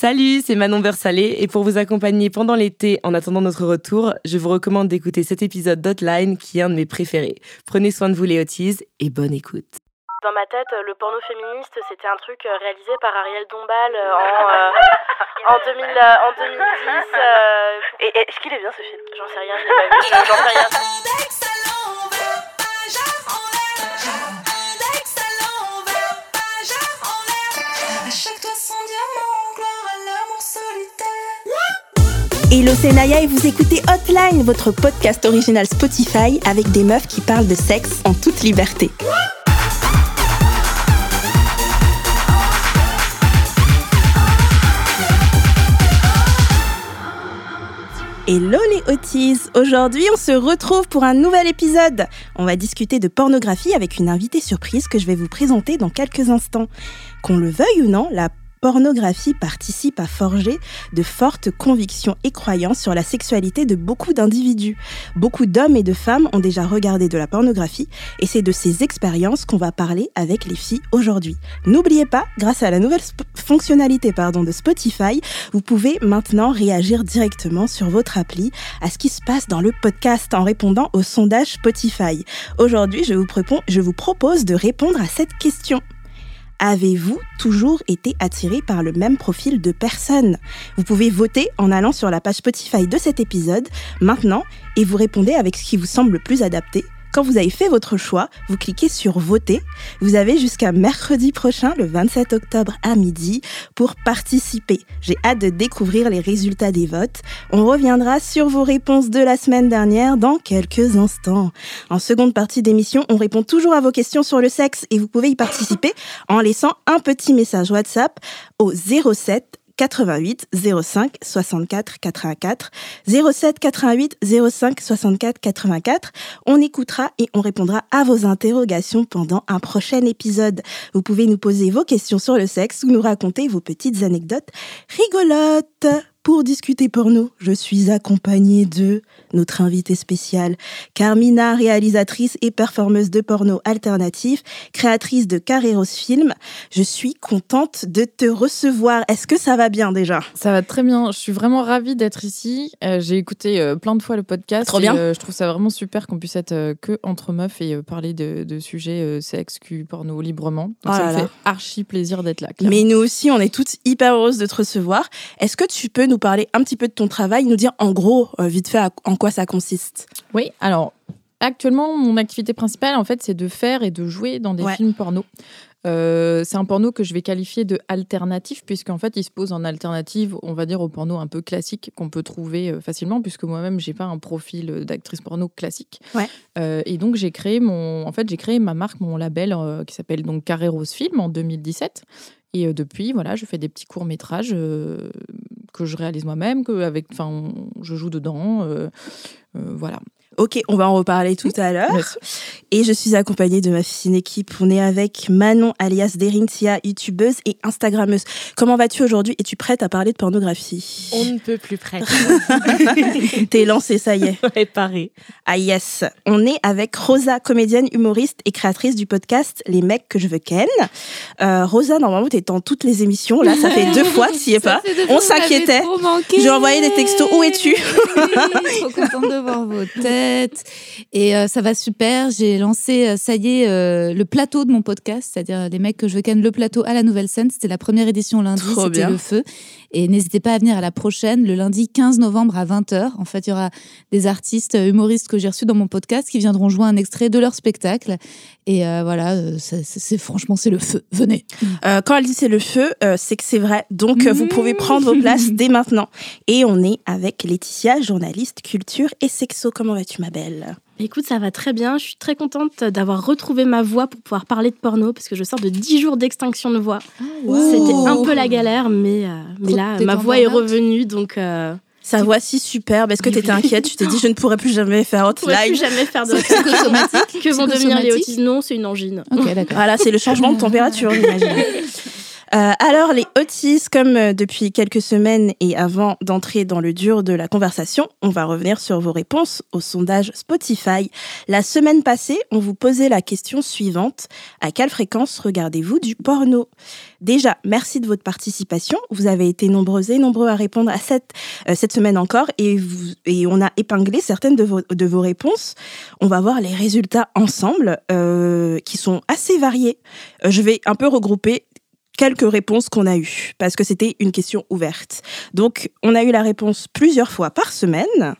Salut, c'est Manon Versalé et pour vous accompagner pendant l'été en attendant notre retour, je vous recommande d'écouter cet épisode d'Hotline qui est un de mes préférés. Prenez soin de vous les et bonne écoute. Dans ma tête, le porno féministe, c'était un truc euh, réalisé par Ariel Dombal euh, en, euh, en, 2000, en 2010. Et est-ce qu'il est bien ce film? J'en sais rien, je l'ai pas vu, j'en sais rien. Hello, c'est Naya et vous écoutez Hotline, votre podcast original Spotify avec des meufs qui parlent de sexe en toute liberté. Hello les Hotties Aujourd'hui, on se retrouve pour un nouvel épisode. On va discuter de pornographie avec une invitée surprise que je vais vous présenter dans quelques instants. Qu'on le veuille ou non, la pornographie participe à forger de fortes convictions et croyances sur la sexualité de beaucoup d'individus. Beaucoup d'hommes et de femmes ont déjà regardé de la pornographie et c'est de ces expériences qu'on va parler avec les filles aujourd'hui. N'oubliez pas, grâce à la nouvelle fonctionnalité pardon, de Spotify, vous pouvez maintenant réagir directement sur votre appli à ce qui se passe dans le podcast en répondant au sondage Spotify. Aujourd'hui, je vous, je vous propose de répondre à cette question. Avez-vous toujours été attiré par le même profil de personne? Vous pouvez voter en allant sur la page Spotify de cet épisode maintenant et vous répondez avec ce qui vous semble le plus adapté quand vous avez fait votre choix, vous cliquez sur voter. Vous avez jusqu'à mercredi prochain, le 27 octobre à midi, pour participer. J'ai hâte de découvrir les résultats des votes. On reviendra sur vos réponses de la semaine dernière dans quelques instants. En seconde partie d'émission, on répond toujours à vos questions sur le sexe et vous pouvez y participer en laissant un petit message WhatsApp au 07 88 05 64 84 07 88 05 64 84. On écoutera et on répondra à vos interrogations pendant un prochain épisode. Vous pouvez nous poser vos questions sur le sexe ou nous raconter vos petites anecdotes rigolotes. Pour discuter porno, je suis accompagnée de notre invitée spéciale, Carmina, réalisatrice et performeuse de porno alternatif, créatrice de Carreros Film. Je suis contente de te recevoir. Est-ce que ça va bien déjà? Ça va très bien. Je suis vraiment ravie d'être ici. Euh, j'ai écouté euh, plein de fois le podcast. Trop bien. Euh, je trouve ça vraiment super qu'on puisse être que entre meufs et parler de, sujets sexe, cul, porno librement. Donc ça me fait archi plaisir d'être là. Mais nous aussi, on est toutes hyper heureuses de te recevoir. Est-ce que tu peux nous parler un petit peu de ton travail, nous dire en gros, euh, vite fait, en quoi ça consiste Oui, alors actuellement, mon activité principale, en fait, c'est de faire et de jouer dans des films porno. Euh, c'est un porno que je vais qualifier de alternatif, puisqu'en fait, il se pose en alternative, on va dire, au porno un peu classique qu'on peut trouver euh, facilement, puisque moi-même, j'ai pas un profil d'actrice porno classique. et donc, j'ai créé mon, en fait, j'ai créé ma marque, mon label, qui s'appelle donc Carré Rose Film en 2017. Et depuis, voilà, je fais des petits courts métrages que je réalise moi-même, que avec, enfin, je joue dedans, euh, euh, voilà. Ok, on va en reparler tout à l'heure. Et je suis accompagnée de ma fine équipe. On est avec Manon, alias Derintia, youtubeuse et instagrammeuse. Comment vas-tu aujourd'hui? Es-tu prête à parler de pornographie? On ne peut plus prête. T'es lancée, ça y est. Réparée. Ah yes. On est avec Rosa, comédienne, humoriste et créatrice du podcast Les mecs que je veux ken. Euh, Rosa, normalement, t'es dans toutes les émissions. Là, ça fait deux fois tu es pas. On s'inquiétait. J'ai envoyé des textos. Où es-tu? Trop contente de voir vos Et euh, ça va super. J'ai lancé, euh, ça y est, euh, le plateau de mon podcast, c'est-à-dire les mecs que je veux ken le plateau à la nouvelle scène. C'était la première édition lundi, c'était le feu. Et n'hésitez pas à venir à la prochaine, le lundi 15 novembre à 20h. En fait, il y aura des artistes humoristes que j'ai reçus dans mon podcast qui viendront jouer un extrait de leur spectacle. Et voilà, c'est franchement, c'est le feu. Venez. quand elle dit c'est le feu, c'est que c'est vrai. Donc, vous pouvez prendre vos places dès maintenant. Et on est avec Laetitia, journaliste culture et sexo. Comment vas-tu? Ma belle Écoute, ça va très bien. Je suis très contente d'avoir retrouvé ma voix pour pouvoir parler de porno parce que je sors de 10 jours d'extinction de voix. Ah, C'était un peu la galère, mais, euh, mais là, ma voix est revenue. Donc. Euh, Sa voix si superbe. Est-ce que tu étais inquiète? Tu t'es dit, je ne pourrais plus jamais faire hotline. Je ne plus jamais faire de psychosomatique. que vont devenir les autismes Non, c'est une angine. Ok, d'accord. Voilà, c'est le changement de température, j'imagine. Euh, alors, les Otis, comme euh, depuis quelques semaines et avant d'entrer dans le dur de la conversation, on va revenir sur vos réponses au sondage Spotify. La semaine passée, on vous posait la question suivante. À quelle fréquence regardez-vous du porno? Déjà, merci de votre participation. Vous avez été nombreux et nombreux à répondre à cette, euh, cette semaine encore et, on a épinglé certaines de vos, de vos réponses. On va voir les résultats ensemble qui sont assez variés. je vais un peu regrouper quelques réponses qu'on a eues, parce que c'était une question ouverte. Donc, on a eu la réponse plusieurs fois par semaine.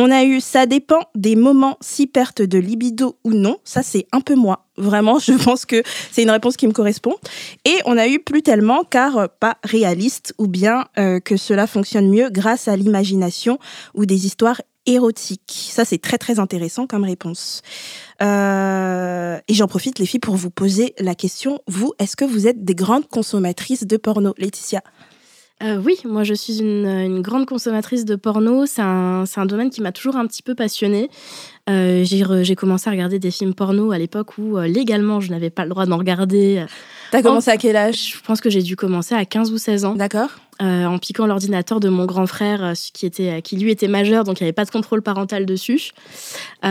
On a eu ça dépend des moments si perte de libido ou non. Ça, c'est un peu moi. Vraiment, je pense que c'est une réponse qui me correspond. Et on a eu plus tellement car pas réaliste ou bien euh, que cela fonctionne mieux grâce à l'imagination ou des histoires érotiques. Ça, c'est très très intéressant comme réponse. Euh, et j'en profite, les filles, pour vous poser la question. Vous, est-ce que vous êtes des grandes consommatrices de porno, Laetitia? Euh, oui, moi je suis une, grande consommatrice de porno. C'est un, un, domaine qui m'a toujours un petit peu passionnée. Euh, j'ai commencé à regarder des films porno à l'époque où légalement je n'avais pas le droit d'en regarder. T'as commencé à quel âge? Je pense que j'ai dû commencer à 15 ou 16 ans. D'accord. Euh, en piquant l'ordinateur de mon grand frère, euh, qui, était, euh, qui lui était majeur, donc il n'y avait pas de contrôle parental dessus. et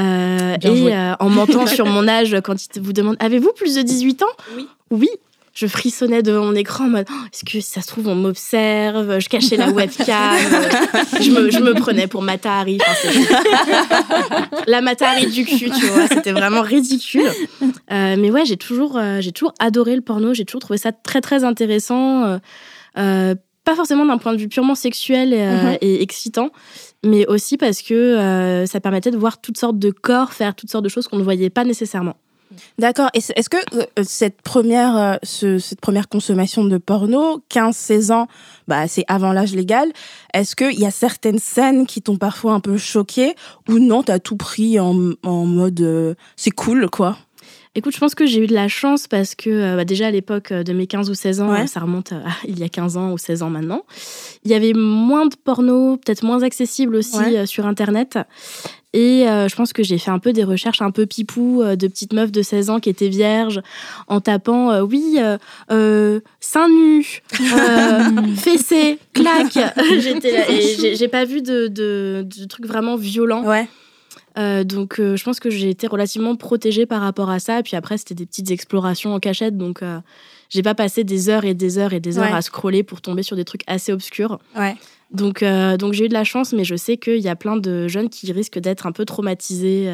en mentant sur mon âge, quand il vous demande Avez-vous plus de 18 ans? Oui. Oui. Je frissonnais devant mon écran en mode oh, Est-ce que ça se trouve, on m'observe Je cachais la webcam. je, me, je, me, prenais pour Matahari. la Matahari du cul, tu vois. C'était vraiment ridicule. mais ouais, j'ai toujours, j'ai toujours adoré le porno. J'ai toujours trouvé ça très, très intéressant. Euh, pas forcément d'un point de vue purement sexuel et, euh, mhm. excitant, mais aussi parce que euh, ça permettait de voir toutes sortes de corps faire toutes sortes de choses qu'on ne voyait pas nécessairement. D'accord. Est-ce que euh, cette première, cette première consommation de porno, 15-16 ans, bah, c'est avant l'âge légal, est-ce qu'il y a certaines scènes qui t'ont parfois un peu choqué ou non, t'as tout pris en, en mode c'est cool, quoi? Écoute, je pense que j'ai eu de la chance parce que euh, bah, déjà à l'époque euh, de mes 15 ou 16 ans, ça remonte à il y a 15 ans ou 16 ans maintenant, il y avait moins de porno, peut-être moins accessible aussi euh, sur Internet. Et je pense que j'ai fait un peu des recherches un peu pipou de petites meufs de 16 ans qui étaient vierges en tapant, oui, seins nus. J'étais là et j'ai pas vu de, de, de trucs vraiment violents. Ouais. Euh, donc, euh, je pense que j'ai été relativement protégée par rapport à ça. Puis après, c'était des petites explorations en cachette. Donc, euh, j'ai pas passé des heures et des heures et des heures à scroller pour tomber sur des trucs assez obscurs. Ouais. Donc, donc j'ai eu de la chance, mais je sais qu'il y a plein de jeunes qui risquent d'être un peu traumatisés.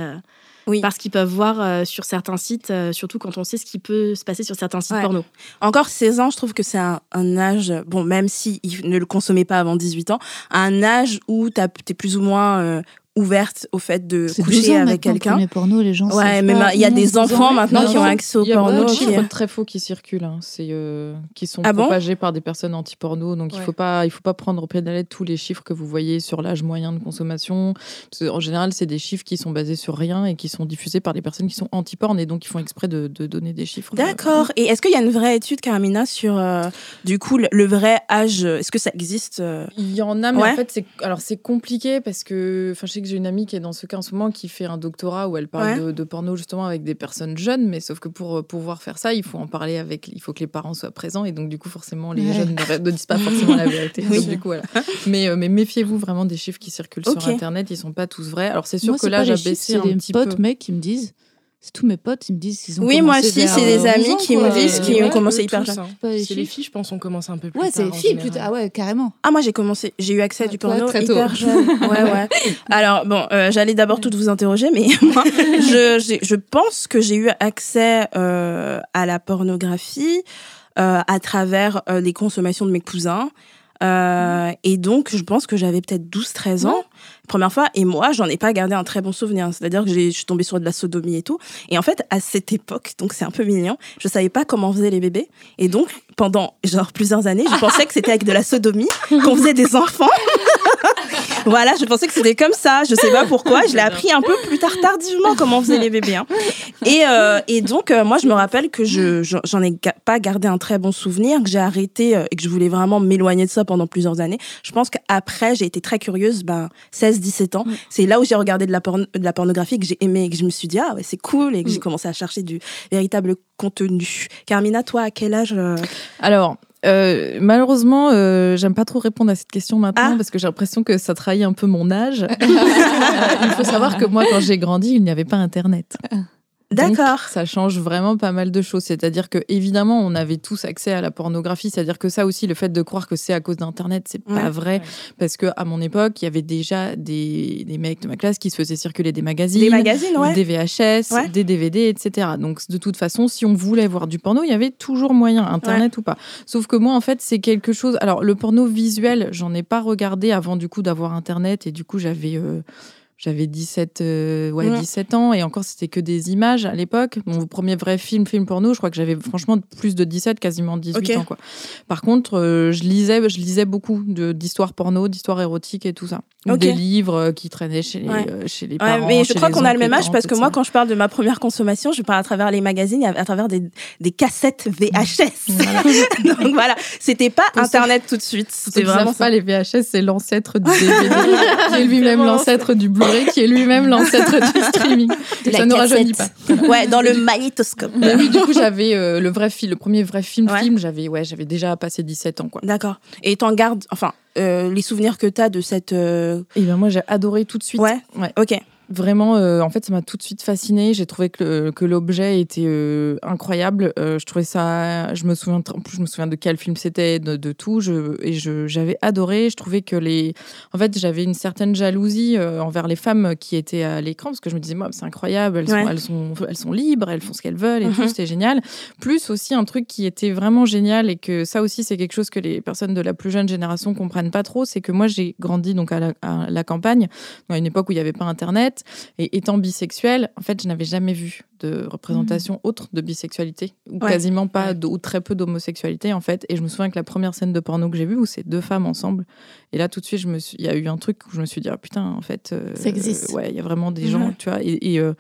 Oui. Parce qu'ils peuvent voir sur certains sites, surtout quand on sait ce qui peut se passer sur certains sites porno. Encore 16 ans, je trouve que c'est un, âge, bon, même s'ils ne le consommaient pas avant 18 ans, un âge où tu es plus ou moins ouverte au fait de coucher avec quelqu'un. porno, les gens. Ouais, mais il y a des enfants maintenant qui ont accès au porno. Il y a des chiffres très faux qui circulent, hein. c'est euh, qui sont ah propagés par des personnes anti-porno. Donc il faut pas, il faut pas prendre au pied de la lettre tous les chiffres que vous voyez sur l'âge moyen de consommation. en général, c'est des chiffres qui sont basés sur rien et qui sont diffusés par des personnes qui sont anti-porn et donc ils font exprès de, donner des chiffres. D'accord. Et est-ce qu'il y a une vraie étude, Carmina, sur euh, du coup le, vrai âge? Est-ce que ça existe euh? Il y en a, mais en fait, c'est alors c'est compliqué parce que, enfin, que j'ai une amie qui est dans ce cas en ce moment qui fait un doctorat où elle parle de, porno justement avec des personnes jeunes, mais sauf que pour euh, pouvoir faire ça, il faut en parler avec, il faut que les parents soient présents et donc du coup forcément les jeunes ne, disent pas forcément la vérité. du coup, voilà. mais, euh, mais méfiez-vous vraiment des chiffres qui circulent sur internet, ils sont pas tous vrais. Alors c'est sûr que là j'ai baissé un petit potes mecs qui me disent c'est tous mes potes, ils me disent qu'ils ont Oui, moi aussi, c'est des amis qui me disent qu'ils ont commencé hyper jeune. C'est les filles, je pense, on commence un peu plus Ouais, c'est les filles plutôt. Ah ouais, carrément. Ah, moi, j'ai commencé, j'ai eu accès à du porno hyper jeune. Ouais, ouais. Alors, bon, euh, j'allais d'abord toutes vous interroger, mais moi, je, je pense que j'ai eu accès euh, à la pornographie euh, à travers les consommations de mes cousins. Euh, et donc, je pense que j'avais peut-être 12-13 ans, première fois, et moi, j'en ai pas gardé un très bon souvenir. C'est-à-dire que je suis tombée sur de la sodomie et tout. Et en fait, à cette époque, donc c'est un peu mignon, je savais pas comment on faisait les bébés. Et donc, pendant genre plusieurs années, je pensais que c'était avec de la sodomie qu'on faisait des enfants. voilà, je pensais que c'était comme ça. Je sais pas pourquoi. Je l'ai appris un peu plus tard, tardivement, comment on faisait les bébés. Hein. Et, euh, et donc, euh, moi, je me rappelle que je j'en ai pas gardé un très bon souvenir, que j'ai arrêté euh, et que je voulais vraiment m'éloigner de ça pendant plusieurs années. Je pense qu'après, j'ai été très curieuse, ben, 16, 17 ans. C'est là où j'ai regardé de la, de la pornographie que j'ai aimé et que je me suis dit, ah ouais, c'est cool et que j'ai commencé à chercher du véritable contenu. Carmina, toi, à quel âge Alors, euh, malheureusement, euh, j'aime pas trop répondre à cette question maintenant ah. parce que j'ai l'impression que ça trahit un peu mon âge. Il faut savoir que moi, quand j'ai grandi, il n'y avait pas Internet. D'accord. Ça change vraiment pas mal de choses. C'est-à-dire que évidemment, on avait tous accès à la pornographie. C'est-à-dire que ça aussi, le fait de croire que c'est à cause d'Internet, c'est pas vrai. Parce que à mon époque, il y avait déjà des, des, mecs de ma classe qui se faisaient circuler des magazines, des magazines, ouais. des VHS, des DVD, etc. Donc de toute façon, si on voulait voir du porno, il y avait toujours moyen, Internet ou pas. Sauf que moi, en fait, c'est quelque chose. Alors le porno visuel, j'en ai pas regardé avant du coup d'avoir Internet et du coup j'avais euh, j'avais 17, euh, ouais, 17 ans et encore c'était que des images à l'époque. Mon premier vrai film, film porno, je crois que j'avais franchement plus de 17, quasiment 18 ans. Quoi. Par contre, euh, je, lisais, je lisais beaucoup d'histoires porno, d'histoires érotiques et tout ça. Des livres euh, qui traînaient chez les, chez les parents. mais je crois qu'on a le même âge parce que moi, quand je parle de ma première consommation, je parle à travers les magazines, à, travers des, des cassettes VHS. Donc voilà, c'était pas Internet tout de suite. C'était vraiment pas les VHS, c'est l'ancêtre du DVD, lui-même l'ancêtre du Qui est lui-même l'ancêtre du streaming. ça ne rajeunit pas. Ouais, dans le magnétoscope. oui, du coup, j'avais euh, le vrai film, le premier vrai film film, j'avais ouais, j'avais déjà passé 17 ans quoi. D'accord. Et t'en gardes enfin euh, les souvenirs que tu as de cette euh, Eh ben moi j'ai adoré tout de suite. Ouais. ouais. OK. Vraiment, euh, en fait, ça m'a tout de suite fascinée. J'ai trouvé que, que l'objet était euh, incroyable. Euh, je trouvais ça. Je me souviens, en plus, je me souviens de quel film c'était, de, tout. Je, et j'avais adoré. Je trouvais que les. En fait, j'avais une certaine jalousie envers les femmes qui étaient à l'écran parce que je me disais, moi, c'est incroyable. Elles, sont, elles, sont, elles sont libres, elles font ce qu'elles veulent et tout. Mhm. C'était génial. Plus aussi un truc qui était vraiment génial et que ça aussi, c'est quelque chose que les personnes de la plus jeune génération comprennent pas trop. C'est que moi, j'ai grandi donc à la, à la campagne, à une époque où il n'y avait pas Internet. Et étant bisexuelle, en fait, je n'avais jamais vu de représentation mmh. autre de bisexualité, ou quasiment pas, ou très peu d'homosexualité, en fait. Et je me souviens que la première scène de porno que j'ai vue, où c'est deux femmes ensemble, et là, tout de suite, je me suis... il y a eu un truc où je me suis dit, ah, putain, en fait. Euh, Ça existe. ouais, il y a vraiment des gens, tu vois, et, euh,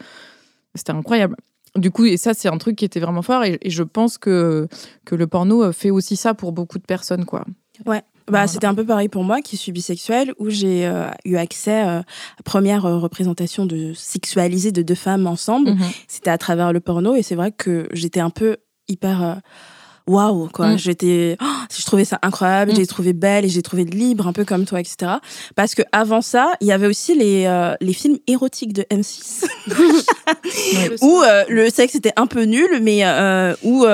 c'était incroyable. Du coup, et ça, c'est un truc qui était vraiment fort, et, et, je pense que, que le porno fait aussi ça pour beaucoup de personnes, quoi. Ouais. Bah, C'était un peu pareil pour moi, qui suis bisexuelle, où j'ai euh, eu accès euh, à la première euh, représentation de sexualisée de deux femmes ensemble. Mhm. C'était à travers le porno, et c'est vrai que j'étais un peu hyper waouh quoi. Mm. j'étais oh, je trouvais ça incroyable mm. j'ai trouvé belle et j'ai trouvé libre un peu comme toi etc parce que avant ça il y avait aussi les euh, les films érotiques de M6 où euh, le sexe était un peu nul mais euh, où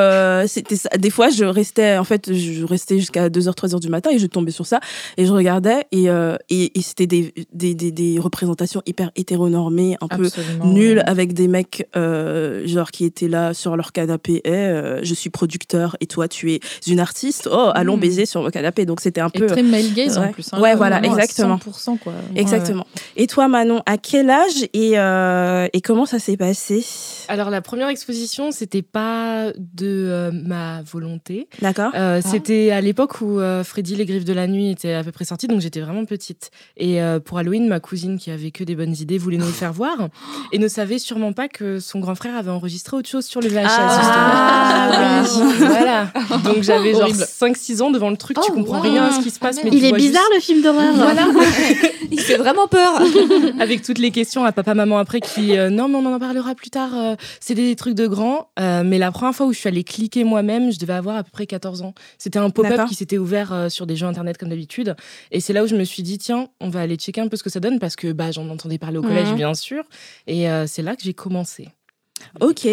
c'était des fois je restais en fait je restais jusqu'à 2h 3h du matin et je tombais sur ça et je regardais et et, c'était des, des, des, représentations hyper hétéronormées un peu nulles avec des mecs genre qui étaient là sur leur canapé et je suis producteur et toi tu es une artiste, oh allons hmm. baiser sur le canapé. Donc c'était un peu. très male gaze en plus. Hein. ouais, voilà, exactement. 100%, quoi. Exactement. Et toi Manon, à quel âge et, euh, et comment ça s'est passé? Alors la première exposition, c'était pas de euh, ma volonté. D'accord. Euh, ah. C'était à l'époque où Freddy les griffes de la nuit était à peu près sorti, donc j'étais vraiment petite. Et pour Halloween, ma cousine qui avait que des bonnes idées voulait nous le faire voir et ne savait sûrement pas que son grand frère avait enregistré autre chose sur le VHS. Ah, oui. voilà. Donc j'avais genre 5-6 ans devant le truc, tu oh, comprends rien à ce qui se passe. Mais il est bizarre le film d'horreur. Voilà. il fait vraiment peur. Avec toutes les questions à papa, maman après qui, euh, non, mais on en parlera plus tard, euh, c'est des trucs de grands. Euh, mais la première fois où je suis allée cliquer moi-même, je devais avoir à peu près 14 ans. C'était un pop-up qui s'était ouvert sur des jeux internet comme d'habitude. Et c'est là où je me suis dit, tiens, on va aller checker un peu ce que ça donne parce que bah, j'en entendais parler au collège, mhm. bien sûr. Et c'est là que j'ai commencé. Ok.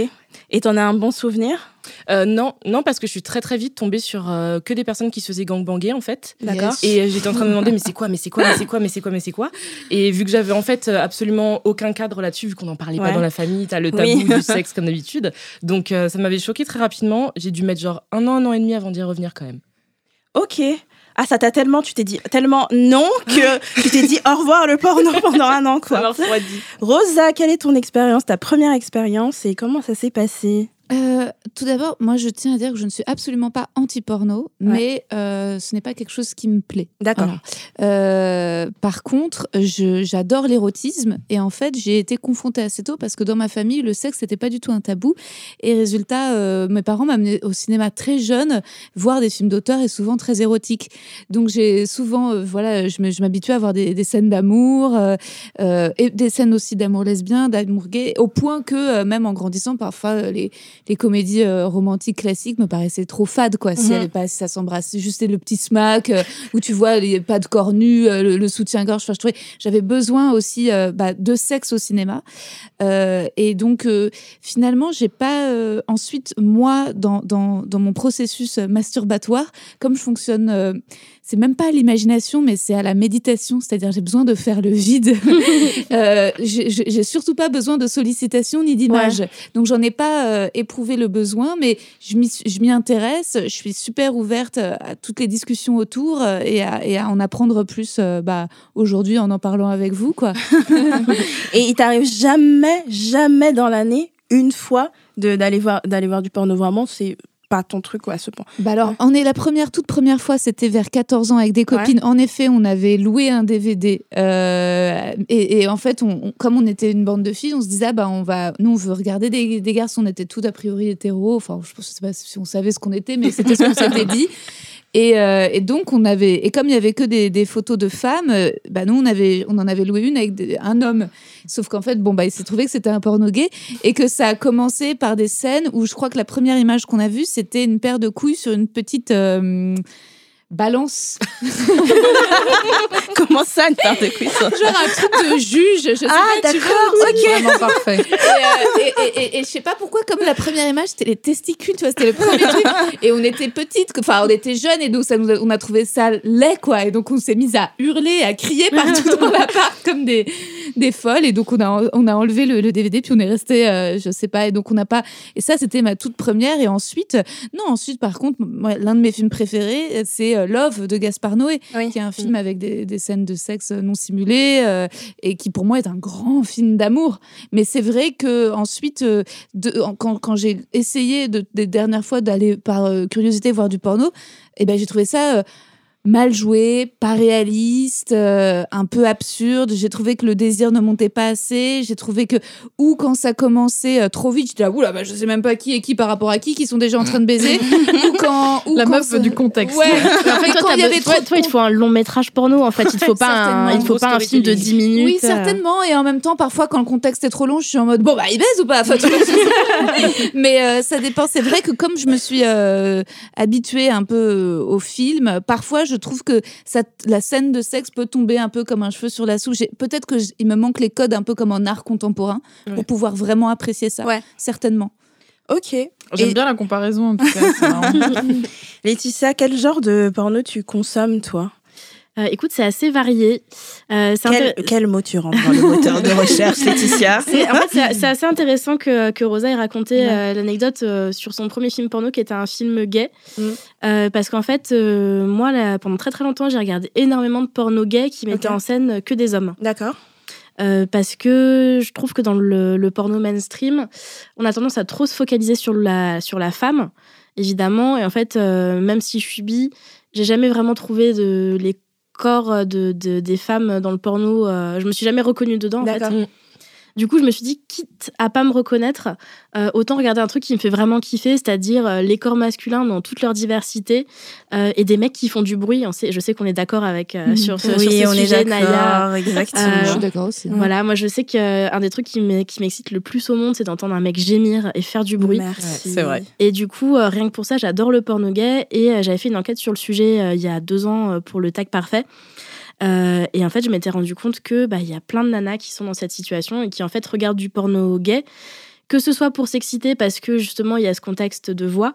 Et t'en as un bon souvenir? Euh, Non, non, parce que je suis très très vite tombée sur euh, que des personnes qui se faisaient gangbanger en fait. D'accord. Et euh, j'étais en train de me demander mais c'est quoi, mais c'est quoi, mais c'est quoi, mais c'est quoi, mais c'est quoi? Et vu que j'avais en fait absolument aucun cadre là-dessus, vu qu'on n'en parlait pas dans la famille, t'as le tabou du sexe comme d'habitude. Donc ça m'avait choqué très rapidement. J'ai dû mettre genre un an, un an et demi avant d'y revenir quand même. Ok ah ça t'a tellement tu t'es dit tellement non que tu t'es dit au revoir le porno pendant un an quoi. Ça Rosa, quelle est ton expérience, ta première expérience et comment ça s'est passé? Euh, tout d'abord, moi, je tiens à dire que je ne suis absolument pas anti-porno, mais euh, ce n'est pas quelque chose qui me plaît. D'accord. Euh, par contre, j'adore l'érotisme et en fait, j'ai été confrontée assez tôt parce que dans ma famille, le sexe n'était pas du tout un tabou. Et résultat, mes parents m'amenaient au cinéma très jeune voir des films d'auteur et souvent très érotiques. Donc, j'ai souvent, voilà, je m'habituais à voir des, des scènes d'amour et des scènes aussi d'amour lesbien, d'amour gay, au point que même en grandissant, parfois les les comédies euh, romantiques classiques me paraissaient trop fades, quoi. Si, mhm. elle pas, ça s'embrasse, juste le petit smack euh, où tu vois les pas de corps nus, euh, le, soutien-gorge. Enfin, je trouvais, j'avais besoin aussi bah, de sexe au cinéma. et donc, finalement, j'ai pas ensuite, moi, dans, dans, dans, mon processus masturbatoire, comme je fonctionne c'est même pas à l'imagination, mais c'est à la méditation. C'est-à-dire, j'ai besoin de faire le vide. euh, j'ai surtout pas besoin de sollicitation ni d'image. Donc, j'en ai pas euh, éprouvé le besoin, mais je m'y intéresse. Je suis super ouverte à toutes les discussions autour euh, et à, et à en apprendre plus euh, bah, aujourd'hui en en parlant avec vous. Quoi. et il t'arrive jamais, jamais dans l'année, une fois, d'aller voir, voir du porno. Vraiment, c'est pas ton truc à ce point. Bah alors, on est la première, toute première fois, c'était vers 14 ans avec des copines. En effet, on avait loué un DVD. Euh, et, en fait, on, comme on était une bande de filles, on se disait, ah bah, on va, nous, on veut regarder des, des garçons. On était tout a priori hétéros. Enfin, je ne sais pas si on savait ce qu'on était, mais c'était ce qu'on s'était dit. Euh, et, donc, on avait, et comme il n'y avait que des, photos de femmes, euh, bah nous, on, avait, on en avait loué une avec un homme. Sauf qu'en fait, bon, bah, il s'est trouvé que c'était un porno gay et que ça a commencé par des scènes où je crois que la première image qu'on a vue, c'était une paire de couilles sur une petite. Euh, balance. Comment ça, une paire de cuisses Genre un truc de juge. Je sais ah, d'accord, ok. Vraiment parfait. Et, et, et, je sais pas pourquoi, comme la première image, c'était les testicules, tu vois, c'était le premier truc. Et on était petites, enfin, on était jeunes, et donc ça nous on a trouvé ça laid, quoi. Et donc on s'est mis à hurler, à crier partout dans l'appart comme des, des folles. Et donc on a, on a enlevé le, DVD, puis on est resté, euh, je sais pas, et donc on n'a pas. Et ça, c'était ma toute première. Et ensuite, non, ensuite, par contre, l'un de mes films préférés, c'est euh, Love de Gaspard Noé, qui est un film mm. avec des, scènes de sexe non simulées euh, et qui pour moi est un grand film d'amour. Mais c'est vrai que ensuite, euh, quand, j'ai essayé de, des dernières fois d'aller par curiosité voir du porno, et eh ben j'ai trouvé ça mal joué, pas réaliste, euh, un peu absurde. J'ai trouvé que le désir ne montait pas assez. J'ai trouvé que, ou quand ça commençait euh, trop vite, j'étais là, oula, bah, je sais même pas qui est qui par rapport à qui, qui sont déjà en train de baiser. ou quand. Ou La meuf du contexte. Ouais. en fait, toi, il y avait trop toi, il te faut un long métrage porno, en fait. Il te faut pas un, il faut pas un film de 10 minutes. Oui, euh. certainement. Et en même temps, parfois, quand le contexte est trop long, je suis en mode, bon, bah, il baise ou pas? Mais ça dépend. C'est vrai que comme je me suis habituée un peu au film, parfois, je je trouve que ça, la scène de sexe peut tomber un peu comme un cheveu sur la soupe. Peut-être qu'il me manque les codes un peu comme en art contemporain pour pouvoir vraiment apprécier ça. Ouais. Certainement. Ok. J'aime bien la comparaison en tout cas. Laetitia, quel genre de porno tu consommes toi? Euh, écoute, c'est assez varié. Euh, quel, mot tu rentres dans le moteur de recherche, Laetitia En fait, c'est assez intéressant que, que Rosa ait raconté euh, l'anecdote sur son premier film porno qui était un film gay. Mm. parce qu'en fait, moi, là, pendant très très longtemps, j'ai regardé énormément de porno gay qui mettaient en scène que des hommes. D'accord. parce que je trouve que dans le, le, porno mainstream, on a tendance à trop se focaliser sur la, sur la femme, évidemment. Et en fait, même si je suis bi, j'ai jamais vraiment trouvé de, les corps euh, de, des femmes dans le porno. Euh, je me suis jamais reconnue dedans. En fait. Du coup, je me suis dit, quitte à pas me reconnaître, euh, autant regarder un truc qui me fait vraiment kiffer, c'est-à-dire euh, les corps masculins dans toute leur diversité euh, et des mecs qui font du bruit. On sait, je sais qu'on est d'accord avec mhm. sur, ce, oui, on est Naya. Exactement. je suis d'accord aussi. Voilà, moi je sais qu'un des trucs qui m'excite le plus au monde, c'est d'entendre un mec gémir et faire du bruit. c'est vrai. Et du coup, rien que pour ça, j'adore le porno gay et j'avais fait une enquête sur le sujet il y a deux ans pour le tag parfait. Euh, et en fait, je m'étais rendu compte que bah il y a plein de nanas qui sont dans cette situation et qui en fait regardent du porno gay, que ce soit pour s'exciter parce que justement il y a ce contexte de voix,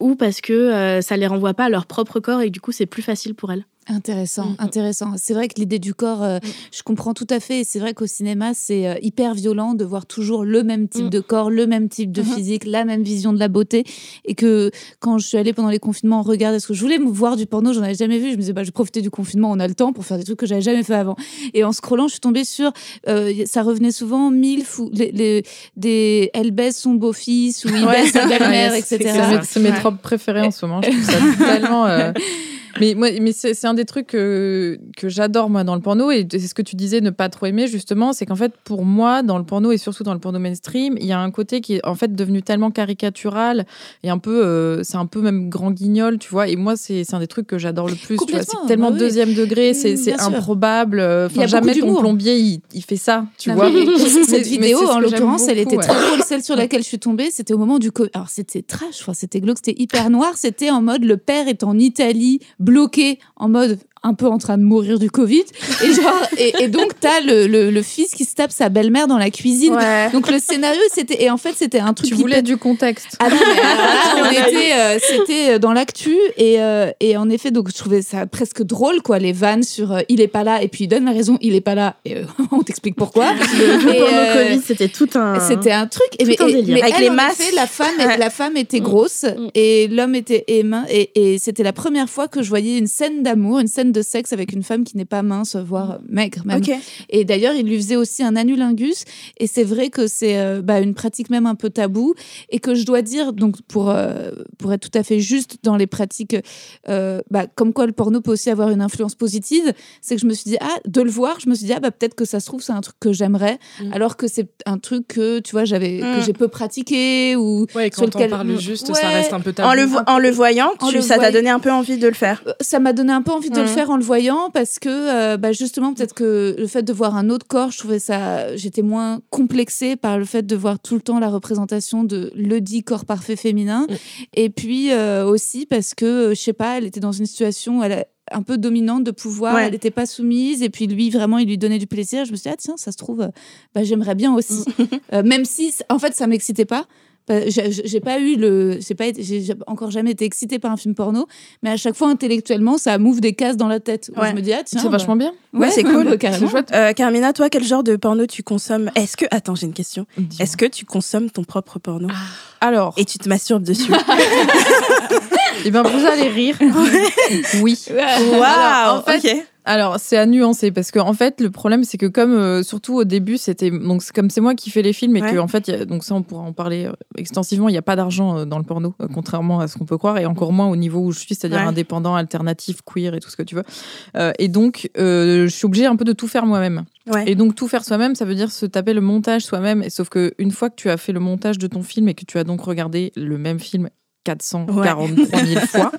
ou parce que euh, ça les renvoie pas à leur propre corps et du coup c'est plus facile pour elles. Intéressant, mm. intéressant. C'est vrai que l'idée du corps, euh, mm. je comprends tout à fait. C'est vrai qu'au cinéma, c'est euh, hyper violent de voir toujours le même type mm. de corps, le même type de mm-hmm. physique, la même vision de la beauté. Et que quand je suis allée pendant les confinements, regarder ce que je voulais me voir du porno, j'en avais jamais vu. Je me disais, bah, je profiter du confinement, on a le temps pour faire des trucs que j'avais jamais fait avant. Et en scrollant, je suis tombée sur, euh, ça revenait souvent, mille fou, les, des, elle baisse son beau-fils ou il baisse sa belle-mère, etc. C'est mes, tropes préférés en ce moment. Je trouve ça tellement mais moi, mais c'est un des trucs que, que j'adore moi dans le porno et c'est ce que tu disais ne pas trop aimer justement, c'est qu'en fait pour moi dans le porno et surtout dans le porno mainstream, il y a un côté qui est en fait devenu tellement caricatural et un peu, euh, c'est un peu même grand guignol, tu vois. Et moi c'est un des trucs que j'adore le plus. C'est tellement bah deuxième degré, c'est improbable. Enfin jamais ton plombier il, il, fait ça, tu vois. Cette vidéo en l'occurrence, elle était très cool. Celle sur laquelle je suis tombée, c'était au moment du alors c'était trash, c'était glauque, c'était hyper noir, c'était en mode le père est en Italie bloqué en mode un peu en train de mourir du Covid. Et, genre, et, donc, t'as le, le, fils qui se tape sa belle-mère dans la cuisine. Donc, le scénario, c'était. Et en fait, c'était un truc. Tu voulais du contexte. Ah non, mais on était. Euh, c'était euh, dans l'actu. Et, euh, et en effet, donc, je trouvais ça presque drôle, quoi, les vannes sur il est pas là. Et puis, il donne la raison, il est pas là. Et on t'explique pourquoi. Le, Covid, c'était tout un. C'était un truc. et, mais, avec les masques. la, femme, la femme était mm. grosse mm. et l'homme était aimant. Et, et c'était la première fois que je voyais une scène d'amour, une scène de sexe avec une femme qui n'est pas mince, voire maigre même. Et d'ailleurs, il lui faisait aussi un anulingus. Et c'est vrai que c'est euh, bah, une pratique même un peu tabou. Et que je dois dire, donc pour, euh, pour être tout à fait juste dans les pratiques, euh, bah, comme quoi le porno peut aussi avoir une influence positive, c'est que je me suis dit, ah, de le voir, je me suis dit, ah, bah, peut-être que ça se trouve, c'est un truc que j'aimerais. Mm. Alors que c'est un truc que, tu vois, j'avais, que mm. j'ai peu pratiqué. Ou ouais, quand on parle juste, ça reste un peu tabou. En le, en le voyant, ça t'a donné un peu envie de le faire. Ça m'a donné un peu envie de le mm. En le voyant parce que euh, bah, justement peut-être que le fait de voir un autre corps, je trouvais ça, j'étais moins complexée par le fait de voir tout le temps la représentation de le dit corps parfait féminin. Mm. Et puis euh, aussi parce que je sais pas, elle était dans une situation, elle un peu dominante de pouvoir, elle n'était pas soumise, et puis lui, vraiment, il lui donnait du plaisir. Je me suis dit, ah tiens, ça se trouve, euh, bah, j'aimerais bien aussi. Mm. même si, en fait, ça m'excitait pas, j'ai pas eu le. J'ai pas j'ai encore jamais été excitée par un film porno, mais à chaque fois, intellectuellement, ça m'ouvre des cases dans la tête. je me dis, ah, tiens. C'est vachement bien. Ouais, c'est cool. Euh, Carmina, toi, quel genre de porno tu consommes? Est-ce que. Attends, j'ai une question. Est-ce que tu consommes ton propre porno? Ah. Alors. Et tu te masturbes dessus Eh bien, vous allez rire. oui. Waouh! en fait, alors, c'est à nuancer parce que en fait, le problème, c'est que comme euh, surtout au début, c'était donc comme c'est moi qui fais les films et que en fait, donc ça, on pourra en parler euh, extensivement. Il n'y a pas d'argent euh, dans le porno, contrairement à ce qu'on peut croire, et encore moins au niveau où je suis, c'est-à-dire indépendant, alternatif, queer et tout ce que tu veux. et donc, je suis obligée un peu de tout faire moi-même. Et donc tout faire soi-même, ça veut dire se taper le montage soi-même. Et sauf que une fois que tu as fait le montage de ton film et que tu as donc regardé le même film 443 000 fois,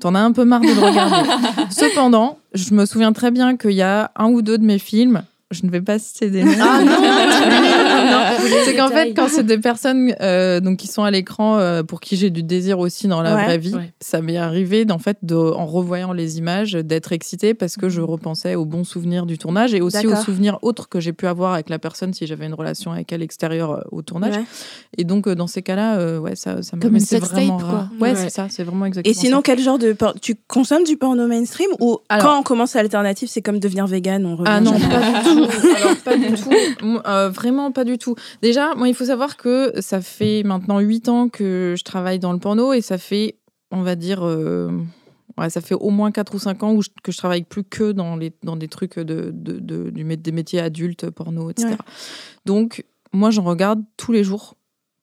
t'en as un peu marre de le regarder. Cependant, je me souviens très bien qu'il y a un ou deux de mes films je ne vais pas citer des noms. Ah non, c'est qu'en fait, quand c'est des personnes euh, donc qui sont à l'écran euh, pour qui j'ai du désir aussi dans la vraie vie, ça m'est arrivé en fait de, en revoyant les images d'être excitée parce que je repensais aux bons souvenirs du tournage et aussi aux souvenirs autres que j'ai pu avoir avec la personne si j'avais une relation avec elle extérieure euh, au tournage. Et donc dans ces cas-là, ouais, ça, ça comme une vraiment quoi. Ouais, c'est ça, c'est vraiment exactement. Et sinon, quel genre de tu consommes du porno mainstream ou quand on commence à l'alternative, c'est comme devenir vegan, on Ah non, pas du tout. Alors, pas du tout. Euh, vraiment pas du tout. Déjà, moi, il faut savoir que ça fait maintenant 8 ans que je travaille dans le porno et ça fait, on va dire, euh, ouais, ça fait au moins 4 ou 5 ans où que je travaille plus que dans, les, dans des trucs de, de, des métiers adultes, porno, etc. Donc, moi, j'en regarde tous les jours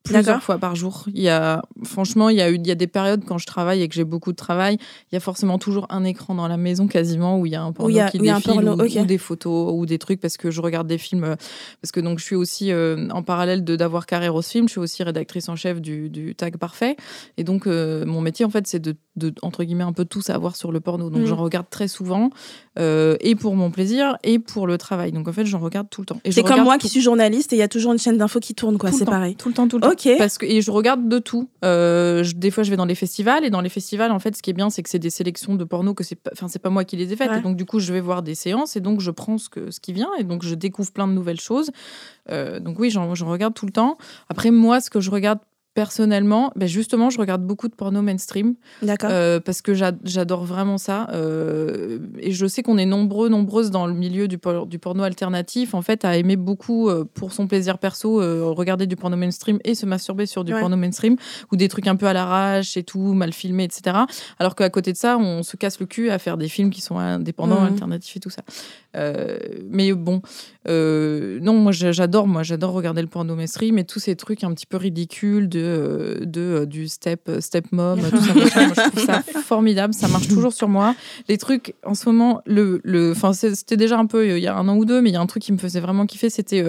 plusieurs fois par jour. Il y a, franchement, il y a eu, il y a des périodes quand je travaille et que j'ai beaucoup de travail, il y a forcément toujours un écran dans la maison quasiment où il y a un porno qui défile ou, des photos ou des trucs parce que je regarde des films euh, parce que donc je suis aussi euh, en parallèle de d'avoir carrière au film, je suis aussi rédactrice en chef du, du Tag Parfait et donc euh, mon métier en fait c'est de, de, entre guillemets un peu tout savoir sur le porno. Donc mm. j'en regarde très souvent et pour mon plaisir et pour le travail. Donc en fait j'en regarde tout le temps. C'est comme moi qui suis journaliste et il y a toujours une chaîne d'infos qui tourne quoi, c'est pareil. Tout le temps, tout le temps. Parce que et je regarde de tout. Euh, des fois, je vais dans les festivals et dans les festivals, en fait, ce qui est bien, c'est que c'est des sélections de porno que c'est, enfin, c'est pas moi qui les ai faites. Et donc, du coup, je vais voir des séances et donc je prends ce que ce qui vient et donc je découvre plein de nouvelles choses. Euh, donc oui, j'en, regarde tout le temps. Après, moi, ce que je regarde personnellement, ben justement, je regarde beaucoup de porno mainstream. D'accord. Euh, parce que j'adore vraiment ça. Euh, et je sais qu'on est nombreux, nombreuses dans le milieu du, du, porno alternatif, en fait, à aimer beaucoup, euh, pour son plaisir perso, regarder du porno mainstream et se masturber sur du porno mainstream, ou des trucs un peu à l'arrache et tout, mal filmés, etc. Alors qu'à côté de ça, on se casse le cul à faire des films qui sont indépendants, mmh. alternatifs et tout ça. Mais bon, non, moi j'adore, moi j'adore regarder le porno mainstream et tous ces trucs un petit peu ridicules de de, euh, du step, euh, step mom, tout ça. moi, je trouve ça formidable. Ça marche toujours sur moi. Les trucs, en ce moment, le, le, c'était déjà un peu euh, il y a un an ou deux, mais il y a un truc qui me faisait vraiment kiffer, c'était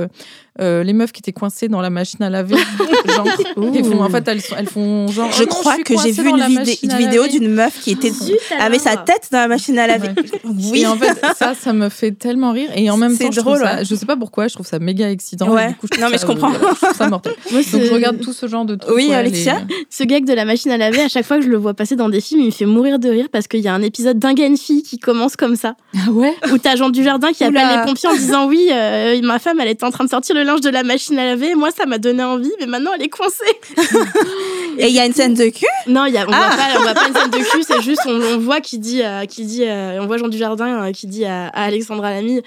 les meufs qui étaient coincées dans la machine à laver. genre, font, en fait, elles, elles font genre. Je oh crois que j'ai vu une, vidéo d'une meuf qui était avait sa tête dans la machine à laver. Oui. Et en fait, ça, ça me fait tellement rire. Et en même temps, je, drôle, ça, je sais pas pourquoi, je trouve ça méga excitant. Ouais. coup, non, mais je comprends. je trouve ça mortel. Donc, je regarde tout ce genre de trucs. Oui, Alexia. Ce gag de la machine à laver, à chaque fois que je le vois passer dans des films, il me fait mourir de rire parce qu'il y a un épisode d'un une fille qui commence comme ça. Ah ouais? Où t'as Jean Dujardin qui appelle les pompiers en disant Oui, euh, ma femme, elle était en train de sortir le linge de la machine à laver. Moi, ça m'a donné envie, mais maintenant, elle est coincée. Et il y a une scène de cul? Non, y a, on, ah. voit pas, on voit pas une scène de cul, c'est juste, on, voit qui dit, euh, qui dit euh, on voit Jean Dujardin qui dit à, à Alexandra Lamy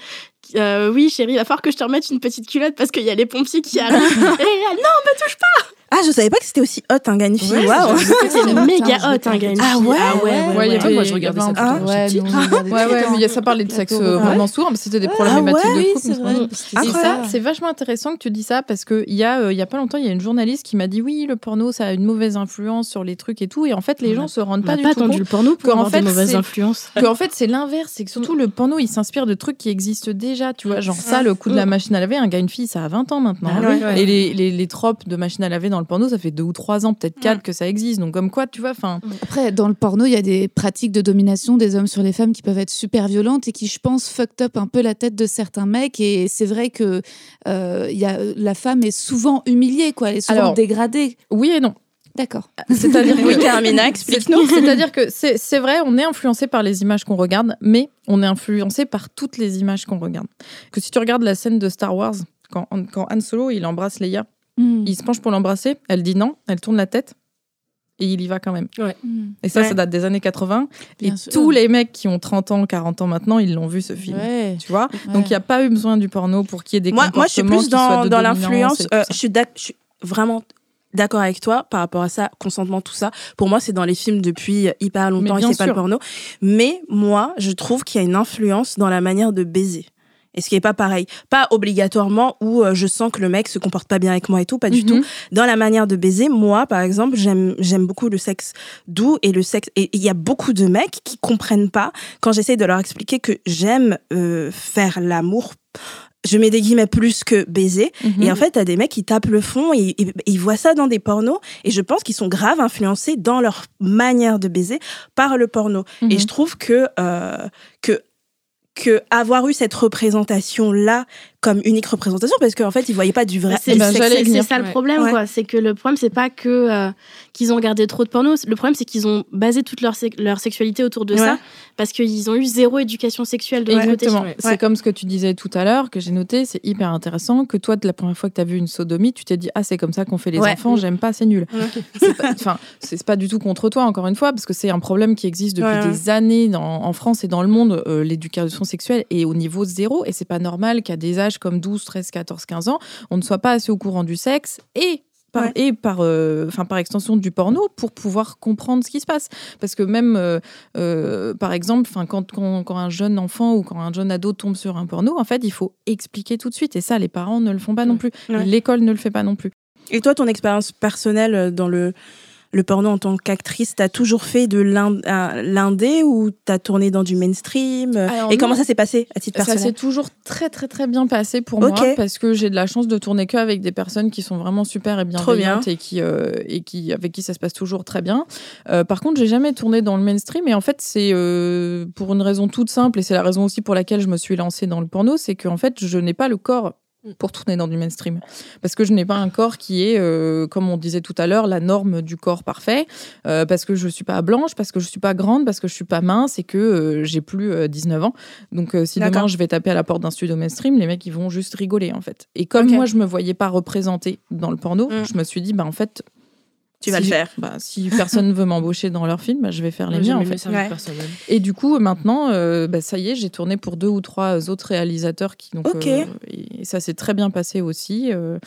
oui chérie, il va falloir que je te remette une petite culotte parce qu'il y a les pompiers qui arrivent. Et non, me touche pas ah, je savais pas que c'était aussi hot un gars Ouais, Waouh. C'était méga hot un gars Ah ouais? Ah ouais. ouais, ouais, moi je regardais ça. ouais, ouais, ouais, mais ça parlait de sexe vraiment sourd, mais c'était des problématiques de couple. Et ça, c'est vachement intéressant que tu dis ça parce que il y a, il y a pas longtemps, il y a une journaliste qui m'a dit oui, le porno, ça a une mauvaise influence sur les trucs et tout, et en fait, les gens se rendent pas du tout compte. le porno pour avoir fait mauvaise influence. Que en fait, c'est l'inverse, c'est que surtout le porno, il s'inspire de trucs qui existent déjà, tu vois, genre ça, le coup de la machine à laver, un gars, une fille, ça a 20 ans maintenant. Et les tropes de machine à laver dans le porno, ça fait deux ou trois ans, peut-être quatre, que ça existe. Donc, comme quoi, tu vois, enfin. Après, dans le porno, il y a des pratiques de domination des hommes sur les femmes qui peuvent être super violentes et qui, je pense, fucked up un peu la tête de certains mecs. Et c'est vrai que euh, y a, la femme est souvent humiliée, quoi. Elle est souvent dégradée. Oui et non. D'accord. C'est-à-dire que... Oui, explique-nous. C'est-à-dire que c'est vrai, on est influencé par les images qu'on regarde, mais on est influencé par toutes les images qu'on regarde. Que si tu regardes la scène de Star Wars, quand, quand Han Solo, il embrasse Leia, Hmm. Il se penche pour l'embrasser, elle dit non, elle tourne la tête et il y va quand même. Et ça, ça date des années 80. et tous les mecs qui ont 30 ans, 40 ans maintenant, ils l'ont vu ce film. Tu vois Donc il n'y a pas eu besoin du porno pour qu'il y ait des moi, Moi, je suis plus dans, dans l'influence. Euh, je, suis je suis vraiment d'accord avec toi par rapport à ça, consentement, tout ça. Pour moi, c'est dans les films depuis hyper longtemps et c'est pas le porno. Mais moi, je trouve qu'il y a une influence dans la manière de baiser. Et ce qui est pas pareil. Pas obligatoirement où euh, je sens que le mec se comporte pas bien avec moi et tout, pas du tout. Mhm. Dans la manière de baiser, moi, par exemple, j'aime, j'aime beaucoup le sexe doux et le sexe, et il y a beaucoup de mecs qui comprennent pas quand j'essaie de leur expliquer que j'aime euh, faire l'amour je mets des guillemets plus que baiser. Mhm. Et en fait, t'as des mecs qui tapent le fond et, ils voient ça dans des pornos. Et je pense qu'ils sont grave influencés dans leur manière de baiser par le porno. Et mhm. je trouve que, euh, que que avoir eu cette représentation là comme unique représentation parce qu'en fait ils voyaient pas du vrai c'est ça. Le problème quoi. C'est que le problème c'est pas que euh, qu'ils ont regardé trop de porno. Le problème c'est qu'ils ont basé toute leur, leur sexualité autour de ça parce qu'ils ont eu zéro éducation sexuelle de Exactement. c'est comme ce que tu disais tout à l'heure que j'ai noté c'est hyper intéressant que toi de la première fois que tu as vu une sodomie tu t'es dit ah c'est comme ça qu'on fait les enfants j'aime pas c'est nul. Enfin c'est pas du tout contre toi encore une fois parce que c'est un problème qui existe depuis des années en France et dans le monde euh, l'éducation sexuelle est au niveau zéro et c'est pas normal qu'à des âges comme 12, 13, 14, 15 ans, on ne soit pas assez au courant du sexe et par, et par, euh, enfin par extension du porno pour pouvoir comprendre ce qui se passe. Parce que même, euh, euh, par exemple, quand, quand, quand, un jeune enfant ou quand un jeune ado tombe sur un porno, en fait, il faut expliquer tout de suite. Et ça, les parents ne le font pas non plus. L'école ne le fait pas non plus. Et toi, ton expérience personnelle dans le le porno en tant qu'actrice, t'as toujours fait de l'indé ou t'as tourné dans du mainstream? Et comment ça s'est passé à titre personnel Ça s'est toujours très très très bien passé pour moi parce que j'ai de la chance de tourner que avec des personnes qui sont vraiment super et bienveillantes bien. et qui euh, et qui avec qui ça se passe toujours très bien. Euh, par contre, j'ai jamais tourné dans le mainstream et en fait c'est euh, pour une raison toute simple et c'est la raison aussi pour laquelle je me suis lancée dans le porno, c'est qu'en fait je n'ai pas le corps. Pour tourner dans du mainstream. Parce que je n'ai pas un corps qui est, euh, comme on disait tout à l'heure, la norme du corps parfait. Euh, parce que je ne suis pas blanche, parce que je ne suis pas grande, parce que je ne suis pas mince et que euh, j'ai plus 19 ans. Donc si demain je vais taper à la porte d'un studio mainstream, les mecs ils vont juste rigoler en fait. Et comme moi je me voyais pas représentée dans le porno, mm. je me suis dit bah en fait tu vas le faire. Bah, si personne veut m'embaucher dans leur film, bah, je vais faire les miens. En fait. Et du coup, maintenant, euh, bah, ça y est, j'ai tourné pour deux ou trois autres réalisateurs qui donc. Euh, et ça s'est très bien passé aussi. Euh,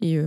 et,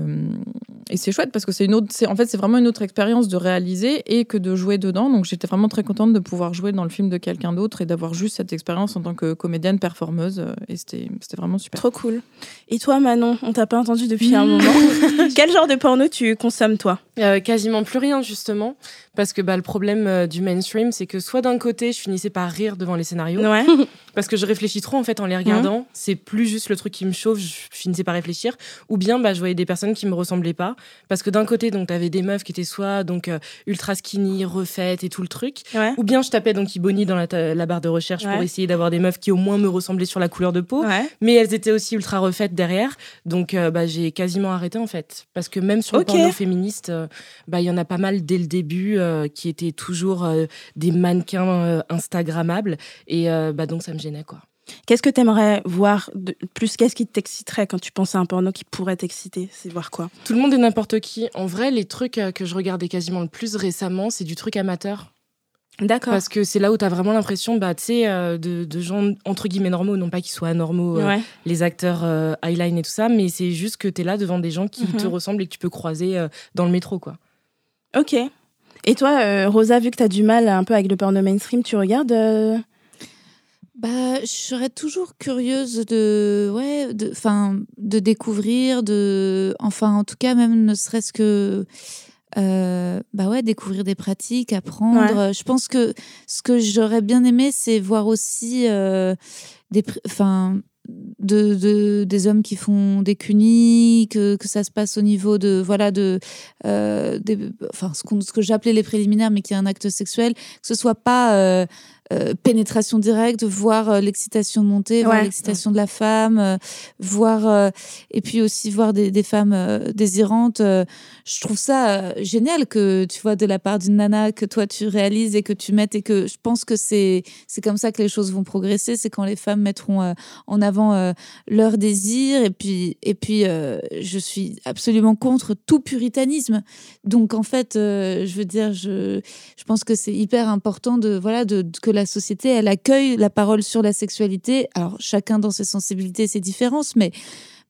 et c'est chouette parce que c'est une autre, en fait, c'est vraiment une autre expérience de réaliser et que de jouer dedans. Donc j'étais vraiment très contente de pouvoir jouer dans le film de quelqu'un d'autre et d'avoir juste cette expérience en tant que comédienne performeuse. Et c'était vraiment super. Trop cool. Et toi, Manon, on t'a pas entendu depuis un moment. Quel genre de porno tu consommes, toi? Euh, Quasiment plus rien, justement. Parce que bah, le problème euh, du mainstream, c'est que soit d'un côté, je finissais par rire devant les scénarios. Ouais. parce que je réfléchis trop, en fait, en les regardant. Mmh. C'est plus juste le truc qui me chauffe, je finissais par réfléchir. Ou bien, bah, je voyais des personnes qui me ressemblaient pas. Parce que d'un côté, donc, avais des meufs qui étaient soit donc euh, ultra skinny, refaites et tout le truc. Ou bien, je tapais donc Iboni dans la, barre de recherche pour essayer d'avoir des meufs qui au moins me ressemblaient sur la couleur de peau. Mais elles étaient aussi ultra refaites derrière. Donc, bah, j'ai quasiment arrêté, en fait. Parce que même sur le porno féministe, bah, il y en a pas mal dès le début euh, qui étaient toujours euh, des mannequins euh, Instagrammables. Et bah, donc, ça me gênait, quoi. Qu'est-ce que tu aimerais voir de plus? Qu'est-ce qui t'exciterait quand tu penses à un porno qui pourrait t'exciter? C'est voir quoi? Tout le monde et n'importe qui. En vrai, les trucs que je regardais quasiment le plus récemment, c'est du truc amateur. D'accord. Parce que c'est là où tu as vraiment l'impression bah, de, de, gens entre guillemets normaux, non pas qu'ils soient anormaux, les acteurs highline et tout ça, mais c'est juste que tu es là devant des gens qui te mhm. ressemblent et que tu peux croiser dans le métro. quoi. Ok. Et toi, euh, Rosa, vu que tu as du mal un peu avec le porno mainstream, tu regardes euh bah, je serais toujours curieuse de, ouais, de, fin, de découvrir, de, enfin, en tout cas, même ne serait-ce que, euh, bah ouais, découvrir des pratiques, apprendre. Je pense que ce que j'aurais bien aimé, c'est voir aussi des, enfin, de, des hommes qui font des cunis, que, que ça se passe au niveau de voilà de euh, enfin ce, ce que j'appelais les préliminaires, mais qui est un acte sexuel, que ce soit pas euh, pénétration directe, voir euh, l'excitation monter, voir l'excitation de la femme, euh, voir et puis aussi voir des, des femmes désirantes. je trouve ça génial que tu vois de la part d'une nana que toi tu réalises et que tu mettes et que je pense que c'est c'est comme ça que les choses vont progresser. C'est quand les femmes mettront en avant leur désir et puis et puis je suis absolument contre tout puritanisme. Donc en fait, je veux dire, je je pense que c'est hyper important de voilà de, que la société, elle accueille la parole sur la sexualité. Alors, chacun dans ses sensibilités, ses différences, mais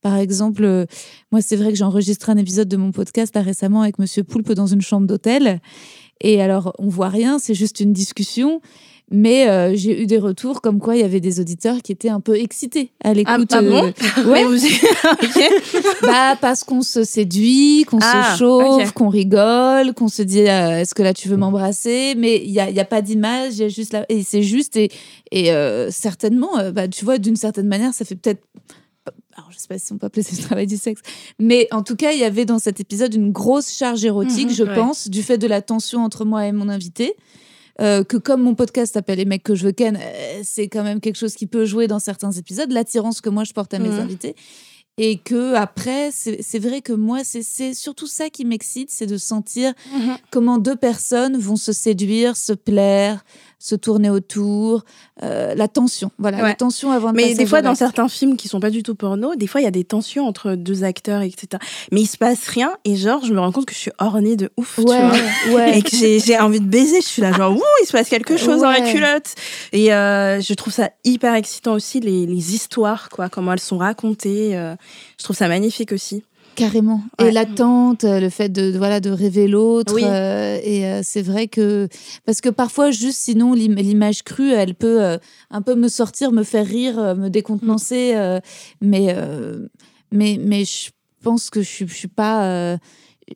par exemple, euh, moi, c'est vrai que j'ai enregistré un épisode de mon podcast là, récemment avec Monsieur Poulpe dans une chambre d'hôtel. Et alors, on voit rien, c'est juste une discussion. Mais euh, j'ai eu des retours comme quoi il y avait des auditeurs qui étaient un peu excités à l'écoute. Ah, ah bon euh, ouais. bah parce qu'on se séduit, qu'on se ah, chauffe, qu'on rigole, qu'on se dit euh, est-ce que là tu veux m'embrasser? Mais il y a, y a, pas d'image, il y a juste là et c'est juste et, et certainement, bah tu vois d'une certaine manière ça fait peut-être alors je sais pas si on peut appeler ça le travail du sexe, mais en tout cas, il y avait dans cet épisode une grosse charge érotique, mhm, je pense, du fait de la tension entre moi et mon invité. Euh, que comme mon podcast s'appelle Les mecs que je veux ken, euh, c'est quand même quelque chose qui peut jouer dans certains épisodes, l'attirance que moi je porte à mes mmh. invités. Et que après, c'est vrai que moi, c'est surtout ça qui m'excite, c'est de sentir mmh comment deux personnes vont se séduire, se plaire, se tourner autour, euh, la tension. Voilà, la tension avant de Mais des fois, dans certains films qui sont pas du tout porno, des fois, il y a des tensions entre deux acteurs, etc. Mais il se passe rien, et genre, je me rends compte que je suis ornée de ouf, tu vois. Ouais. Et que j'ai envie de baiser, je suis là, genre, ouh, il se passe quelque chose dans la culotte. Et euh, je trouve ça hyper excitant aussi, les, les histoires, quoi, comment elles sont racontées. Euh, je trouve ça magnifique aussi. Carrément. Et l'attente, euh, le fait de, voilà de rêver l'autre. Euh, et euh, c'est vrai que parce que parfois juste sinon l'image crue, elle peut un peu me sortir, me faire rire, me décontenancer. mais mais mais je pense que je suis je suis pas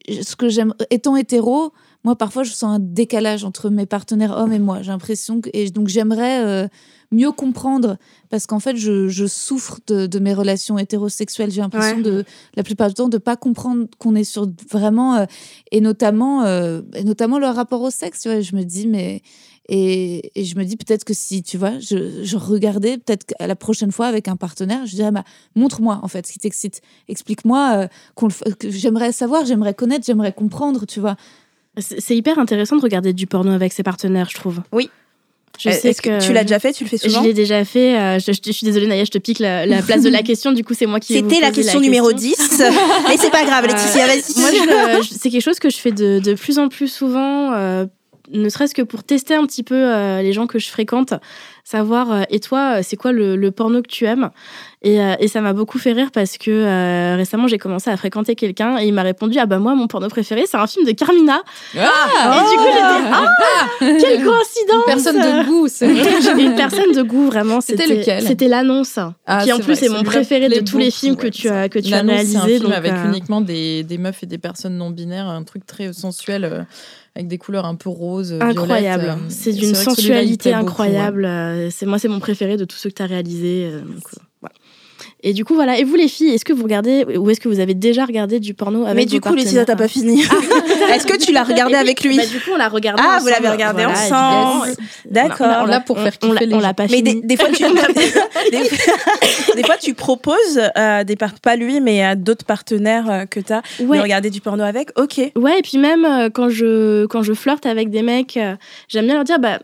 ce que j'aime étant hétéro. Moi, parfois, je sens un décalage entre mes partenaires hommes et moi. J'ai l'impression que et donc j'aimerais mieux comprendre parce qu'en fait je, souffre de, mes relations hétérosexuelles. J'ai l'impression de la plupart du temps de pas comprendre qu'on est sur vraiment euh, et notamment euh, et notamment le rapport au sexe tu vois, je me dis mais et, je me dis peut-être que si tu vois je, regardais peut-être la prochaine fois avec un partenaire je dirais bah, montre-moi en fait ce qui t'excite. Explique-moi euh, que j'aimerais savoir j'aimerais connaître j'aimerais comprendre tu vois. C'est hyper intéressant de regarder du porno avec ses partenaires je trouve. Oui Je sais que, tu l'as déjà fait, tu le fais souvent. Je l'ai déjà fait. je, suis désolée Naya, je te pique la, place de la question. Du coup, c'est moi qui. C'était la, question numéro 10. mais c'est pas grave, Laetitia, vas-y. Moi, c'est quelque chose que je fais de, de plus en plus souvent ne serait-ce que pour tester un petit peu euh, les gens que je fréquente, savoir euh, et toi, euh, c'est quoi le, porno que tu aimes? Et, ça m'a beaucoup fait rire parce que récemment j'ai commencé à fréquenter quelqu'un et il m'a répondu ah bah moi mon porno préféré c'est un film de Carmina. Ah et du coup j'étais ah, ah quelle coïncidence une personne de goût c'est une personne de goût vraiment c'était lequel? c'était l'annonce qui en plus est mon préféré de tous les films que tu as que tu as réalisé un film avec uniquement des, des meufs et des personnes non binaires un truc très sensuel avec des couleurs un peu roses. Incroyable. Euh, c'est d'une sensualité incroyable. Euh, c'est moi, c'est mon préféré de tous ceux que tu as réalisés. Euh, et du coup, voilà. Et vous, les filles, est-ce que vous regardez ou est-ce que vous avez déjà regardé du porno avec Mais du coup, Laetitia, t'as pas fini. Ah. est-ce que tu l'as regardé avec lui bah, Du coup, on l'a regardé Ah, ensemble. vous l'avez regardé ensemble. D'accord. On l'a pour faire kiffer les On l'a pas mais fini. Des, fois, tu, des, fois, tu proposes, euh, des pas lui, mais à d'autres partenaires euh, que t'as, de regarder du porno avec. Ok. Ouais, et puis même euh, quand, je, quand je flirte avec des mecs, euh, j'aime bien leur dire, bah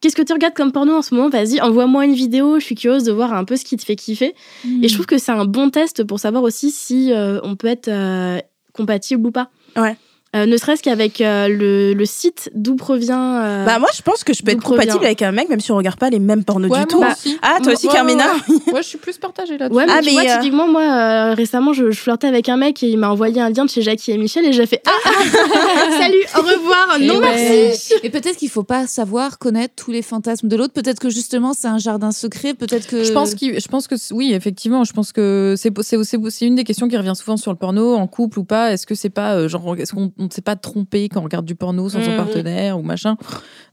Qu'est-ce que tu regardes comme porno en ce moment? Vas-y, envoie-moi une vidéo. Je suis curieuse de voir un peu ce qui te fait kiffer. Hmm. Et je trouve que c'est un bon test pour savoir aussi si euh, on peut être euh, compatible ou pas. Ouais. Euh, ne serait-ce qu'avec euh, le, le, site d'où provient. Euh, bah moi je pense que je peux être compatible avec un mec même si on regarde pas les mêmes pornos du tout. Ah toi aussi Carmina Moi je suis plus partagée là-dessus. Ouais mais, ah, tu vois typiquement moi récemment je, flirtais avec un mec et il m'a envoyé un lien de chez Jackie et Michel et j'ai fait ah salut au revoir non merci. Et peut-être qu'il faut pas savoir connaître tous les fantasmes de l'autre. Peut-être que justement c'est un jardin secret. Peut-être que. Je pense que je pense que oui effectivement je pense que c'est c'est une des questions qui revient souvent sur le porno en couple ou pas. Est-ce que c'est pas genre est-ce qu'on ne sait pas tromper quand on regarde du porno sans son mmh. partenaire ou machin.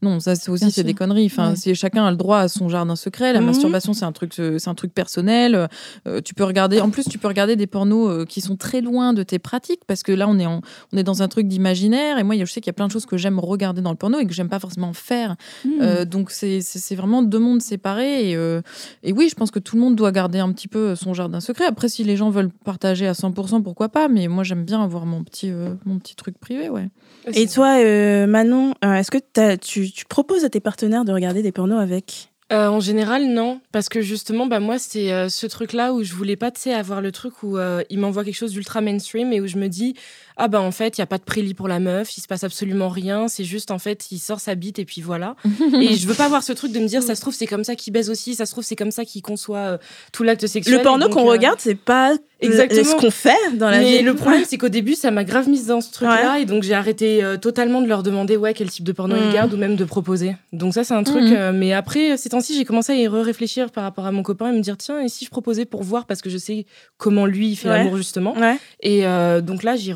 Non, ça aussi c'est des conneries. Enfin, chacun a le droit à son jardin secret. La mmh. masturbation c'est un truc, c'est un truc personnel. Euh, tu peux regarder. En plus, tu peux regarder des pornos euh, qui sont très loin de tes pratiques parce que là on est on est dans un truc d'imaginaire. Et moi, je sais qu'il y a plein de choses que j'aime regarder dans le porno et que j'aime pas forcément faire. Mmh. Euh, donc c'est vraiment deux mondes séparés. Et, et oui, je pense que tout le monde doit garder un petit peu son jardin secret. Après, si les gens veulent partager à 100%, pourquoi pas? Mais moi, j'aime bien avoir mon petit mon petit truc privé, ouais. Et toi, euh, Manon, euh, est-ce que tu, tu proposes à tes partenaires de regarder des pornos avec? Euh, en général, non, parce que justement, bah moi, c'est ce truc-là où je voulais pas, tu sais, avoir le truc où il m'envoie quelque chose d'ultra mainstream et où je me dis, ah bah en fait, il y a pas de prélit pour la meuf, il se passe absolument rien, c'est juste en fait, il sort sa bite et puis voilà. et je veux pas avoir ce truc de me dire, ça se trouve, c'est comme ça qu'il baise aussi, ça se trouve, c'est comme ça qu'il conçoit tout l'acte sexuel. Le porno qu'on regarde, c'est pas Exactement. ce qu'on fait dans la mais vie. le problème, c'est qu'au début, ça m'a grave mise dans ce truc-là. Et donc, j'ai arrêté euh, totalement de leur demander ouais, quel type de porno ils mm. gardent ou même de proposer. Donc, ça, c'est un truc. Mm. Euh, mais après, ces temps-ci, j'ai commencé à y réfléchir par rapport à mon copain et me dire tiens, et si je proposais pour voir Parce que je sais comment lui, il fait l'amour, justement. Et euh, donc là, j'y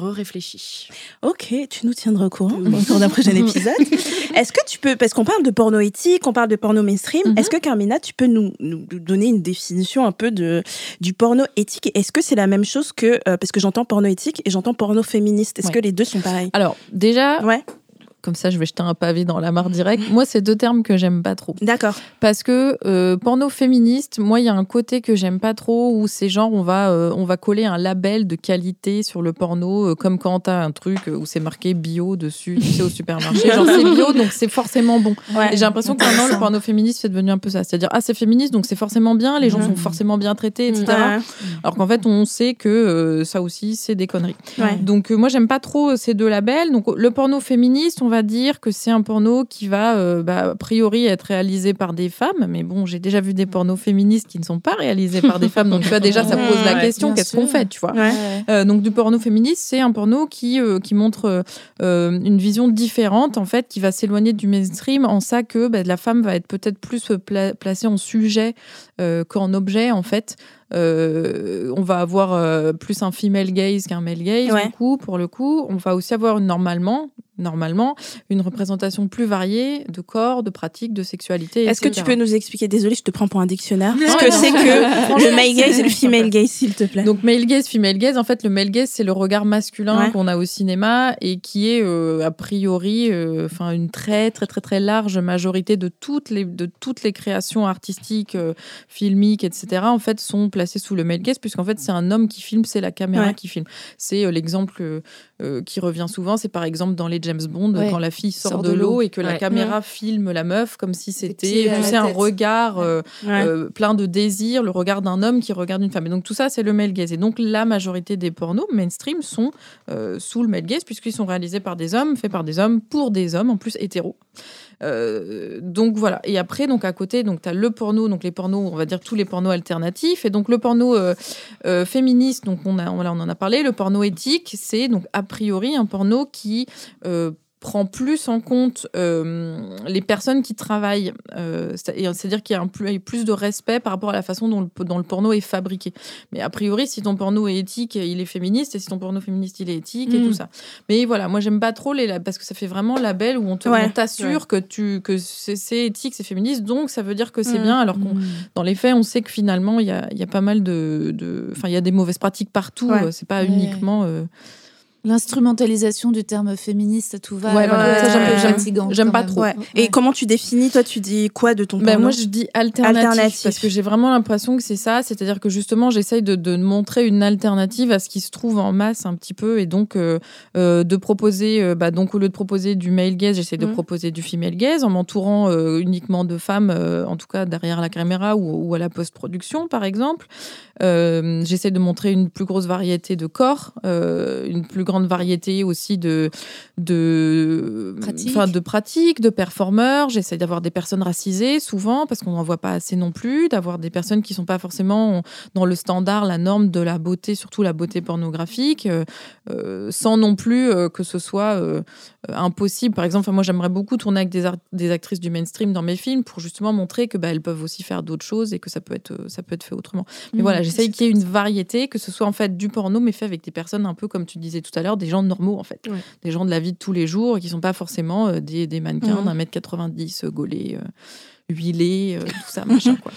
Ok, tu nous tiendras au courant dans un prochain épisode. Est-ce que tu peux, parce qu'on parle de porno éthique, on parle de porno mainstream, mm-hmm. est-ce que Carmina, tu peux nous, nous donner une définition un peu de, du porno éthique? Est-ce que c'est la même chose que euh, parce que j'entends porno éthique et j'entends porno féministe. Est-ce que les deux sont pareils? Alors, déjà, ouais comme ça je vais jeter un pavé dans la mare direct. Moi, c'est deux termes que j'aime pas trop. D'accord. Parce que euh, porno féministe, moi, il y a un côté que j'aime pas trop où c'est genre on va euh, on va coller un label de qualité sur le porno, euh, comme quand t'as un truc où c'est marqué bio dessus, tu sais au supermarché, genre c'est bio donc c'est forcément bon. Et j'ai l'impression que maintenant le porno féministe c'est devenu un peu ça, c'est-à-dire ah c'est féministe donc c'est forcément bien, les gens sont forcément bien traités, etc. Alors qu'en fait on sait que ça aussi c'est des conneries. Donc moi j'aime pas trop ces deux labels. Donc le porno féministe, on va dire que c'est un porno qui va, euh, bah, a priori, être réalisé par des femmes. Mais bon, j'ai déjà vu des pornos féministes qui ne sont pas réalisés par des femmes. Donc, tu vois, déjà, ça pose la question qu'est-ce qu'on fait, tu vois euh, Donc, du porno féministe, c'est un porno qui, euh, qui montre une vision différente, en fait, qui va s'éloigner du mainstream en ça que bah, la femme va être peut-être plus placée en sujet qu'en objet, en fait. Euh, on va avoir euh, plus un female gaze qu'un male gaze, du coup, pour le coup. On va aussi avoir normalement, normalement, une représentation plus variée de corps, de pratiques, de sexualité. Est-ce que tu peux nous expliquer, désolé, je te prends pour un dictionnaire, ce que c'est que le male gaze et le female gaze, s'il te plaît Donc, male gaze, female gaze, en fait, le male gaze, c'est le regard masculin qu'on a au cinéma et qui est, euh, a priori, enfin une très, très, très, très large majorité de toutes les, de toutes les créations artistiques, filmiques, etc., en fait, sont placé sous le male gaze, puisqu'en fait, c'est un homme qui filme, c'est la caméra qui filme. C'est euh, l'exemple euh, euh, qui revient souvent, c'est par exemple dans les James Bond quand la fille sort, de, l'eau et que la caméra filme la meuf comme si c'était tu sais, un regard euh, euh, plein de désir, le regard d'un homme qui regarde une femme. Et donc tout ça, c'est le male gaze. Et donc la majorité des pornos mainstream sont sous le male gaze puisqu'ils sont réalisés par des hommes, faits par des hommes, pour des hommes, en plus hétéros. Euh, donc voilà. Et après, donc à côté, donc tu as le porno, donc les pornos, on va dire tous les pornos alternatifs. Et donc le porno euh, euh, féministe, donc on, a, on en a parlé. Le porno éthique, c'est donc a priori un porno qui prend plus en compte euh, les personnes qui travaillent. Euh, c'est-à-dire qu'il y a un plus, plus, de respect par rapport à la façon dont le, le, porno est fabriqué. Mais a priori, si ton porno est éthique, il est féministe, et si ton porno féministe, il est éthique, et tout mm. ça. Mais voilà, moi, j'aime pas trop les parce que ça fait vraiment label où on t'assure que, tu, que c'est éthique, c'est féministe, donc ça veut dire que c'est mm. bien, alors qu'on mm. dans les faits, on sait que finalement, il y a, y a, pas mal de... Enfin, il y a des mauvaises pratiques partout, c'est pas uniquement... Euh, L'instrumentalisation du terme féministe à tout va. Ouais, j'aime pas trop. Et comment tu définis Toi, tu dis quoi de ton ben Moi, je dis alternatif, parce que j'ai vraiment l'impression que c'est ça. C'est-à-dire que justement, j'essaye de, de, montrer une alternative à ce qui se trouve en masse un petit peu, et donc euh, euh, de proposer, euh, bah, donc au lieu de proposer du male gaze, j'essaie de mmh. proposer du female gaze en m'entourant uniquement de femmes, en tout cas derrière la caméra ou, ou à la post-production, par exemple. j'essaie de montrer une plus grosse variété de corps, une plus grande variété aussi de, de, de pratiques, de performeurs. J'essaie d'avoir des personnes racisées souvent parce qu'on n'en voit pas assez non plus, d'avoir des personnes qui sont pas forcément dans le standard, la norme de la beauté, surtout la beauté pornographique, euh, euh, sans non plus euh, que ce soit impossible. Par exemple, moi j'aimerais beaucoup tourner avec des, des, actrices du mainstream dans mes films pour justement montrer que bah, elles peuvent aussi faire d'autres choses et que ça peut être, ça peut être fait autrement. Mais mmh, voilà, j'essaye qu'il y ait une variété, que ce soit en fait du porno mais fait avec des personnes un peu comme tu disais tout à l'heure, des gens normaux en fait, des gens de la vie de tous les jours qui sont pas forcément euh, des, des, mannequins mmh. d'un mètre 90 euh, gaulés. Euh, huilés, tout ça, machin, quoi.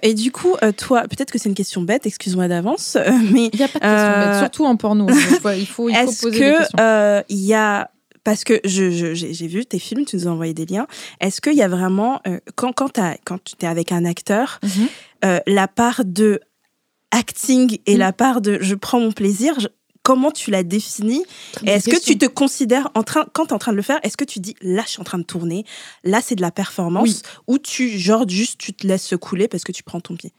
et du coup, toi, peut-être que c'est une question bête, excuse-moi d'avance, mais il n'y a pas de question bête, surtout en porno. il faut, il faut, Est-ce que il y a parce que j'ai je, vu tes films, tu nous as envoyé des liens. Est-ce qu'il y a vraiment, quand, quand, quand tu es avec un acteur, mmh la part de acting et mmh. la part de je prends mon plaisir, comment tu l'as définis Est-ce que tu te considères en train, quand tu es en train de le faire, est-ce que tu dis là, je suis en train de tourner, là, c'est de la performance, ou tu, genre, juste, tu te laisses couler parce que tu prends ton pied?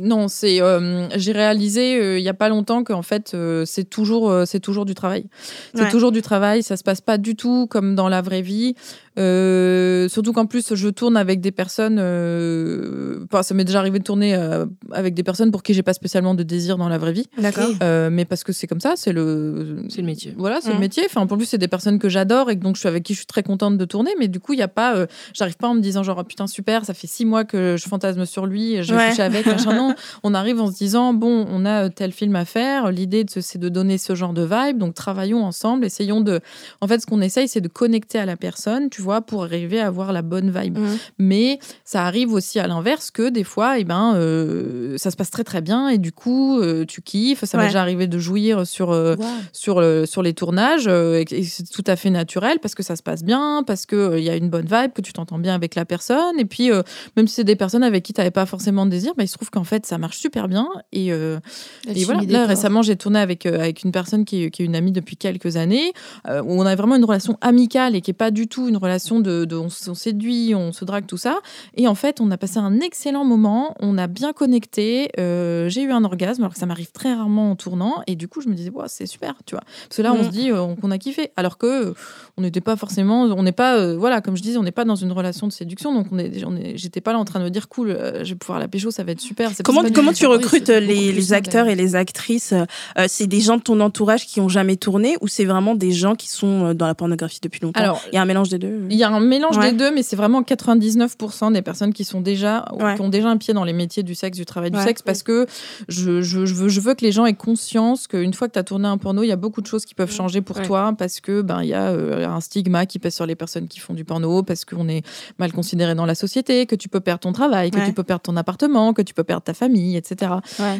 Non, c'est euh, j'ai réalisé euh, il y a pas longtemps qu'en fait euh, c'est toujours c'est toujours du travail. C'est toujours du travail, ça se passe pas du tout comme dans la vraie vie. Euh, surtout qu'en plus, je tourne avec des personnes. Euh, ça m'est déjà arrivé de tourner euh, avec des personnes pour qui j'ai pas spécialement de désir dans la vraie vie. D'accord. mais parce que c'est comme ça, c'est le. C'est le métier. Voilà, c'est le mmh. métier. Enfin, en plus, c'est des personnes que j'adore et donc je suis avec qui je suis très contente de tourner. Mais du coup, il y a pas. J'arrive pas en me disant genre oh, putain super, ça fait six mois que je fantasme sur lui, je vais coucher avec. Machin. Non, on arrive en se disant bon, on a tel film à faire. L'idée c'est de donner ce genre de vibe. Donc travaillons ensemble, essayons de. En fait, ce qu'on essaye, c'est de connecter à la personne. Tu vois pour arriver à avoir la bonne vibe. Mmh. Mais ça arrive aussi à l'inverse que des fois, et eh ben, euh, ça se passe très très bien et du coup, euh, tu kiffes. Ça m'est déjà arrivé de jouir sur, euh, sur, sur les tournages et, c'est tout à fait naturel parce que ça se passe bien, parce qu'il il y a une bonne vibe, que tu t'entends bien avec la personne. Et puis, même si c'est des personnes avec qui tu n'avais pas forcément de désir, bah, il se trouve qu'en fait, ça marche super bien. Et, et voilà, là, récemment, j'ai tourné avec, avec une personne qui est, qui est, une amie depuis quelques années, où on a vraiment une relation amicale et qui n'est pas du tout une relation de, on, séduit, on se drague, tout ça. Et en fait, on a passé un excellent moment, on a bien connecté. Euh, j'ai eu un orgasme, alors que ça m'arrive très rarement en tournant. Et du coup, je me disais, c'est super, tu vois. Parce que là, on mm. se dit euh, qu'on a kiffé. Alors que euh, on n'était pas forcément, on n'est pas, voilà, comme je disais, on n'est pas dans une relation de séduction. Donc, on est, j'étais pas là en train de me dire, cool, je vais pouvoir la pécho, ça va être super. Comment, comment tu recrutes les, les acteurs et les actrices C'est des gens de ton entourage qui ont jamais tourné ou c'est vraiment des gens qui sont dans la pornographie depuis longtemps? Alors, il y a un mélange des deux? Il y a un mélange des deux, mais c'est vraiment 99% des personnes qui sont déjà, qui ont déjà un pied dans les métiers du sexe, du travail du sexe, parce que je, je, veux, je veux que les gens aient conscience qu'une fois que tu as tourné un porno, il y a beaucoup de choses qui peuvent changer pour toi, parce que ben il y a euh, un stigma qui pèse sur les personnes qui font du porno, parce qu'on est mal considéré dans la société, que tu peux perdre ton travail, que tu peux perdre ton appartement, que tu peux perdre ta famille, etc.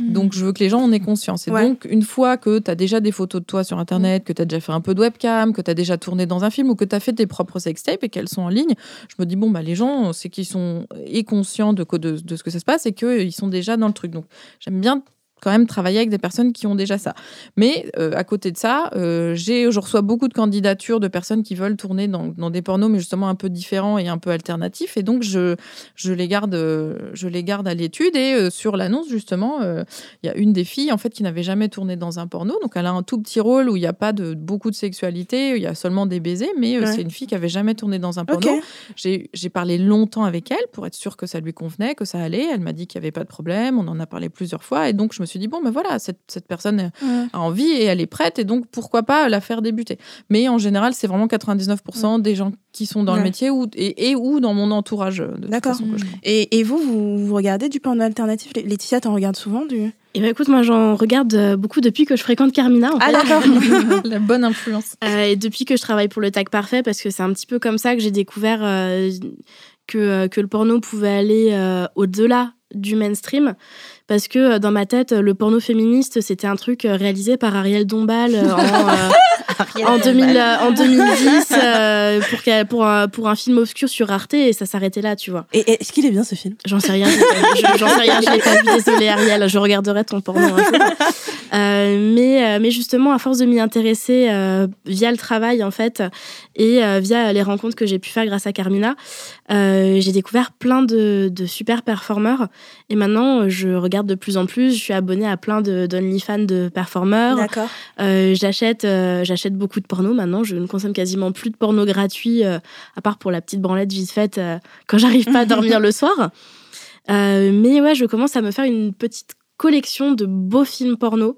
Donc je veux que les gens en aient conscience. Et donc une fois que tu as déjà des photos de toi sur Internet, que tu as déjà fait un peu de webcam, que tu as déjà tourné dans un film ou que tu as fait tes propres et qu'elles sont en ligne, je me dis, bon, bah, les gens, c'est qu'ils sont et conscients de, de, de, ce que ça se passe et qu'ils sont déjà dans le truc. Donc, j'aime bien quand même travailler avec des personnes qui ont déjà ça. Mais euh, à côté de ça, euh, j'ai, je reçois beaucoup de candidatures de personnes qui veulent tourner dans, dans, des pornos, mais justement un peu différents et un peu alternatifs. Et donc, je, je, les, garde, je les garde à l'étude. Et euh, sur l'annonce, justement, il y a une des filles en fait, qui n'avait jamais tourné dans un porno. Donc, elle a un tout petit rôle où il n'y a pas de, beaucoup de sexualité, il y a seulement des baisers, mais c'est une fille qui avait jamais tourné dans un porno. J'ai parlé longtemps avec elle pour être sûre que ça lui convenait, que ça allait. Elle m'a dit qu'il n'y avait pas de problème. On en a parlé plusieurs fois. Et donc, je me suis dit, bon, ben voilà, cette, cette personne a envie et elle est prête. Et donc, pourquoi pas la faire débuter Mais en général, c'est vraiment 99% des gens qui sont dans le métier ou, et, ou dans mon entourage. D'accord. Et, et, vous, vous, regardez du porno alternatif? Laetitia, t'en regardes souvent du? Et eh ben écoute, moi j'en regarde euh, beaucoup depuis que je fréquente Carmina. ah d'accord. La bonne influence. Euh, et depuis que je travaille pour le Tag Parfait, parce que c'est un petit peu comme ça que j'ai découvert euh, que, que le porno pouvait aller au-delà du mainstream parce que euh, dans ma tête, le porno féministe, c'était un truc euh, réalisé par Ariel Dombal euh, en, 2010 pour, pour, un, pour un film obscur sur Arte et ça s'arrêtait là, tu vois. Et est-ce qu'il est bien ce film? J'en sais rien, j'en sais rien, je l'ai pas vu, désolée Ariel, je regarderai ton porno un jour. Mais, mais justement, à force de m'y intéresser via le travail en fait et via les rencontres que j'ai pu faire grâce à Carmina, j'ai découvert plein de, de super performeurs et maintenant je regarde de plus en plus. Je suis abonnée à plein de d'OnlyFans de performeurs. D'accord. Euh, j'achète euh, j'achète beaucoup de porno maintenant. Je ne consomme quasiment plus de porno gratuit, euh, à part pour la petite branlette vite faite quand j'arrive pas à dormir le soir. mais ouais, je commence à me faire une petite collection de beaux films porno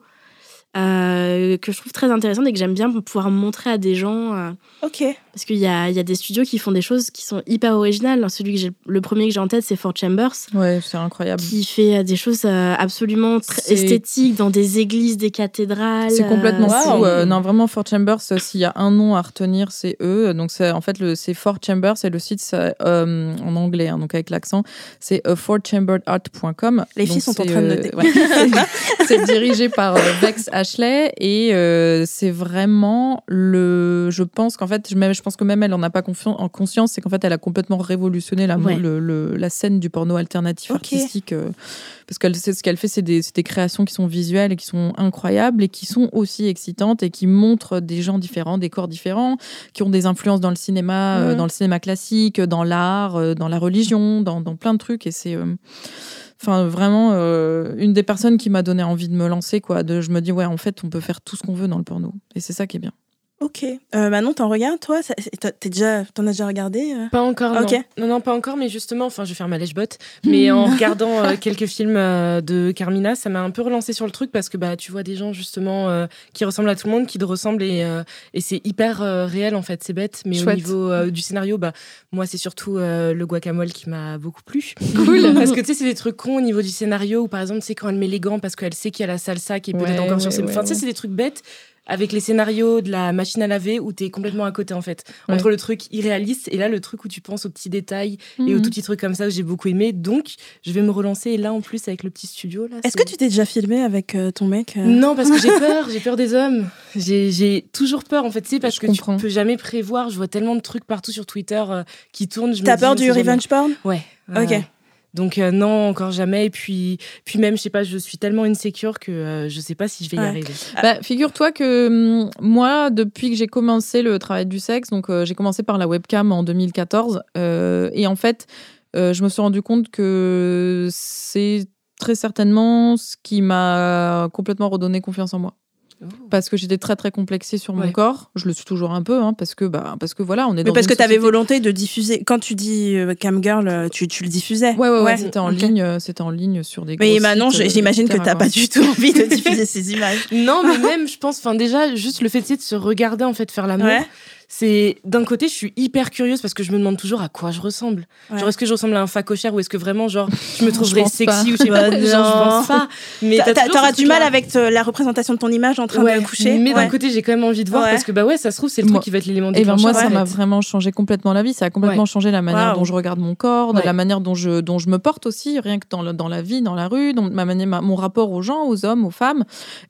euh, que je trouve très intéressante et que j'aime bien pouvoir montrer à des gens. Euh, ok. Parce qu'il y a, y a, des studios qui font des choses qui sont hyper originales. Celui que j'ai, le premier que j'ai en tête, c'est Fort Chambers. Ouais, c'est incroyable. Qui fait euh, des choses absolument esthétiques dans des églises, des cathédrales. C'est complètement fou. non, vraiment, Fort Chambers, s'il y a un nom à retenir, c'est eux. Donc, c'est, en fait, le, c'est Fort Chambers et le site en anglais, hein, donc avec l'accent, c'est fortchamberedart.com. Les filles sont en train de noter. c'est dirigé par Vex Ashley et euh, c'est vraiment le. Je pense qu'en fait, je, je pense que même elle en a pas en conscience, c'est qu'en fait, elle a complètement révolutionné la, le, la scène du porno alternatif artistique. Euh, parce que ce qu'elle fait, c'est des, des, créations qui sont visuelles et qui sont incroyables et qui sont aussi excitantes et qui montrent des gens différents, des corps différents, qui ont des influences dans le cinéma, euh, dans le cinéma classique, dans l'art, dans la religion, dans, dans, plein de trucs. Et c'est Enfin, vraiment, euh, une des personnes qui m'a donné envie de me lancer, quoi. De, je me dis, ouais, en fait, on peut faire tout ce qu'on veut dans le porno. Et c'est ça qui est bien. Ok. Euh, Manon, t'en regardes, toi T'es déjà, T'en as déjà regardé euh? Pas encore, non. non. Non, pas encore, mais justement, enfin, je vais faire ma lèche-botte. Mais en regardant euh, quelques films de Carmina, ça m'a un peu relancé sur le truc parce que bah, tu vois des gens, justement, qui ressemblent à tout le monde, qui te ressemblent et, et c'est hyper réel, en fait. C'est bête, mais au niveau du scénario, bah, moi, c'est surtout le guacamole qui m'a beaucoup plu. Cool. parce que tu sais, c'est des trucs cons au niveau du scénario où, par exemple, c'est quand elle met les gants parce qu'elle sait qu'il y a la salsa qui est peut-être encore sur ses. enfin, tu sais, c'est des trucs bêtes avec les scénarios de la machine à laver où tu es complètement à côté en fait. Entre le truc irréaliste et là le truc où tu penses aux petits détails et aux mhm. tout petits trucs comme ça que j'ai beaucoup aimé. Donc je vais me relancer et là en plus avec le petit studio là. Est-ce que tu t'es déjà filmé avec euh, ton mec euh non parce que j'ai peur j'ai peur des hommes. J'ai toujours peur en fait. C'est parce que tu peux jamais prévoir. Je vois tellement de trucs partout sur Twitter euh, qui tournent t'as peur du revenge porn? Ouais ok donc euh, non, encore jamais. Et puis, puis même, je sais pas, je suis tellement insécure que euh, je sais pas si je vais y arriver. Bah, figure-toi que hum, moi, depuis que j'ai commencé le travail du sexe, donc euh, j'ai commencé par la webcam en 2014, et en fait, je me suis rendu compte que c'est très certainement ce qui m'a complètement redonné confiance en moi. Parce que j'étais très très complexée sur mon corps. Je le suis toujours un peu, hein, parce que bah parce que voilà, on est. Mais parce que tu avais volonté de diffuser. Quand tu dis euh, cam girl, euh, tu, tu, le diffusais. Ouais ouais, ouais, c'était en ligne, euh, c'était en ligne sur des. Mais maintenant, j'imagine que t'as pas du tout envie de diffuser ces images. Non, mais même, je pense, enfin déjà, juste le fait de se regarder en fait faire l'amour c'est d'un côté je suis hyper curieuse parce que je me demande toujours à quoi je ressemble. Genre est-ce que je ressemble à un facochère ou est-ce que vraiment genre je me trouverais sexy ou je sais pas. Genre, je pense pas. Mais t'auras du mal avec la représentation de ton image en train de coucher. Mais d'un côté j'ai quand même envie de voir parce que bah ouais ça se trouve c'est le truc qui va être l'élément et ben moi ça m'a vraiment changé complètement la vie. Ça a complètement changé la manière dont je regarde mon corps la manière dont je dont je me porte aussi rien que dans, dans la vie dans la rue dans ma manière mon rapport aux gens aux hommes aux femmes.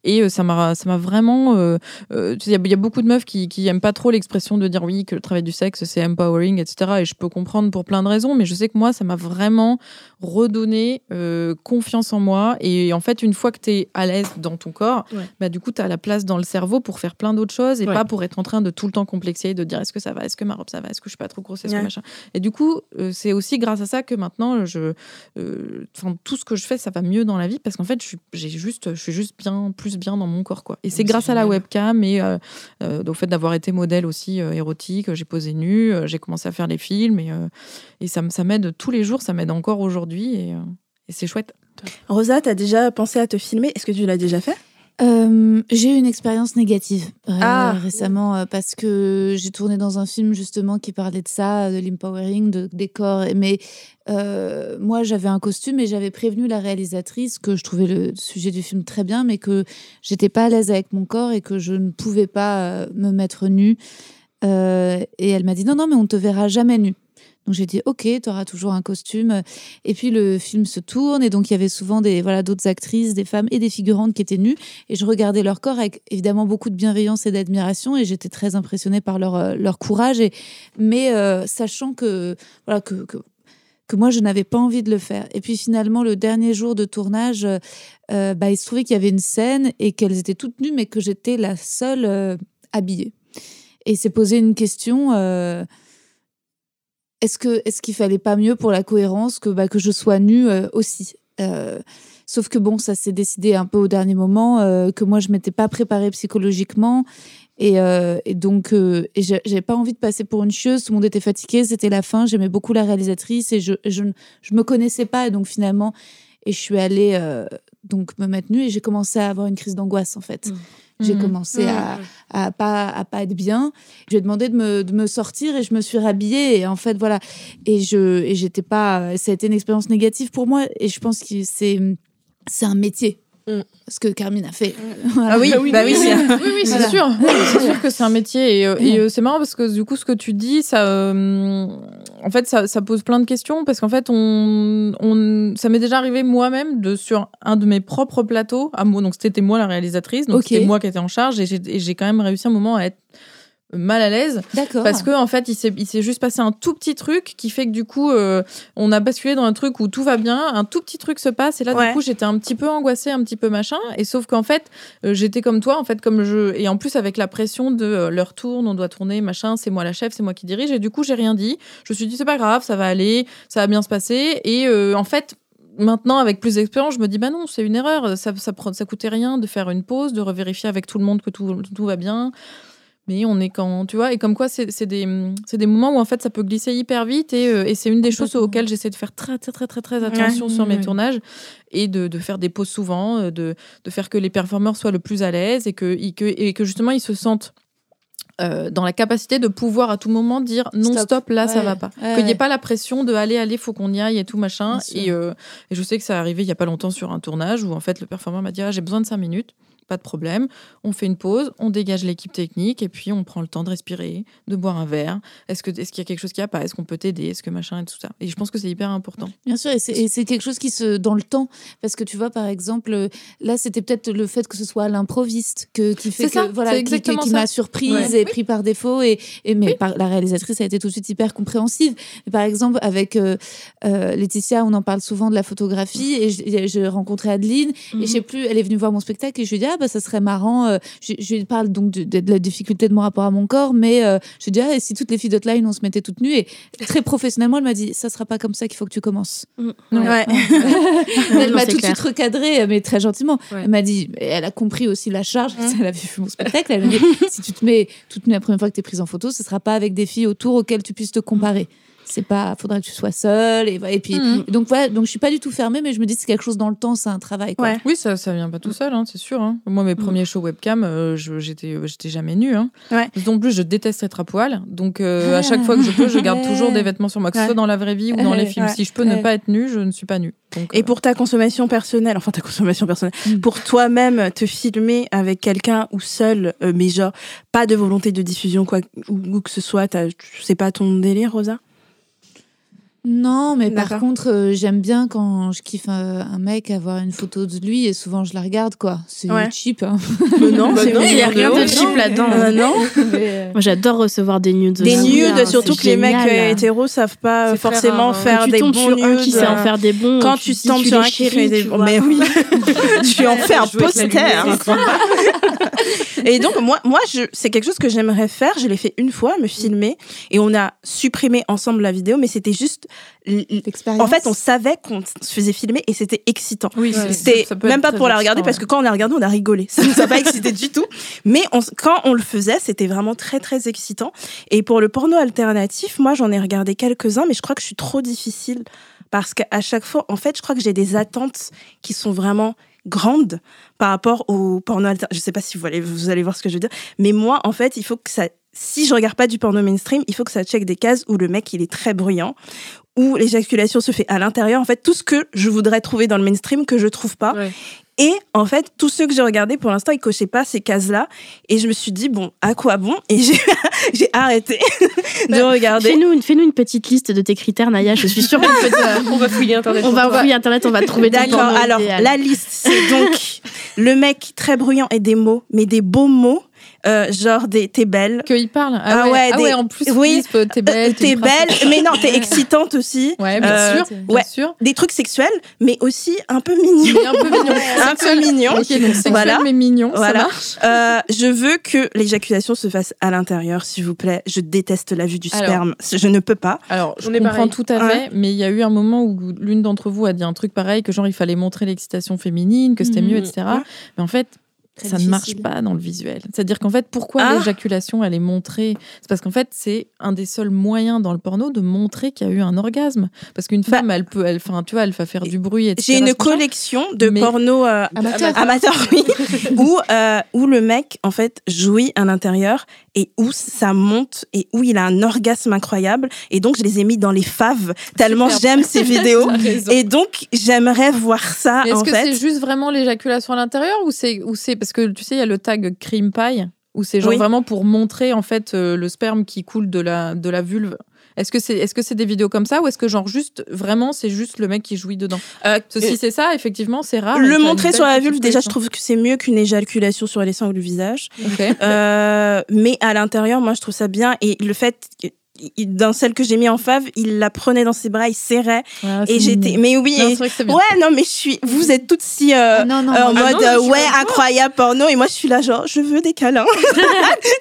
Et euh, ça m'a ça m'a vraiment euh, euh, il y, a beaucoup de meufs qui qui aiment pas trop l'expression l'impression de dire oui, que le travail du sexe, c'est empowering, etc. Et je peux comprendre pour plein de raisons, mais je sais que moi, ça m'a vraiment redonné euh, confiance en moi. Et en fait, une fois que tu es à l'aise dans ton corps, bah, du coup, tu as la place dans le cerveau pour faire plein d'autres choses et pas pour être en train de tout le temps complexer, de dire est-ce que ça va, est-ce que ma robe ça va, est-ce que je suis pas trop grosse, est-ce que machin. Et du coup, euh, c'est aussi grâce à ça que maintenant, je, euh, tout ce que je fais, ça va mieux dans la vie parce qu'en fait, je suis, juste, je suis juste bien, plus bien dans mon corps. Quoi. Et c'est grâce à la webcam et au fait d'avoir été modèle aussi érotique, j'ai posé nu, j'ai commencé à faire les films et, et ça, ça m'aide tous les jours, ça m'aide encore aujourd'hui et, et c'est chouette. Rosa, tu as déjà pensé à te filmer? Est-ce que tu l'as déjà fait? Euh, j'ai eu une expérience négative euh, ah. récemment euh, parce que j'ai tourné dans un film justement qui parlait de ça, de l'empowering, de, des corps. Mais moi, j'avais un costume et j'avais prévenu la réalisatrice que je trouvais le sujet du film très bien, mais que j'étais pas à l'aise avec mon corps et que je ne pouvais pas me mettre nue. Et elle m'a dit non, non, mais on ne te verra jamais nue. Donc j'ai dit ok, tu auras toujours un costume. Et puis le film se tourne et donc il y avait souvent des voilà d'autres actrices, des femmes et des figurantes qui étaient nues et je regardais leur corps avec évidemment beaucoup de bienveillance et d'admiration et j'étais très impressionnée par leur euh, leur courage mais euh, sachant que voilà que, que que moi je n'avais pas envie de le faire. Et puis finalement le dernier jour de tournage, euh, bah, il se trouvait qu'il y avait une scène et qu'elles étaient toutes nues mais que j'étais la seule habillée. Et s'est posé une question est-ce que est-ce qu'il fallait pas mieux pour la cohérence que bah, que je sois nue euh, aussi euh, Sauf que bon, ça s'est décidé un peu au dernier moment, euh, que moi je m'étais pas préparée psychologiquement et, donc et j'avais pas envie de passer pour une chieuse. Tout le monde était fatigué, c'était la fin. J'aimais beaucoup la réalisatrice et je, je je me connaissais pas et donc finalement et je suis allée donc me mettre nue et j'ai commencé à avoir une crise d'angoisse en fait. Mmh. J'ai mmh. commencé à, mmh. à, pas, à pas être bien. Je lui ai demandé de me, de me, sortir et je me suis rhabillée. Et en fait, voilà. Et je et j'étais pas. Ça a été une expérience négative pour moi. Et je pense que c'est c'est un métier. Mm. Ce que Carmine a fait. Ah oui, oui, bah oui, oui, c'est sûr. c'est sûr que c'est un métier. Et, euh, et euh, c'est marrant parce que du coup, ce que tu dis, ça, euh, en fait, ça, ça, pose plein de questions parce qu'en fait, on, on, ça m'est déjà arrivé moi-même de sur un de mes propres plateaux. À moi, donc c'était moi la réalisatrice, donc c'était moi qui étais en charge et j'ai quand même réussi un moment à être mal à l'aise. D'accord. Parce que en fait, il s'est, il s'est juste passé un tout petit truc qui fait que du coup, euh, on a basculé dans un truc où tout va bien, un tout petit truc se passe et là, du coup, j'étais un petit peu angoissée, un petit peu machin. Et sauf qu'en fait, euh, j'étais comme toi, en fait, comme je et en plus avec la pression de euh, leur tourne, on doit tourner, machin, c'est moi la chef, c'est moi qui dirige. Et du coup, j'ai rien dit. Je me suis dit c'est pas grave, ça va aller, ça va bien se passer. Et en fait, maintenant, avec plus d'expérience, je me dis, bah non, c'est une erreur. Ça, ça, ça, coûtait rien de faire une pause, de revérifier avec tout le monde que tout, tout va bien mais on est quand tu vois et comme quoi c'est des des moments où en fait ça peut glisser hyper vite et, euh, et c'est une des choses auxquelles j'essaie de faire très très très très très attention sur mes tournages et de, de, faire des pauses souvent euh, de, de faire que les performeurs soient le plus à l'aise et que, et que et que justement ils se sentent euh, dans la capacité de pouvoir à tout moment dire non stop, là ça va pas. Qu'il n'y ait pas la pression de aller aller faut qu'on y aille et tout machin et, et, je sais que ça arrivé il y a pas longtemps sur un tournage où en fait le performeur m'a dit ah, j'ai besoin de cinq minutes pas de problème. On fait une pause, on dégage l'équipe technique et puis on prend le temps de respirer, de boire un verre. Est-ce qu'il est y a quelque chose qui a pas? Est-ce qu'on peut t'aider? Est-ce que machin et tout ça? Et je pense que c'est hyper important. Bien sûr, et c'est quelque chose qui se dans le temps parce que tu vois par exemple là c'était peut-être le fait que ce soit l'improviste que qui fait que voilà qui, qui, m'a surprise et pris par défaut et, et mais par, la réalisatrice a été tout de suite hyper compréhensive. par exemple avec euh, euh, Laetitia, on en parle souvent de la photographie et j'ai rencontré Adeline et je mhm. sais plus, elle est venue voir mon spectacle et je lui dis ah bah, ça serait marrant. Euh, je, lui parle donc de, la difficulté de mon rapport à mon corps, mais euh, je dis, ah, si toutes les filles d'Hotline, on se mettait toutes nues. Et très professionnellement, elle m'a dit, ça sera pas comme ça qu'il faut que tu commences. Mm. Ouais. elle m'a tout de suite recadré, mais très gentiment. Elle m'a dit, elle a compris aussi la charge, mm. elle a vu mon spectacle. Elle m'a dit, si tu te mets toute nue la première fois que tu es prise en photo, ce sera pas avec des filles autour auxquelles tu puisses te comparer c'est pas faudrait que tu sois seule et, et puis mm. donc voilà donc je suis pas du tout fermée mais je me dis c'est quelque chose dans le temps c'est un travail quoi. oui ça ça vient pas tout seul hein, c'est sûr hein. moi mes mm. premiers shows webcam euh, j'étais euh, j'étais jamais nue hein. en plus je déteste être à poil donc euh, à chaque fois que je peux je garde toujours des vêtements sur moi que ce soit dans la vraie vie ou dans les films si je peux ne pas être nue je ne suis pas nue et pour ta consommation personnelle enfin ta consommation personnelle mm. pour toi-même te filmer avec quelqu'un ou seul mais genre pas de volonté de diffusion quoi ou, que ce soit tu sais pas ton délire Rosa? Non, mais par contre, euh, j'aime bien quand je kiffe un, mec avoir une photo de lui et souvent je la regarde, quoi. C'est cheap. Hein. non, il n'y a rien de cheap là-dedans. non. Moi, j'adore recevoir des nudes. Des nudes, surtout que les mecs hétéros savent pas forcément hein. faire des bons nudes. un qui sait en faire des bons. Quand tu tombes sur un qui fait des bons. Mais oui. Tu en fais un poster. Et donc, moi, moi c'est quelque chose que j'aimerais faire. Je l'ai fait une fois, me filmer. Et on a supprimé ensemble la vidéo, mais c'était juste. En fait, on savait qu'on se faisait filmer et c'était excitant. Oui, c'était même pas pour la regarder parce que quand on l'a regardé, on a rigolé. Ça nous a pas excité du tout. Mais quand on le faisait, c'était vraiment très, très excitant. Et pour le porno alternatif, moi, j'en ai regardé quelques-uns, mais je crois que je suis trop difficile parce qu'à chaque fois, en fait, je crois que j'ai des attentes qui sont vraiment grande par rapport au porno alternatif. Je sais pas si vous allez, vous allez voir ce que je veux dire, mais moi, en fait, il faut que ça, si je regarde pas du porno mainstream, il faut que ça check des cases où le mec, il est très bruyant, où l'éjaculation se fait à l'intérieur. En fait, tout ce que je voudrais trouver dans le mainstream que je trouve pas. Et en fait, tous ceux que j'ai regardés pour l'instant, ils cochaient pas ces cases-là. Et je me suis dit, bon, à quoi bon? Et j'ai arrêté de bah, regarder. Fais-nous une, fais une petite liste de tes critères, Naya. Je suis sûre qu'on va fouiller Internet. On va fouiller Internet, on va trouver D'accord, alors la liste, c'est donc le mec très bruyant et des mots, mais des beaux mots euh, genre des t'es belle. Qu'il parle. Ah, ah ouais, ah ouais, en plus, oui, t'es belle. T'es belle, mais non, t'es excitante aussi. Ouais, bien euh, sûr. Bien ouais, sûr. Des trucs sexuels, mais aussi un peu mignons. un peu mignon. un peu mignon. Ok, donc sexuel, voilà. mais mignon. Voilà. Ça euh, je veux que l'éjaculation se fasse à l'intérieur, s'il vous plaît. Je déteste la vue du sperme. Je ne peux pas. Alors, je comprends tout à fait, mais il y a eu un moment où l'une d'entre vous a dit un truc pareil, que genre il fallait montrer l'excitation féminine, que c'était mieux, mmh. etc. Mais en fait, ça ne marche pas dans le visuel. C'est-à-dire qu'en fait, pourquoi ah. l'éjaculation, elle est montrée? C'est parce qu'en fait, c'est un des seuls moyens dans le porno de montrer qu'il y a eu un orgasme. Parce qu'une bah, femme, elle peut, elle, enfin, tu vois, elle va faire du bruit, etc. J'ai une collection de porno euh, amateur, oui, où, euh, où le mec, en fait, jouit à l'intérieur et où ça monte et où il a un orgasme incroyable. Et donc, je les ai mis dans les faves tellement j'aime ces vidéos. Et donc, j'aimerais voir ça. Est-ce que c'est juste vraiment l'éjaculation à l'intérieur ou c'est parce que tu sais, il y a le tag cream pie où c'est genre vraiment pour montrer en fait euh, le sperme qui coule de la de la vulve. Est-ce que c'est est-ce que c'est des vidéos comme ça ou est-ce que genre juste vraiment c'est juste le mec qui jouit dedans? Euh, Si c'est ça, effectivement, c'est rare. Le montrer sur la vulve, déjà, je trouve que c'est mieux qu'une éjaculation sur les sangles du visage. Euh, mais à l'intérieur, moi, je trouve ça bien et le fait dans celle que j'ai mis en fave, il la prenait dans ses bras, il serrait. Ah, et j'étais mais oui ouais non mais je suis vous êtes toutes si euh, ah, non, non, en ah, mode ouais incroyable porno et moi je suis là genre je veux des câlins.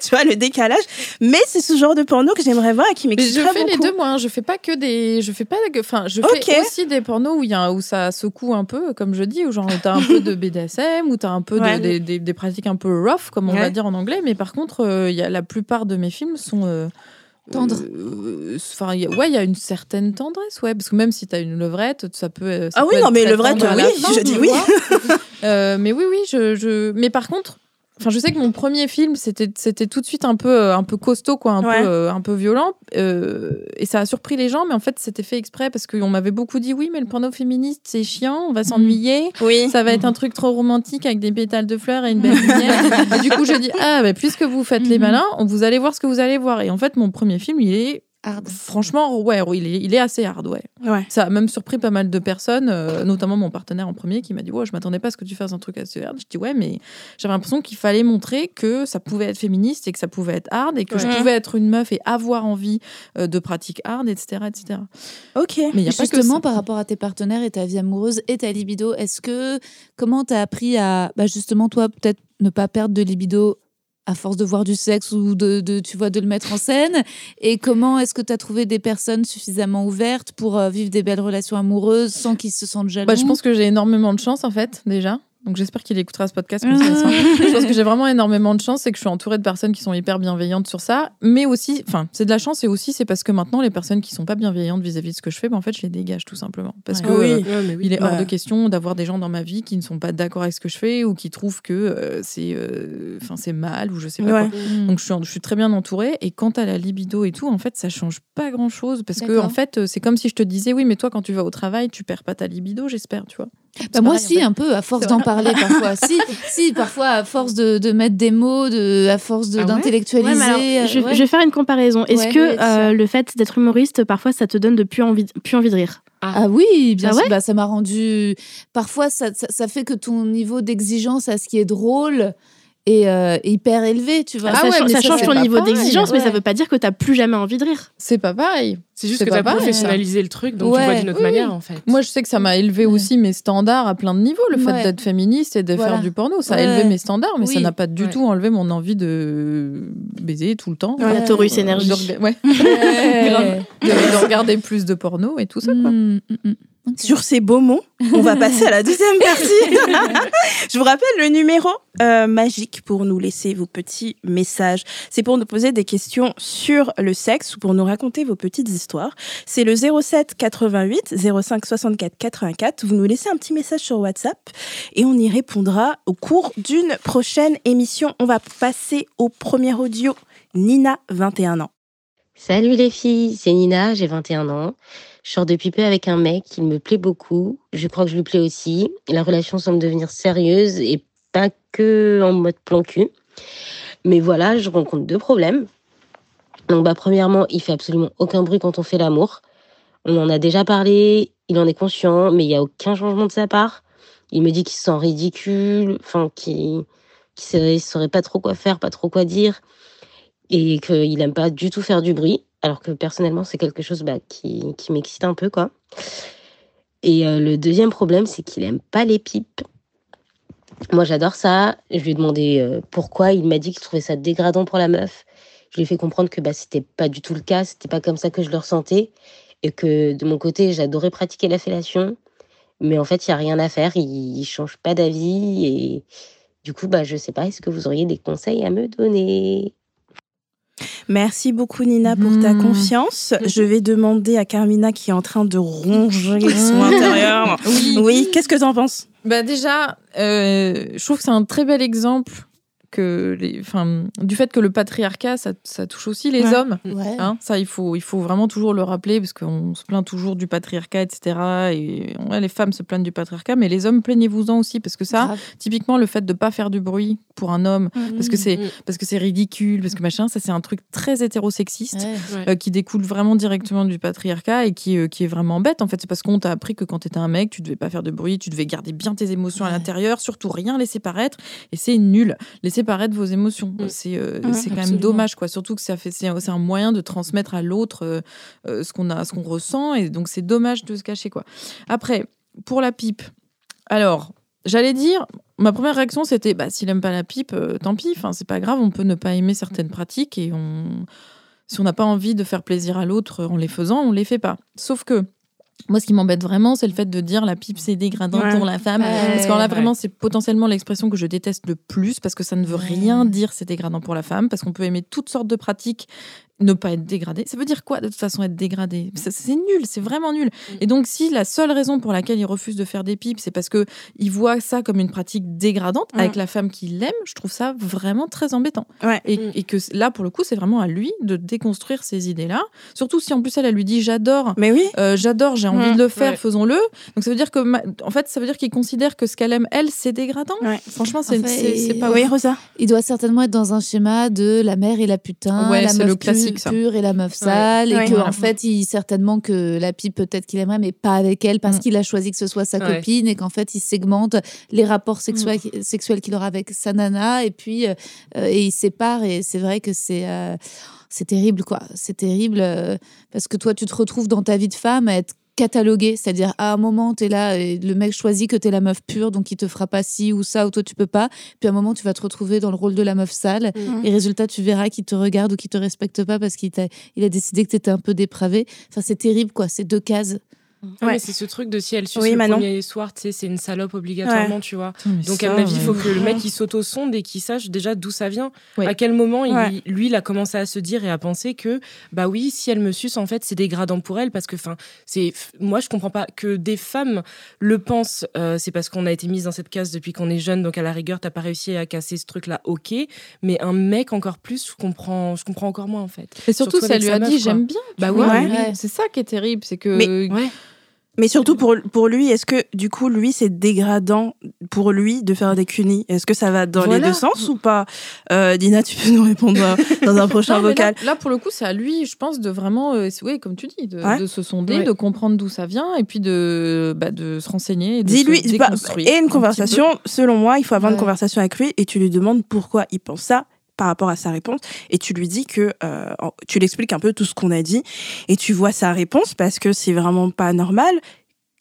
Tu vois le décalage. Mais c'est ce genre de porno que j'aimerais voir et qui m'excite je fais les deux moi hein. je fais pas que des je fais pas enfin je fais aussi des pornos où il y a où ça secoue un peu comme je dis où genre t'as un peu de BDSM ou t'as un peu de, des, des, pratiques un peu rough comme on va dire en anglais. Mais par contre euh, il y a la plupart de mes films sont euh, Tendre. Euh, enfin, ouais, il y a une certaine tendresse, ouais, parce que même si tu as une levrette, ça peut. ah oui, non, mais levrette, oui, je dis oui. euh, mais oui, oui, je, je. Mais par contre, Enfin, je sais que mon premier film, c'était, c'était tout de suite un peu, euh, un peu costaud, quoi, un, peu, euh, un peu violent. Euh, et ça a surpris les gens, mais en fait, c'était fait exprès parce qu'on m'avait beaucoup dit oui, mais le porno féministe, c'est chiant, on va s'ennuyer. Oui. Ça va être un truc trop romantique avec des pétales de fleurs et une belle lumière. et du coup, je dis ah, bah, puisque vous faites les mhm. malins, vous allez voir ce que vous allez voir. Et en fait, mon premier film, il est Franchement, ouais, il est, il est assez hard, ouais. Ça a même surpris pas mal de personnes, euh, notamment mon partenaire en premier qui m'a dit Ouais, je m'attendais pas à ce que tu fasses un truc assez hard. Je dis Ouais, mais j'avais l'impression qu'il fallait montrer que ça pouvait être féministe et que ça pouvait être hard et que je pouvais être une meuf et avoir envie euh, de pratiques hard, etc. etc. Ok. Mais y a Justement, par rapport à tes partenaires et ta vie amoureuse et ta libido, est-ce que. Comment t'as appris à. Bah justement, toi, peut-être ne pas perdre de libido à force de voir du sexe ou de, tu vois de le mettre en scène et comment est-ce que tu as trouvé des personnes suffisamment ouvertes pour euh, vivre des belles relations amoureuses sans qu'ils se sentent jaloux? Bah, je pense que j'ai énormément de chance en fait déjà donc j'espère qu'il écoutera ce podcast. je pense que j'ai vraiment énormément de chance et que je suis entourée de personnes qui sont hyper bienveillantes sur ça. Mais aussi, enfin, c'est de la chance et aussi c'est parce que maintenant les personnes qui sont pas bienveillantes vis-à-vis de ce que je fais, ben, en fait, je les dégage tout simplement. Parce que oui. Euh, il est hors de question d'avoir des gens dans ma vie qui ne sont pas d'accord avec ce que je fais ou qui trouvent que euh, c'est, euh, enfin, c'est mal ou je sais pas quoi. Mm. Donc je suis, je suis très bien entourée. Et quant à la libido et tout, en fait, ça change pas grand chose parce que en fait, c'est comme si je te disais, oui, mais toi, quand tu vas au travail, tu perds pas ta libido, j'espère, tu vois. Bah, moi aussi, un peu, à force d'en parler parfois. si, si, parfois, à force de, de, mettre des mots, de, à force ah d'intellectualiser. Euh, je, je, vais faire une comparaison. Est-ce que euh, le fait d'être humoriste, parfois, ça te donne de plus envie, plus envie de rire? Ah. ah. oui, bien ah sûr. Bah, ça m'a rendu. Parfois, ça, ça, ça, fait que ton niveau d'exigence à ce qui est drôle et euh, hyper élevé, tu vois. Ah ça, change ton niveau d'exigence, mais ça veut pas dire que tu t'as plus jamais envie de rire. C'est pas pareil. C'est juste que tu as professionnalisé le truc, donc tu vois d'une autre manière, en fait. Moi, je sais que ça m'a élevé aussi mes standards à plein de niveaux, le fait d'être féministe et de faire du porno. Ça a élevé mes standards, mais ça n'a pas du tout enlevé mon envie de baiser tout le temps. La Taurus énergie. De, regarder plus de porno et tout ça, quoi. Mm, mm, mm. Sur ces beaux mots, on va passer à la deuxième partie. Je vous rappelle le numéro euh, magique pour nous laisser vos petits messages. C'est pour nous poser des questions sur le sexe ou pour nous raconter vos petites histoires. C'est le 07 88 05 64 84. Vous nous laissez un petit message sur WhatsApp et on y répondra au cours d'une prochaine émission. On va passer au premier audio. Nina, 21 ans. Salut les filles, c'est Nina, j'ai 21 ans. Je sors depuis peu avec un mec, il me plaît beaucoup. Je crois que je lui plais aussi. La relation semble devenir sérieuse et pas que en mode plan cul. Mais voilà, je rencontre deux problèmes. Donc, bah, premièrement, il fait absolument aucun bruit quand on fait l'amour. On en a déjà parlé, il en est conscient, mais il n'y a aucun changement de sa part. Il me dit qu'il se sent ridicule, enfin, qu'il ne saurait pas trop quoi faire, pas trop quoi dire, et qu'il n'aime pas du tout faire du bruit alors que personnellement, c'est quelque chose bah, qui, m'excite un peu, quoi. Et euh, le deuxième problème, c'est qu'il aime pas les pipes. Moi, j'adore ça. Je lui ai demandé euh, pourquoi. Il m'a dit qu'il trouvait ça dégradant pour la meuf. Je lui ai fait comprendre que bah, c'était pas du tout le cas. C'était pas comme ça que je le ressentais. Et que de mon côté, j'adorais pratiquer la fellation. Mais en fait, il n'y a rien à faire. Il, ne change pas d'avis. Et du coup, bah, je sais pas. Est-ce que vous auriez des conseils à me donner? Merci beaucoup Nina pour ta hmm. confiance. Je vais demander à Carmina qui est en train de ronger son intérieur. Oui, oui. qu'est-ce que tu en penses? Bah déjà, euh, je trouve que c'est un très bel exemple que les, enfin, du fait que le patriarcat, ça, ça touche aussi les hommes. Hein, ça, il faut, il faut vraiment toujours le rappeler parce qu'on se plaint toujours du patriarcat, etc. Et ouais, les femmes se plaignent du patriarcat, mais les hommes, plaignez-vous-en aussi parce que ça, typiquement, le fait de pas faire du bruit pour un homme, mmh. parce que c'est mmh. parce que c'est ridicule, parce que machin, ça c'est un truc très hétérosexiste euh, qui découle vraiment directement du patriarcat et qui, euh, qui est vraiment bête. En fait, c'est parce qu'on t'a appris que quand tu étais un mec, tu devais pas faire de bruit, tu devais garder bien tes émotions à l'intérieur, surtout rien laisser paraître, et c'est nul. Laisser paraître vos émotions. Mm. C'est euh, c'est quand même dommage, quoi. Surtout que ça fait c'est un moyen de transmettre à l'autre euh, euh, ce qu'on a, ce qu'on ressent, et donc c'est dommage de se cacher, quoi. Après, pour la pipe, alors j'allais dire, ma première réaction c'était, bah s'il aime pas la pipe, tant pis. Enfin, c'est pas grave, on peut ne pas aimer certaines pratiques et on si on n'a pas envie de faire plaisir à l'autre en les faisant, on les fait pas. Sauf que moi, ce qui m'embête vraiment, c'est le fait de dire la pipe, c'est dégradant pour la femme. Parce que là, vraiment, c'est potentiellement l'expression que je déteste le plus, parce que ça ne veut rien dire, c'est dégradant pour la femme, parce qu'on peut aimer toutes sortes de pratiques ne pas être dégradé. Ça veut dire quoi de toute façon être dégradé? C'est nul, c'est vraiment nul. Mm. Et donc si la seule raison pour laquelle il refuse de faire des pipes, c'est parce que il voit ça comme une pratique dégradante avec la femme qu'il aime, je trouve ça vraiment très embêtant. Mm. Et, que là pour le coup c'est vraiment à lui de déconstruire ces idées-là. Surtout si en plus elle, elle lui dit j'adore, mais oui, euh, j'adore, j'ai envie de le faire, faisons-le. Donc ça veut dire que en fait ça veut dire qu'il considère que ce qu'elle aime elle c'est dégradant? Franchement c'est pas. Oui Rosa. Il doit certainement être dans un schéma de la mère et la putain, ouais, la le classique pure et la meuf sale et que en fait il certainement que la pipe peut-être qu'il aimerait mais pas avec elle parce mm. qu'il a choisi que ce soit sa copine et qu'en fait il segmente les rapports sexuels mm. sexuels qu'il aura avec sa nana et puis euh, et il sépare et c'est vrai que c'est euh, c'est terrible quoi. C'est terrible euh, parce que toi tu te retrouves dans ta vie de femme à être catalogué, c'est-à-dire à un moment tu es là et le mec choisit que tu es la meuf pure donc il te fera pas ci ou ça ou toi tu peux pas, puis à un moment tu vas te retrouver dans le rôle de la meuf sale mmh. et résultat tu verras qu'il te regarde ou qu'il te respecte pas parce qu'il a, il a décidé que tu étais un peu dépravé. Enfin c'est terrible quoi, c'est deux cases. Ouais. c'est ce truc de si elle suce le premier soir, tu sais, c'est une salope obligatoirement, tu vois. Donc, à mon avis, il faut que le mec, il s'auto-sonde et qu'il sache déjà d'où ça vient. À quel moment, il, lui, il a commencé à se dire et à penser que, bah oui, si elle me suce, en fait, c'est dégradant pour elle parce que, enfin, c'est. Moi, je comprends pas que des femmes le pensent, euh, c'est parce qu'on a été mis dans cette case depuis qu'on est jeune, donc à la rigueur, t'as pas réussi à casser ce truc-là, ok. Mais un mec, encore plus, je comprends, je comprends encore moins, en fait. Et surtout, ça lui a dit, j'aime bien. Bah oui, c'est ça qui est terrible, c'est que. Mais surtout pour, pour lui, est-ce que du coup, lui, c'est dégradant pour lui de faire des cunis? Est-ce que ça va dans les deux sens ou pas? Euh, Dina, tu peux nous répondre dans un prochain vocal. Là, pour le coup, c'est à lui, je pense, de vraiment, euh, oui, comme tu dis, de, se sonder, de comprendre d'où ça vient et puis de, bah, de se renseigner. Dis-lui, et une conversation, selon moi, il faut avoir une conversation avec lui et tu lui demandes pourquoi il pense ça par rapport à sa réponse et tu lui dis que euh, tu l'expliques un peu tout ce qu'on a dit et tu vois sa réponse parce que c'est vraiment pas normal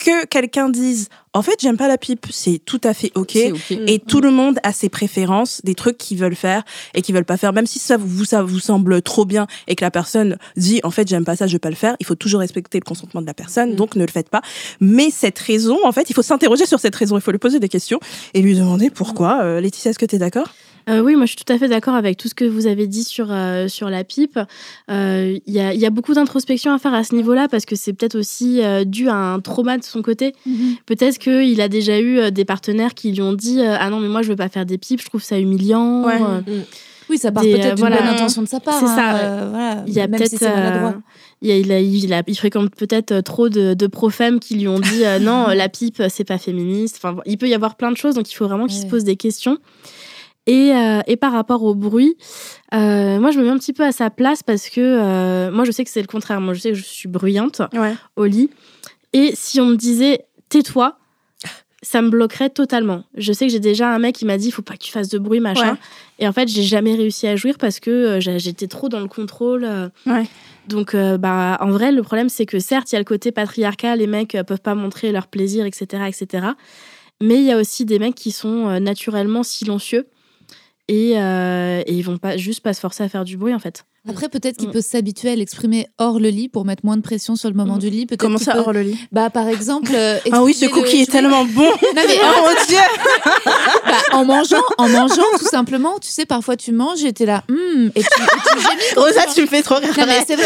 que quelqu'un dise en fait j'aime pas la pipe c'est tout à fait ok, et tout le monde a ses préférences des trucs qu'ils veulent faire et qu'ils veulent pas faire. Même si ça vous ça vous semble trop bien et que la personne dit en fait j'aime pas ça je vais pas le faire il faut toujours respecter le consentement de la personne mm. donc ne le faites pas. Mais cette raison en fait il faut s'interroger sur cette raison. Il faut lui poser des questions et lui demander pourquoi. Euh, Laetitia est-ce que tu es d'accord? Euh, oui, moi je suis tout à fait d'accord avec tout ce que vous avez dit sur, euh, sur la pipe. Il euh, y, a, y, a, beaucoup d'introspection à faire à ce niveau-là parce que c'est peut-être aussi dû à un trauma de son côté. Mhm. Peut-être qu'il a déjà eu des partenaires qui lui ont dit Ah non, mais moi je veux pas faire des pipes, je trouve ça humiliant. Mm. Oui, ça part peut-être d'une bonne intention de sa part. C'est ça. Hein, voilà, il y a peut-être. il, il, il, il, fréquente peut-être trop de, de profèmes qui lui ont dit non, la pipe, c'est pas féministe. Enfin, il peut y avoir plein de choses, donc il faut vraiment qu'il se pose des questions. Et, euh, et, par rapport au bruit, euh, moi je me mets un petit peu à sa place parce que euh, moi je sais que c'est le contraire. Moi je sais que je suis bruyante au lit. Et si on me disait tais-toi, ça me bloquerait totalement. Je sais que j'ai déjà un mec qui m'a dit il faut pas que tu fasses de bruit, machin. Et en fait, j'ai jamais réussi à jouir parce que j'étais trop dans le contrôle. Donc, bah, en vrai, le problème, c'est que certes, il y a le côté patriarcal, les mecs peuvent pas montrer leur plaisir, etc., etc. Mais il y a aussi des mecs qui sont naturellement silencieux et, euh, et ils vont pas juste pas se forcer à faire du bruit en fait. Après, peut-être qu'il mm. peut s'habituer à l'exprimer hors le lit pour mettre moins de pression sur le moment mm. du lit. Comment ça, hors le lit? Bah, par exemple. Euh, ah oui, ce cookie est tellement bon non, mais, Oh mon dieu bah, En mangeant, en mangeant, tout simplement, tu sais, parfois tu manges et t'es là, et tu, et Rosa, tu me fais trop rire. c'est vrai,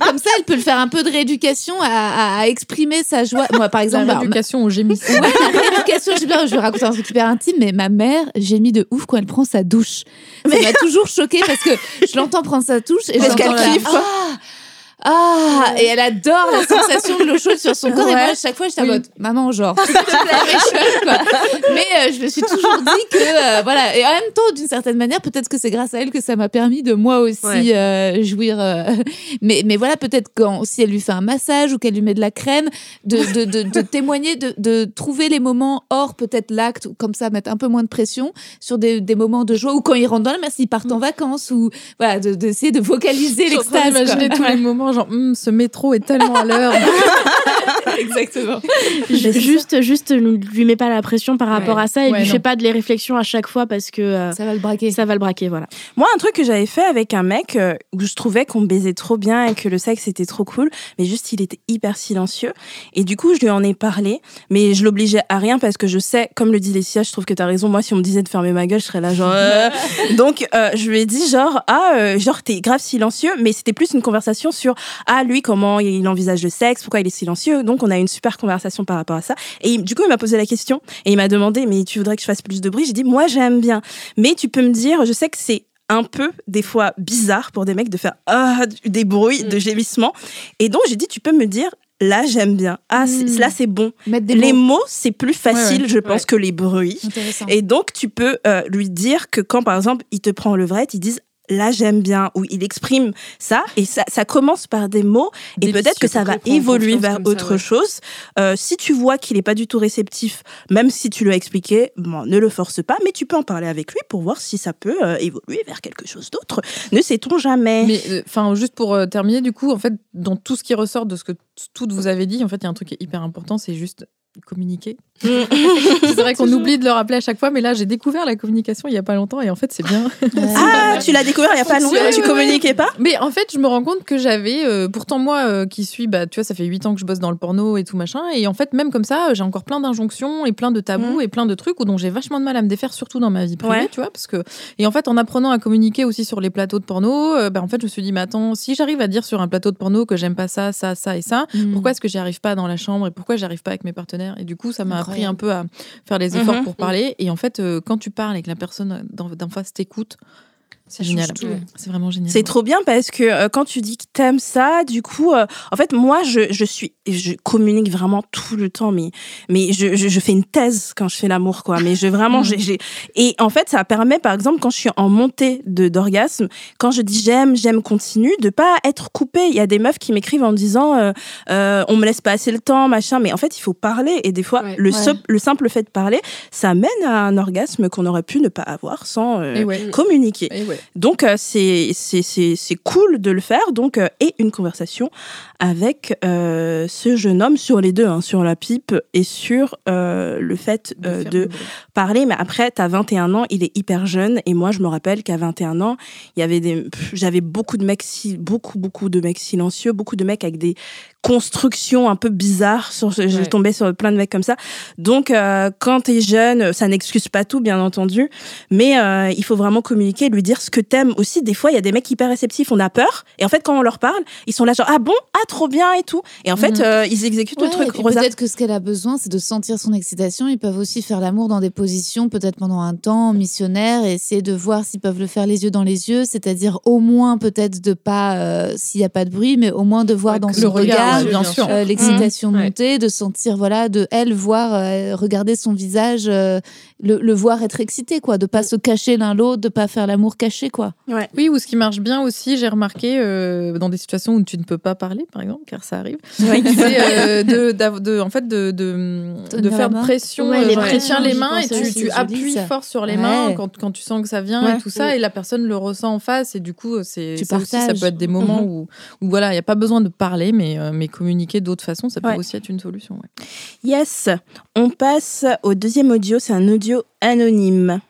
comme ça, elle peut le faire un peu de rééducation à, à, exprimer sa joie. Moi, par exemple. La rééducation au gémissement. Ouais, la rééducation au gémissement. Je vais raconter un truc super intime, mais ma mère gémit de ouf quand elle prend sa douche. Ça m'a toujours choquée parce que je l'entends prendre sa touche et parce qu'elle kiffe. Ah, ah Et elle adore la sensation de l'eau chaude sur son corps. Et moi, à chaque fois, je t'abote. Maman, genre, Mais euh, je me suis toujours dit que, euh, voilà. Et en même temps, d'une certaine manière, peut-être que c'est grâce à elle que ça m'a permis de moi aussi euh, jouir. mais, mais voilà, peut-être quand, si elle lui fait un massage ou qu'elle lui met de la crème, de, de, de, de témoigner, de, de trouver les moments hors peut-être l'acte, comme ça, mettre un peu moins de pression sur des, des moments de joie ou quand ils rentrent dans la mer, s'ils partent en vacances ou voilà, d'essayer de, vocaliser l'extase. Imaginer tous les moments genre, hum, ce métro est tellement à l'heure. Exactement. juste, juste, ne lui mets pas la pression par rapport à ça et ne lui fais pas de les réflexions à chaque fois parce que euh, ça va le braquer. Ça va le braquer, voilà. Moi, un truc que j'avais fait avec un mec euh, où je trouvais qu'on baisait trop bien et que le sexe était trop cool, mais juste il était hyper silencieux. Et du coup, je lui en ai parlé, mais je l'obligeais à rien parce que je sais, comme le dit Laetitia, je trouve que tu as raison. Moi, si on me disait de fermer ma gueule, je serais là genre. Euh. Donc, je lui ai dit genre ah genre t'es grave silencieux, mais c'était plus une conversation sur ah lui comment il envisage le sexe, pourquoi il est silencieux? Donc on a une super conversation par rapport à ça. Et du coup il m'a posé la question et il m'a demandé mais tu voudrais que je fasse plus de bruit? J'ai dit moi j'aime bien, mais tu peux me dire, je sais que c'est un peu des fois bizarre pour des mecs de faire ah, des bruits de mm. gémissements. Et donc j'ai dit tu peux me dire là j'aime bien. Ah mm. là c'est bon. les mots, c'est plus facile je pense que les bruits. Et donc tu peux euh, lui dire que quand par exemple il te prend le vrai, ils disent là j'aime bien, où il exprime ça, et ça, ça commence par des mots, et peut-être que ça va évoluer vers autre chose. Euh, si tu vois qu'il n'est pas du tout réceptif, même si tu lui as expliqué, bon, ne le force pas, mais tu peux en parler avec lui pour voir si ça peut euh, évoluer vers quelque chose d'autre. Ne sait-on jamais. Mais euh, enfin, juste pour terminer, du coup, en fait, dans tout ce qui ressort de ce que toutes vous avez dit, en fait, il y a un truc qui est hyper important, c'est juste communiquer. c'est vrai qu'on oublie de le rappeler à chaque fois, mais là, j'ai découvert la communication il y a pas longtemps et en fait, c'est bien. ah, tu l'as découvert il y a pas longtemps, tu communiquais pas? Mais en fait, je me rends compte que j'avais, euh, pourtant moi euh, qui suis, bah, tu vois, ça fait 8 ans que je bosse dans le porno et tout machin, et en fait, même comme ça, j'ai encore plein d'injonctions et plein de tabous mm. et plein de trucs dont j'ai vachement de mal à me défaire, surtout dans ma vie privée, tu vois, parce que et en fait, en apprenant à communiquer aussi sur les plateaux de porno, euh, bah, en fait, je me suis dit, mais attends, si j'arrive à dire sur un plateau de porno que j'aime pas ça, ça, ça et ça, mm. pourquoi est-ce que j'y arrive pas dans la chambre et pourquoi j'arrive pas avec mes partenaires Et du coup, ça m'a appris un peu à faire les efforts mhm. pour parler. Et en fait, euh, quand tu parles et que la personne d'en face t'écoute, C'est génial. C'est vraiment génial. C'est trop bien parce que euh, quand tu dis que t'aimes ça, du coup, euh, en fait, moi, je, je suis, je communique vraiment tout le temps, mais, mais je, je, fais une thèse quand je fais l'amour, quoi. Mais je vraiment, j'ai, et en fait, ça permet, par exemple, quand je suis en montée de d'orgasme, quand je dis j'aime, j'aime, continue, de pas être coupée. Il y a des meufs qui m'écrivent en disant, euh, on me laisse pas assez le temps, machin. Mais en fait, il faut parler. Et des fois, le, le simple fait de parler, ça mène à un orgasme qu'on aurait pu ne pas avoir sans communiquer. Donc, euh, c'est c'est cool de le faire. Donc, euh, et une conversation avec euh, ce jeune homme sur les deux, hein, sur la pipe et sur le fait de, parler. Mais après, tu as 21 ans, il est hyper jeune. Et moi, je me rappelle qu'à 21 ans, il y avait des, j'avais beaucoup de mecs, beaucoup, beaucoup de mecs silencieux, beaucoup de mecs avec des construction un peu bizarre. Sur, J'ai tombé sur plein de mecs comme ça. Donc, euh, quand t'es jeune, ça n'excuse pas tout, bien entendu, mais euh, il faut vraiment communiquer, lui dire ce que t'aimes aussi. Des fois, il y a des mecs hyper réceptifs, on a peur, et en fait, quand on leur parle, ils sont là genre ah bon, ah trop bien et tout. Et en fait, mhm. euh, ils exécutent le truc. Peut-être que ce qu'elle a besoin, c'est de sentir son excitation. Ils peuvent aussi faire l'amour dans des positions, peut-être pendant un temps missionnaire, et essayer de voir s'ils peuvent le faire les yeux dans les yeux, c'est-à-dire au moins peut-être de pas s'il y a pas de bruit, mais au moins de voir dans son regard bien sûr. Euh, l'excitation mmh. montée, de sentir, voilà, de elle voir, euh, regarder son visage, euh, le, voir être excité, quoi, de pas se cacher l'un l'autre, de pas faire l'amour caché, quoi. Oui, ou ce qui marche bien aussi, j'ai remarqué dans des situations où tu ne peux pas parler, par exemple, car ça arrive, c'est de, en fait, de, de, faire pression, ouais, les tiens les mains et tu, tu appuies fort sur les mains quand, quand tu sens que ça vient et tout ça, et la personne le ressent en face, et du coup, c'est ça aussi, ça peut être des moments mmh. où, où voilà, il n'y a pas besoin de parler, mais, mais communiquer d'autres façons, ça peut aussi être une solution. Yes, on passe au deuxième audio, c'est un audio anonyme.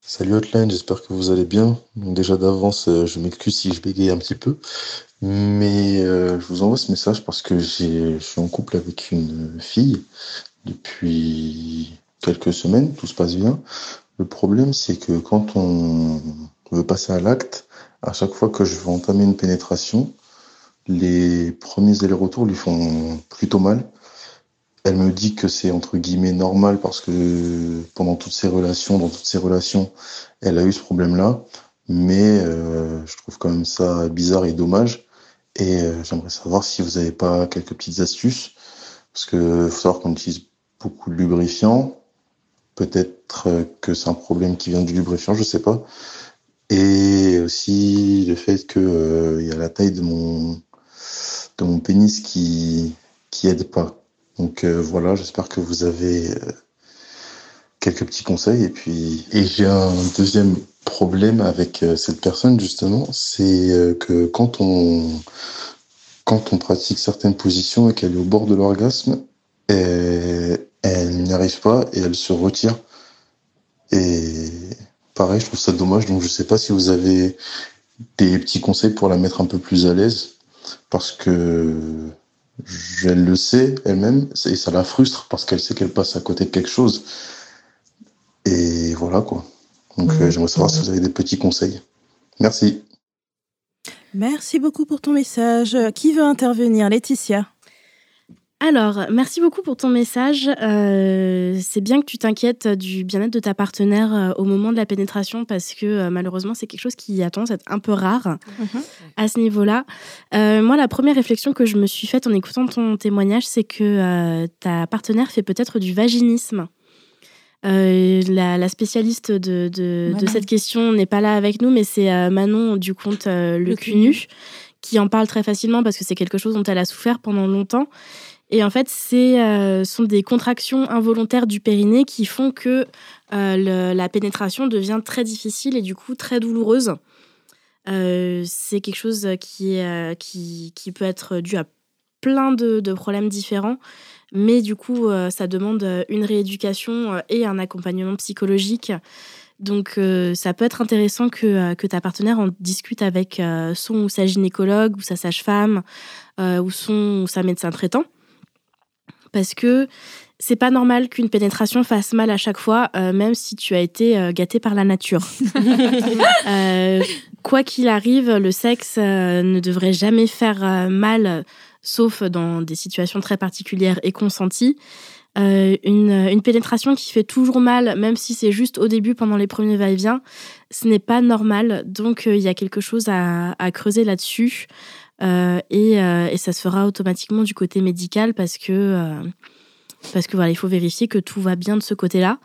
Salut Hotline, j'espère que vous allez bien. déjà d'avance, euh, je m'excuse si je bégaye un petit peu. Mais euh, je vous envoie ce message parce que je suis en couple avec une fille depuis quelques semaines, tout se passe bien. Le problème, c'est que quand on veut passer à l'acte, à chaque fois que je veux entamer une pénétration, les premiers allers-retours lui font plutôt mal. Elle me dit que c'est entre guillemets normal parce que pendant toutes ses relations, dans toutes ses relations, elle a eu ce problème-là. Mais euh, je trouve quand même ça bizarre et dommage. Et euh, j'aimerais savoir si vous n'avez pas quelques petites astuces. Parce que faut savoir qu'on utilise beaucoup de lubrifiant. Peut-être que c'est un problème qui vient du lubrifiant, je sais pas. Et aussi le fait que euh, il y a la taille de mon de mon pénis qui qui aide pas. Donc euh, voilà, j'espère que vous avez euh, quelques petits conseils et puis et j'ai un deuxième problème avec euh, cette personne justement, c'est que quand on quand on pratique certaines positions et qu'elle est au bord de l'orgasme, elle, n'y arrive pas et elle se retire. Et pareil, je trouve ça dommage. Donc je sais pas si vous avez des petits conseils pour la mettre un peu plus à l'aise parce que elle le sait elle-même et ça la frustre parce qu'elle sait qu'elle passe à côté de quelque chose. Et voilà quoi. Donc euh, j'aimerais savoir si vous avez des petits conseils. Merci. Merci beaucoup pour ton message. Qui veut intervenir? Laetitia alors, merci beaucoup pour ton message. Euh, c'est bien que tu t'inquiètes du bien-être de ta partenaire euh, au moment de la pénétration parce que euh, malheureusement, c'est quelque chose qui a tendance à être un peu rare mhm. à ce niveau-là. moi, la première réflexion que je me suis faite en écoutant ton témoignage, c'est que ta partenaire fait peut-être du vaginisme. La, spécialiste de, de, cette question n'est pas là avec nous, mais c'est Manon du compte Le, Le Cunu qui en parle très facilement parce que c'est quelque chose dont elle a souffert pendant longtemps. Et en fait, ce euh, sont des contractions involontaires du périnée qui font que euh, la pénétration devient très difficile et du coup très douloureuse. Euh, c'est quelque chose qui, peut être dû à plein de, de problèmes différents, mais du coup, ça demande une rééducation et un accompagnement psychologique. Donc, ça peut être intéressant que, que, ta partenaire en discute avec son ou sa gynécologue ou sa sage-femme ou son ou sa médecin traitant parce que c'est pas normal qu'une pénétration fasse mal à chaque fois, euh, même si tu as été euh, gâté par la nature. Euh, quoi qu'il arrive, le sexe ne devrait jamais faire mal, sauf dans des situations très particulières et consenties. une, pénétration qui fait toujours mal, même si c'est juste au début pendant les premiers va-et-vient, ce n'est pas normal. Donc il y a quelque chose à, creuser là-dessus. Et, et, ça se fera automatiquement du côté médical parce que, parce que voilà, il faut vérifier que tout va bien de ce côté-là.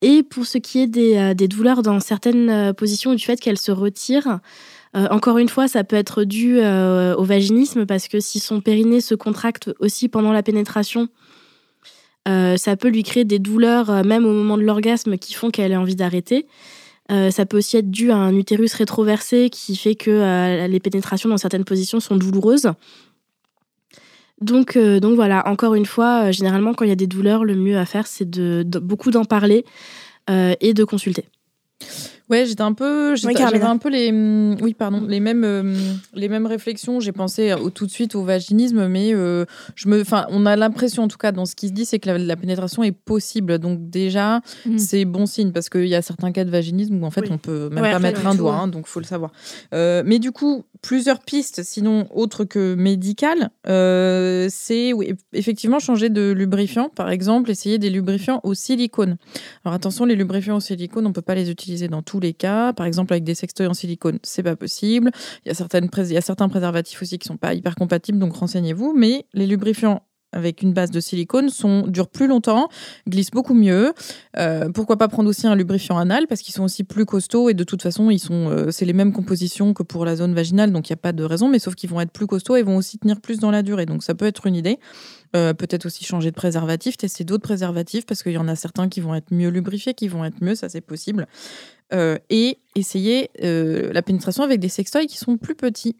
Et pour ce qui est des, euh, des douleurs dans certaines euh, positions du fait qu'elles se retirent, euh, encore une fois, ça peut être dû au vaginisme parce que si son périnée se contracte aussi pendant la pénétration, ça peut lui créer des douleurs même au moment de l'orgasme qui font qu'elle a envie d'arrêter. Ça peut aussi être dû à un utérus rétroversé qui fait que les pénétrations dans certaines positions sont douloureuses. Donc, euh, voilà, encore une fois, euh, généralement quand il y a des douleurs, le mieux à faire, c'est de, beaucoup d'en parler euh, et de consulter. Ouais, j'étais un peu, j'avais un peu les, mm, oui, pardon, les mêmes, euh, les mêmes réflexions. J'ai pensé au, tout de suite au vaginisme, mais euh, je me, enfin, on a l'impression, en tout cas, dans ce qui se dit, c'est que la, pénétration est possible. Donc déjà, mm. c'est bon signe parce qu'il y a certains cas de vaginisme où en fait, on peut même pas mettre un doigt, hein, donc faut le savoir. Euh, mais du coup, plusieurs pistes, sinon autres que médicales, c'est oui, effectivement changer de lubrifiant, par exemple, essayer des lubrifiants au silicone. Alors attention, les lubrifiants au silicone, on peut pas les utiliser dans tout les cas. Par exemple, avec des sextoys en silicone, c'est pas possible. Il y a, certaines il y a certains préservatifs aussi qui sont pas hyper compatibles, donc renseignez-vous. Mais les lubrifiants avec une base de silicone sont, durent plus longtemps, glissent beaucoup mieux. Euh, pourquoi pas prendre aussi un lubrifiant anal parce qu'ils sont aussi plus costauds et de toute façon ils sont, euh, c'est les mêmes compositions que pour la zone vaginale donc il n'y a pas de raison mais sauf qu'ils vont être plus costauds et vont aussi tenir plus dans la durée donc ça peut être une idée. Euh, peut-être aussi changer de préservatif, tester d'autres préservatifs parce qu'il y en a certains qui vont être mieux lubrifiés, qui vont être mieux, ça c'est possible. et essayer la pénétration avec des sextoys qui sont plus petits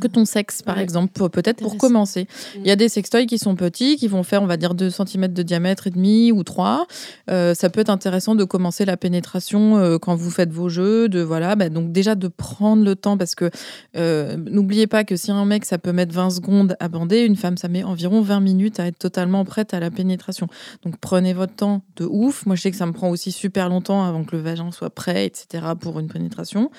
que ton sexe, par exemple, peut-être pour commencer. Il y a des sextoys qui sont petits, qui vont faire, on va dire, 2 cm de diamètre et demi ou 3. Euh, ça peut être intéressant de commencer la pénétration euh, quand vous faites vos jeux, de voilà, bah, donc déjà de prendre le temps parce que euh, n'oubliez pas que si un mec ça peut mettre 20 secondes à bander, une femme ça met environ 20 minutes à être totalement prête à la pénétration. Donc prenez votre temps de ouf. Moi je sais que ça me prend aussi super longtemps avant que le vagin soit prêt, etc. pour une pénétration.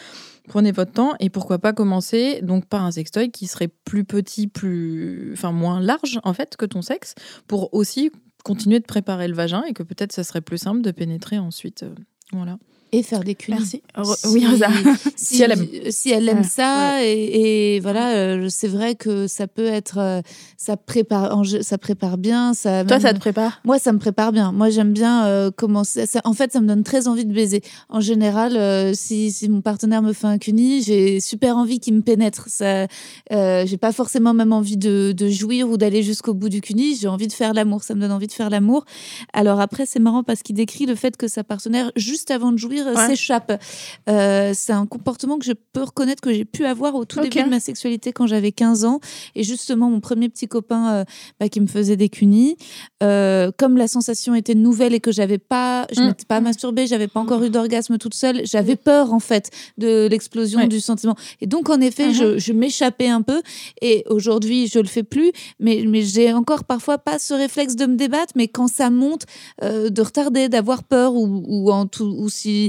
Prenez votre temps et pourquoi pas commencer donc par un sextoy qui serait plus petit, plus, enfin moins large en fait que ton sexe, pour aussi continuer de préparer le vagin et que peut-être ça serait plus simple de pénétrer ensuite. Euh, voilà et faire des cunis. Merci. oui, Rosa. Si, elle aime, si elle aime ça, et, voilà, euh, c'est vrai que ça peut être, euh, ça prépare, ça prépare bien. Ça Toi, ça te prépare? Moi, ça me prépare bien. Moi, j'aime bien euh, commencer. en fait, ça me donne très envie de baiser. En général, si, si, mon partenaire me fait un cuni, j'ai super envie qu'il me pénètre. Ça, j'ai pas forcément même envie de, de jouir ou d'aller jusqu'au bout du cuni. J'ai envie de faire l'amour. Ça me donne envie de faire l'amour. Alors après, c'est marrant parce qu'il décrit le fait que sa partenaire, juste avant de jouir euh, s'échappe. Euh, c'est un comportement que je peux reconnaître que j'ai pu avoir au tout début de ma sexualité quand j'avais 15 ans. Et justement, mon premier petit copain euh, bah, qui me faisait des cunis, comme la sensation était nouvelle et que j'avais pas, je mm. m'étais pas masturbée, j'avais pas encore eu d'orgasme toute seule, j'avais peur en fait de l'explosion du sentiment. Et donc en effet, je, uh-huh. je m'échappais un peu. Et aujourd'hui, je le fais plus, mais, mais j'ai encore parfois pas ce réflexe de me débattre, mais quand ça monte, de retarder, d'avoir peur ou, ou, en tout, ou si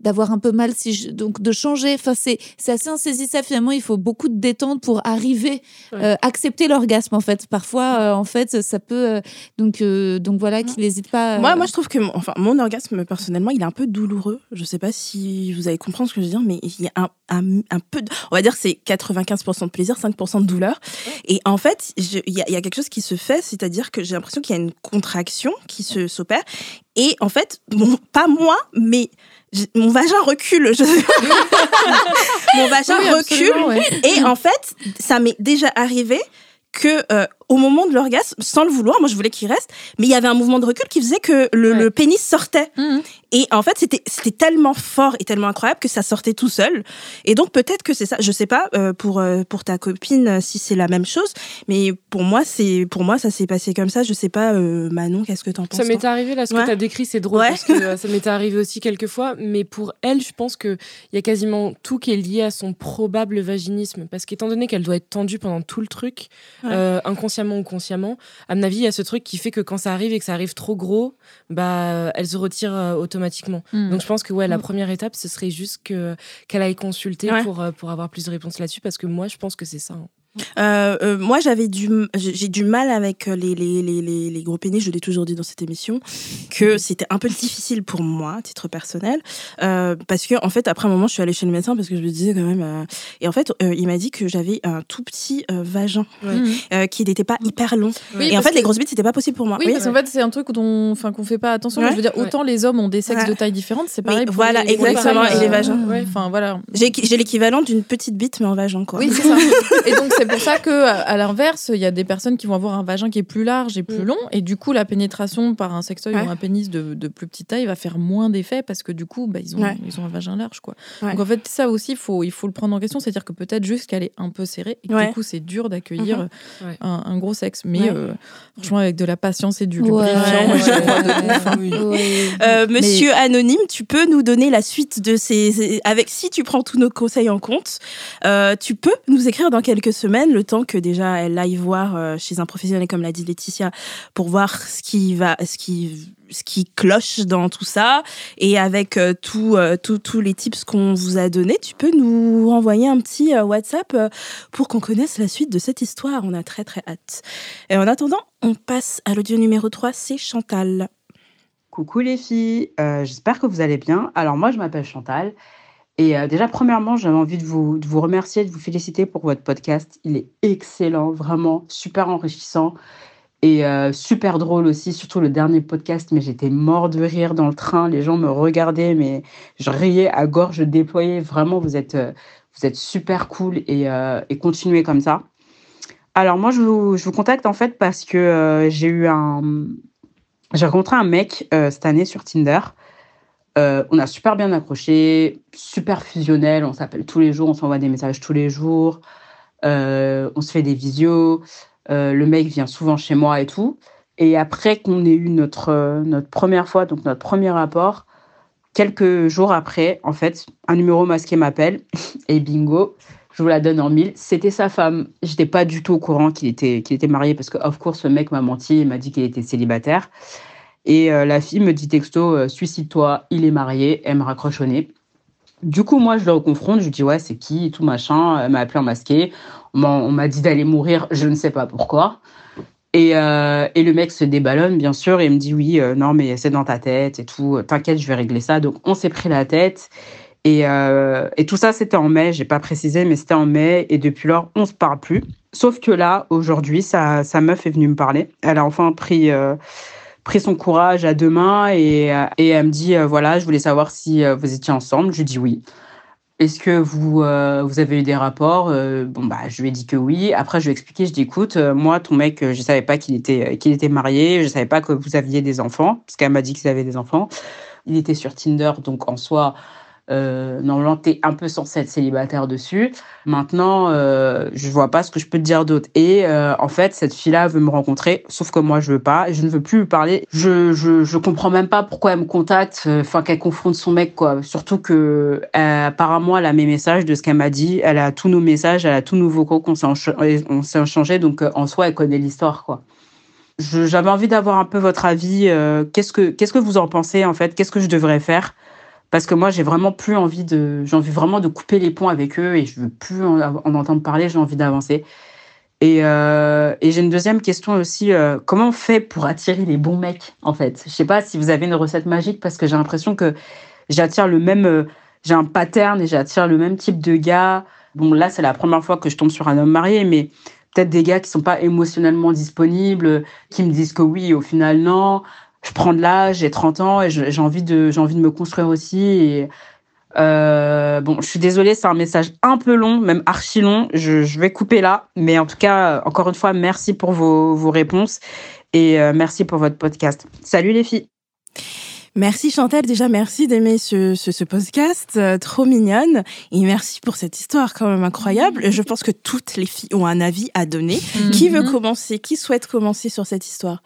d'avoir un peu mal, si donc de changer. Enfin, c'est assez insaisissable finalement. Il faut beaucoup de détente pour arriver à euh, accepter l'orgasme en fait. Parfois, euh, en fait, ça peut euh, donc donc voilà qu'il n'hésite pas. Moi, moi, je trouve que mon, enfin mon orgasme personnellement, il est un peu douloureux. Je sais pas si vous allez comprendre ce que je veux dire, mais il y a un, un, peu, de, on va dire, c'est 95% de plaisir, 5% de douleur. Et en fait, il y, y, a quelque chose qui se fait, c'est-à-dire que j'ai l'impression qu'il y a une contraction qui se s'opère. Et en fait, bon, pas moi, mais mon vagin recule. mon vagin recule. Et en fait, ça m'est déjà arrivé que euh, au moment de l'orgasme, sans le vouloir, moi je voulais qu'il reste, mais il y avait un mouvement de recul qui faisait que le, pénis sortait. Mmh. Et en fait, c'était c'était tellement fort et tellement incroyable que ça sortait tout seul. Et donc peut-être que c'est ça. Je sais pas euh, pour euh, pour ta copine si c'est la même chose, mais pour moi c'est pour moi ça s'est passé comme ça. Je sais pas, Manon, qu'est-ce que t'en penses Ça m'est arrivé là, ce que tu as décrit, c'est drôle parce que ça m'est arrivé aussi quelques fois. Mais pour elle, je pense que il y a quasiment tout qui est lié à son probable vaginisme, parce qu'étant donné qu'elle doit être tendue pendant tout le truc, inconsciemment ou consciemment, à mon avis, il y a ce truc qui fait que quand ça arrive et que ça arrive trop gros, bah, elle se retire euh, automatiquement. Hmm. Donc je pense que ouais, la hmm. première étape, ce serait juste que qu'elle aille consulter pour, euh, pour avoir plus de réponses là-dessus, parce que moi, je pense que c'est ça. Hein. Euh, euh, moi, j'avais du, j'ai du mal avec euh, les, les, les, les, gros pénis, je l'ai toujours dit dans cette émission, que c'était un peu difficile pour moi, à titre personnel, parce que, en fait, après un moment, je suis allée chez le médecin parce que je me disais quand même. et en fait, il m'a dit que j'avais un tout petit vagin qui n'était pas hyper long. et en fait, les grosses bites, c'était pas possible pour moi. Oui, parce qu'en fait, c'est un truc dont, enfin, qu'on fait pas attention. Je veux dire, autant les hommes ont des sexes de taille différente, c'est pareil. pour voilà, exactement. et les vagins. Enfin, voilà. J'ai l'équivalent d'une petite bite, mais en vagin, quoi. Oui, c'est ça. et donc, c'est pour ça que, à l'inverse, il y a des personnes qui vont avoir un vagin qui est plus large et plus mm. long, et du coup, la pénétration par un sextoy ou un pénis de, de, plus petite taille va faire moins d'effet parce que du coup, bah, ils, ont, ils ont un vagin large, quoi. Donc en fait, ça aussi, faut, il faut le prendre en question, c'est-à-dire que peut-être juste qu'elle est un peu serrée et que du coup, c'est dur d'accueillir mm-hmm. euh, un, gros sexe. Mais euh, franchement, avec de la patience et du lubrifiant, moi, euh, Monsieur Anonyme, tu peux nous donner la suite de ces. Avec si tu prends tous nos conseils en compte, tu peux nous écrire dans quelques semaines le temps que déjà elle aille voir euh, chez un professionnel comme l'a dit Laetitia pour voir ce qui va ce qui ce qui cloche dans tout ça et avec euh, euh, tous les tips qu'on vous a donnés, tu peux nous renvoyer un petit WhatsApp pour qu'on connaisse la suite de cette histoire. On a très très hâte. Et en attendant, on passe à l'audio numéro 3, c'est Chantal. Coucou les filles, j'espère que vous allez bien. Alors moi je m'appelle Chantal et euh, déjà, premièrement, j'avais envie de vous, de vous remercier, de vous féliciter pour votre podcast. Il est excellent, vraiment super enrichissant et euh, super drôle aussi, surtout le dernier podcast. Mais j'étais mort de rire dans le train. Les gens me regardaient, mais je riais à gorge déployée. Vraiment, vous êtes, euh, vous êtes super cool et, continuez comme ça. Alors moi, je vous, je vous contacte en fait parce que j'ai eu un... J'ai rencontré un mec cette année sur Tinder. Euh, on a super bien accroché, super fusionnel. On s'appelle tous les jours, on s'envoie des messages tous les jours. Euh, on se fait des visios. Euh, le mec vient souvent chez moi et tout. Et après qu'on ait eu notre, notre première fois, donc notre premier rapport, quelques jours après, en fait, un numéro masqué m'appelle et bingo, je vous la donne en mille. C'était sa femme. J'étais pas du tout au courant qu'il était, était marié parce que, of course, le mec m'a menti et m'a dit qu'il était célibataire. Et euh, la fille me dit texto, euh, suicide-toi, il est marié, elle me raccroche au nez. Du coup, moi, je le reconfronte, je lui dis, ouais, c'est qui, tout machin. Elle m'a appelé en masqué. On m'a dit d'aller mourir, je ne sais pas pourquoi. Et, euh, et, le mec se déballonne, bien sûr, et il me dit, oui, non, mais c'est dans ta tête et tout. T'inquiète, je vais régler ça. Donc, on s'est pris la tête. Et, et tout ça, c'était en mai. J'ai pas précisé, mais c'était en mai. Et depuis lors, on se parle plus. Sauf que là, aujourd'hui, sa, sa meuf est venue me parler. Elle a enfin pris pris son courage à deux mains et, euh, et elle me dit euh, voilà, je voulais savoir si euh, vous étiez ensemble. Je lui dis oui. Est-ce que vous, vous avez eu des rapports? Bon, bah, je lui ai dit que oui. Après, je lui ai expliqué, je dis écoute, moi, ton mec, je savais pas qu'il était, était marié, je savais pas que vous aviez des enfants, parce qu'elle m'a dit qu'ils avaient des enfants. Il était sur Tinder, donc en soi, euh, normalement, tu es un peu censé être célibataire dessus. Maintenant, euh, je vois pas ce que je peux te dire d'autre. Et euh, en fait, cette fille-là veut me rencontrer, sauf que moi, je veux pas. Je ne veux plus lui parler. Je, je, je comprends même pas pourquoi elle me contacte, euh, enfin, qu'elle confronte son mec, quoi. Surtout que, euh, apparemment, elle a mes messages de ce qu'elle m'a dit. Elle a tous nos messages, elle a tous nos vocaux qu'on s'est échangés. Donc, en soi, elle connaît l'histoire, quoi. J'avais envie d'avoir un peu votre avis. qu'est-ce que qu'est-ce que vous en pensez en fait? Qu'est-ce que je devrais faire? Parce que moi j'ai vraiment plus envie de j'ai envie vraiment de couper les ponts avec eux et je veux plus en, entendre parler j'ai envie d'avancer. Et, euh, j'ai une deuxième question aussi euh, comment on fait pour attirer les bons mecs en fait? Je sais pas si vous avez une recette magique parce que j'ai l'impression que j'attire le même euh, j'ai un pattern et j'attire le même type de gars. Bon là c'est la première fois que je tombe sur un homme marié mais peut-être des gars qui sont pas émotionnellement disponibles qui me disent que oui au final non je prends de l'âge, j'ai 30 ans et j'ai envie de j'ai envie de me construire aussi et euh, bon, je suis désolée, c'est un message un peu long, même archi long. Je, je, vais couper là, mais en tout cas, encore une fois, merci pour vos, vos réponses et euh, merci pour votre podcast. Salut les filles. Merci Chantal, déjà merci d'aimer ce, ce, ce, podcast, euh, trop mignonne, et merci pour cette histoire quand même incroyable. Je pense que toutes les filles ont un avis à donner. Qui veut mhm. commencer? Qui souhaite commencer sur cette histoire?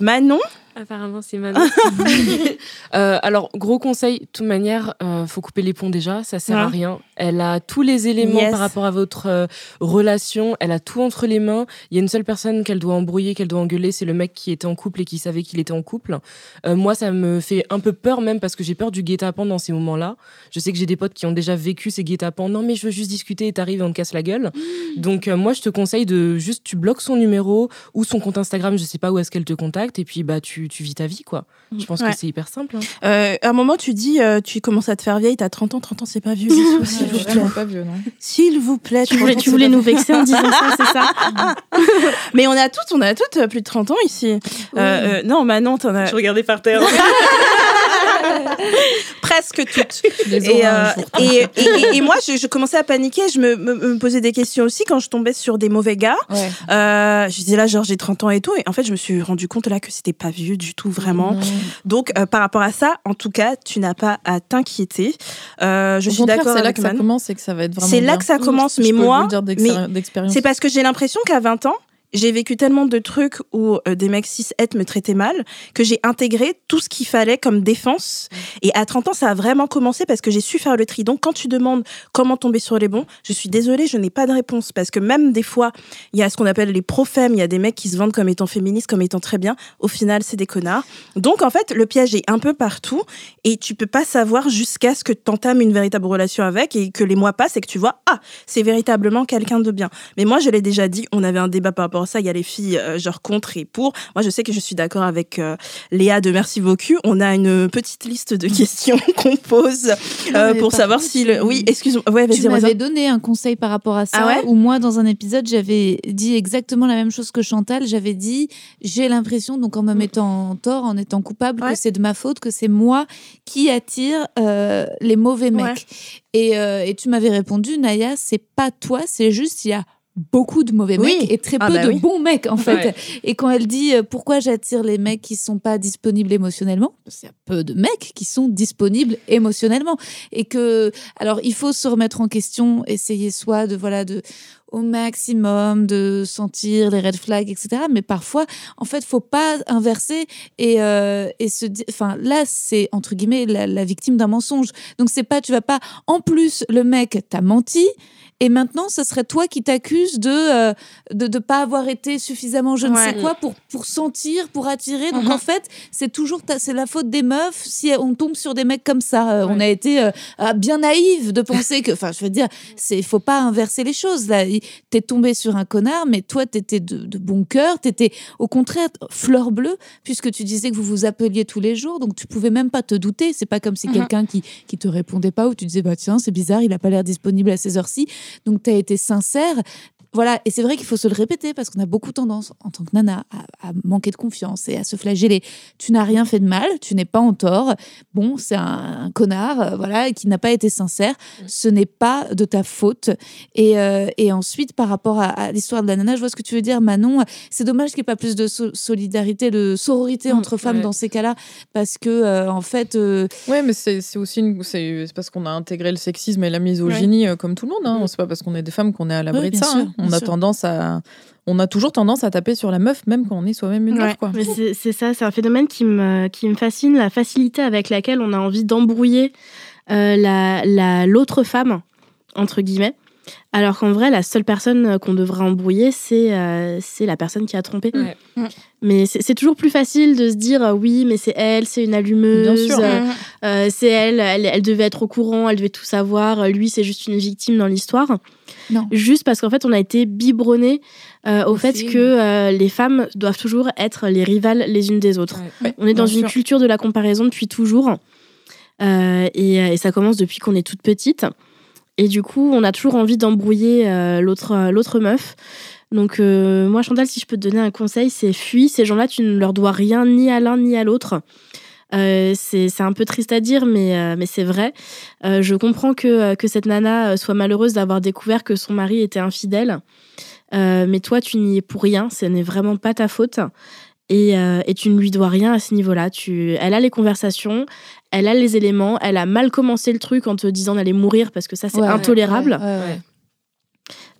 Manon? Apparemment, c'est Manon. euh, alors, gros conseil, de toute manière, euh, faut couper les ponts déjà, ça sert à rien. Elle a tous les éléments par rapport à votre euh, relation, elle a tout entre les mains. Il y a une seule personne qu'elle doit embrouiller, qu'elle doit engueuler, c'est le mec qui était en couple et qui savait qu'il était en couple. Euh, moi, ça me fait un peu peur même parce que j'ai peur du guet-apens dans ces moments-là. Je sais que j'ai des potes qui ont déjà vécu ces guet-apens. Non, mais je veux juste discuter et t'arrives et on te casse la gueule. Mmh. Donc, moi, je te conseille de juste, tu bloques son numéro ou son compte Instagram, je sais pas où est-ce qu'elle te contacte, et puis bah, tu tu, vis ta vie, quoi. Je pense que c'est hyper simple. Hein. Euh, à un moment, tu dis, euh, tu commences à te faire vieille, t'as 30 ans, 30 ans, c'est pas vieux. S'il vous plaît. Pas vieux, S'il vous plaît. Tu voulais, tu voulais nous vexer en disant ça, c'est ça Mais on a toutes, on a toutes euh, plus de 30 ans ici. non, Manon, t'en as. Je regardais par terre. Presque toutes. Et, et, et, moi, je, commençais à paniquer. Je me, me, posais des questions aussi quand je tombais sur des mauvais gars. je disais là, genre, j'ai 30 ans et tout. Et en fait, je me suis rendu compte là que c'était pas vieux du tout, vraiment. Donc, euh, par rapport à ça, en tout cas, tu n'as pas à t'inquiéter. Euh, je suis d'accord C'est là que ça commence et que ça va être vraiment. C'est là que ça commence, mais moi, c'est parce que j'ai l'impression qu'à 20 ans, j'ai vécu tellement de trucs où euh, des mecs cis me traitaient mal que j'ai intégré tout ce qu'il fallait comme défense. Et à 30 ans, ça a vraiment commencé parce que j'ai su faire le tri. Donc, quand tu demandes comment tomber sur les bons, je suis désolée, je n'ai pas de réponse parce que même des fois, il y a ce qu'on appelle les profèmes, il y a des mecs qui se vendent comme étant féministes, comme étant très bien. Au final, c'est des connards. Donc, en fait, le piège est un peu partout et tu peux pas savoir jusqu'à ce que tu entames une véritable relation avec et que les mois passent et que tu vois, ah, c'est véritablement quelqu'un de bien. Mais moi, je l'ai déjà dit, on avait un débat par rapport ça, il y a les filles euh, genre contre et pour. Moi, je sais que je suis d'accord avec euh, Léa de Merci Vocu. On a une petite liste de questions qu'on pose euh, pour savoir si le... Oui, excuse-moi. Ouais, tu m'avais donné un conseil par rapport à ça, ah où moi, dans un épisode, j'avais dit exactement la même chose que Chantal. J'avais dit, j'ai l'impression, donc en me mettant en tort, en étant coupable, que c'est de ma faute, que c'est moi qui attire les mauvais mecs. Et, et, tu m'avais répondu, Naya, c'est pas toi, c'est juste, il y a beaucoup de mauvais mecs et très ah peu bah de bons mecs en fait. Et quand elle dit euh, pourquoi j'attire les mecs qui sont pas disponibles émotionnellement, c'est peu de mecs qui sont disponibles émotionnellement. Et que alors il faut se remettre en question, essayer soit de voilà de au maximum de sentir les red flags etc. Mais parfois en fait faut pas inverser et euh, et se enfin là c'est entre guillemets la, la victime d'un mensonge. Donc c'est pas tu vas pas en plus le mec t'a menti et maintenant, ce serait toi qui t'accuses de ne euh, de, pas avoir été suffisamment je ne sais quoi pour, pour sentir, pour attirer? Donc, en mhm. fait, c'est toujours c'est la faute des meufs si on tombe sur des mecs comme ça. Euh, on a été euh, ah, bien naïve de penser que, enfin, je veux dire, il faut pas inverser les choses. Là, t'es tombé sur un connard, mais toi, t'étais de, de bon cœur, t'étais au contraire fleur bleue, puisque tu disais que vous vous appeliez tous les jours, donc tu pouvais même pas te douter. C'est pas comme si mhm. quelqu'un qui, qui te répondait pas ou tu disais, bah tiens, c'est bizarre, il a pas l'air disponible à ces heures-ci. Donc, tu as été sincère. Voilà, et c'est vrai qu'il faut se le répéter parce qu'on a beaucoup tendance, en tant que nana, à, manquer de confiance et à se flageller. Tu n'as rien fait de mal, tu n'es pas en tort. Bon, c'est un, connard, euh, voilà, qui n'a pas été sincère. Ce n'est pas de ta faute. Et, euh, et ensuite, par rapport à, l'histoire de la nana, je vois ce que tu veux dire, Manon. C'est dommage qu'il n'y ait pas plus de solidarité, de sororité mm, entre femmes dans ces cas-là, parce que euh, en fait. Ouais, mais c'est aussi une... c'est parce qu'on a intégré le sexisme et la misogynie comme tout le monde. Hein. Mm. C'est pas parce qu'on est des femmes qu'on est à l'abri de ça. Hein on a tendance à on a toujours tendance à taper sur la meuf, même quand on est soi-même une meuf. C'est ça, c'est un phénomène qui me, qui me fascine, la facilité avec laquelle on a envie d'embrouiller euh, la l'autre femme, entre guillemets. Alors qu'en vrai, la seule personne qu'on devrait embrouiller, c'est euh, c'est la personne qui a trompé. Mais c'est toujours plus facile de se dire euh, oui, mais c'est elle, c'est une allumeuse, euh, c'est elle, elle, devait être au courant, elle devait tout savoir. Lui, c'est juste une victime dans l'histoire. Juste parce qu'en fait, on a été biberonné au fait que les femmes doivent toujours être les rivales les unes des autres. on est dans une culture de la comparaison depuis toujours. Et, et, ça commence depuis qu'on est toute petite. Et du coup, on a toujours envie d'embrouiller euh, l'autre euh, l'autre meuf. Donc euh, moi, Chantal, si je peux te donner un conseil, c'est fuis. Ces gens-là, tu ne leur dois rien ni à l'un ni à l'autre. C'est un peu triste à dire, mais, mais c'est vrai. je comprends que, que cette nana soit malheureuse d'avoir découvert que son mari était infidèle. mais toi, tu n'y es pour rien. Ce n'est vraiment pas ta faute. Et, et, tu ne lui dois rien à ce niveau-là. Tu, elle a les conversations, elle a les éléments, elle a mal commencé le truc en te disant d'aller mourir parce que ça c'est intolérable.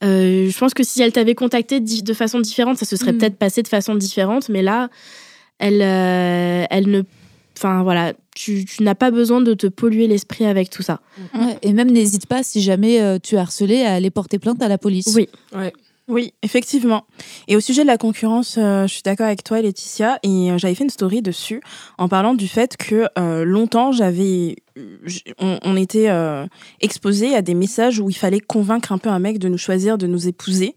Euh, je pense que si elle t'avait contacté de façon différente, ça se serait mm. peut-être passé de façon différente, mais là, elle, elle ne Enfin voilà, tu, n'as pas besoin de te polluer l'esprit avec tout ça. et même n'hésite pas si jamais tu es harcelé à aller porter plainte à la police. Oui. Ouais. Oui, effectivement. Et au sujet de la concurrence, euh, je suis d'accord avec toi, Laetitia, et euh, j'avais fait une story dessus en parlant du fait que euh, longtemps, j'avais on, était euh, exposé à des messages où il fallait convaincre un peu un mec de nous choisir, de nous épouser.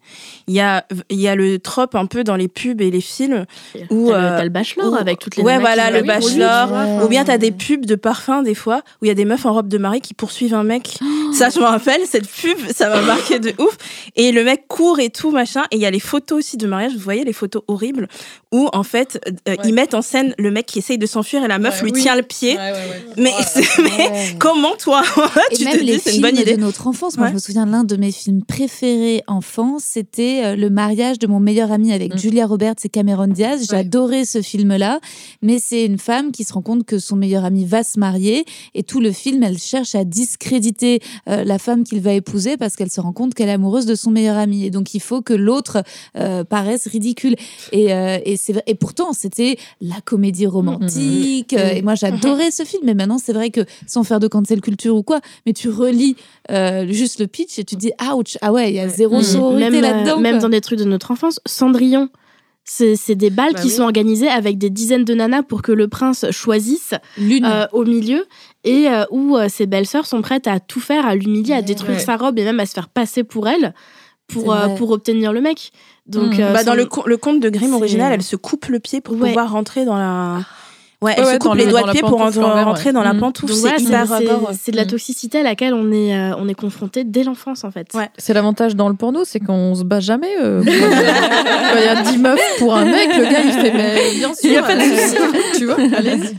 Il y a, il y a le trope un peu dans les pubs et les films où t'as le, le bachelor avec toutes les ouais voilà le bachelor ou bien t'as des pubs de parfums des fois où il y a des meufs en robe de mariée qui poursuivent un mec. Oh. Ça je me rappelle cette pub, ça m'a marqué de ouf. Et le mec court et tout machin. Et il y a les photos aussi de mariage. Vous voyez les photos horribles où en fait euh, ils mettent en scène le mec qui essaye de s'enfuir et la meuf lui tient le pied. Mais comment toi tu même te les dis c'est une bonne idée? de notre enfance. Moi, je me souviens l'un de mes films préférés enfance, c'était euh, le mariage de mon meilleur ami avec mm. Julia Roberts et Cameron Diaz. J'adorais ce film-là, mais c'est une femme qui se rend compte que son meilleur ami va se marier et tout le film, elle cherche à discréditer euh, la femme qu'il va épouser parce qu'elle se rend compte qu'elle est amoureuse de son meilleur ami et donc il faut que l'autre euh, paraisse ridicule. Et, et, et pourtant, c'était la comédie romantique. Mm-hmm. et moi, j'adorais ce film, mais maintenant, c'est vrai que sans faire de cancel culture ou quoi, mais tu relis euh, juste le pitch et tu dis ouch, ah ouais, il y a zéro mmh. sororité même, là-dedans. Même dans des trucs de notre enfance, Cendrillon. C'est des balles bah qui sont organisées avec des dizaines de nanas pour que le prince choisisse l'une euh, au milieu et euh, où ses belles-sœurs sont prêtes à tout faire, à l'humilier, à détruire sa robe et même à se faire passer pour elle pour, pour obtenir le mec. Donc, mmh. bah, dans le, le conte de Grimm original, elle se coupe le pied pour pouvoir rentrer dans la. Ouais, elle se coupe les doigts de pied pour rentrer dans la mm. pantoufle. C'est hyper C'est de la mm. toxicité à laquelle on est, euh, on est confronté dès l'enfance, en fait. Ouais. C'est l'avantage dans le porno, c'est qu'on se bat jamais. Euh, il y a 10 meufs pour un mec, le gars, il fait, mais bien sûr. Il n'y a pas de souci. tu vois, allez-y.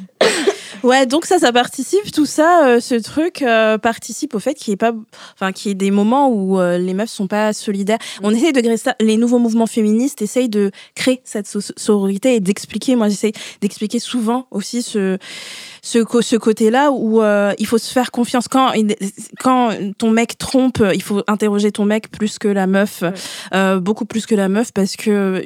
Ouais, donc ça, ça participe, tout ça, euh, ce truc euh, participe au fait qu'il y ait pas, enfin, qu'il y ait des moments où euh, les meufs sont pas solidaires. On essaye de créer ça. Les nouveaux mouvements féministes essayent de créer cette sororité et d'expliquer. Moi, j'essaye d'expliquer souvent aussi ce ce, ce côté-là où euh, il faut se faire confiance. Quand, quand ton mec trompe, il faut interroger ton mec plus que la meuf, euh, beaucoup plus que la meuf, parce que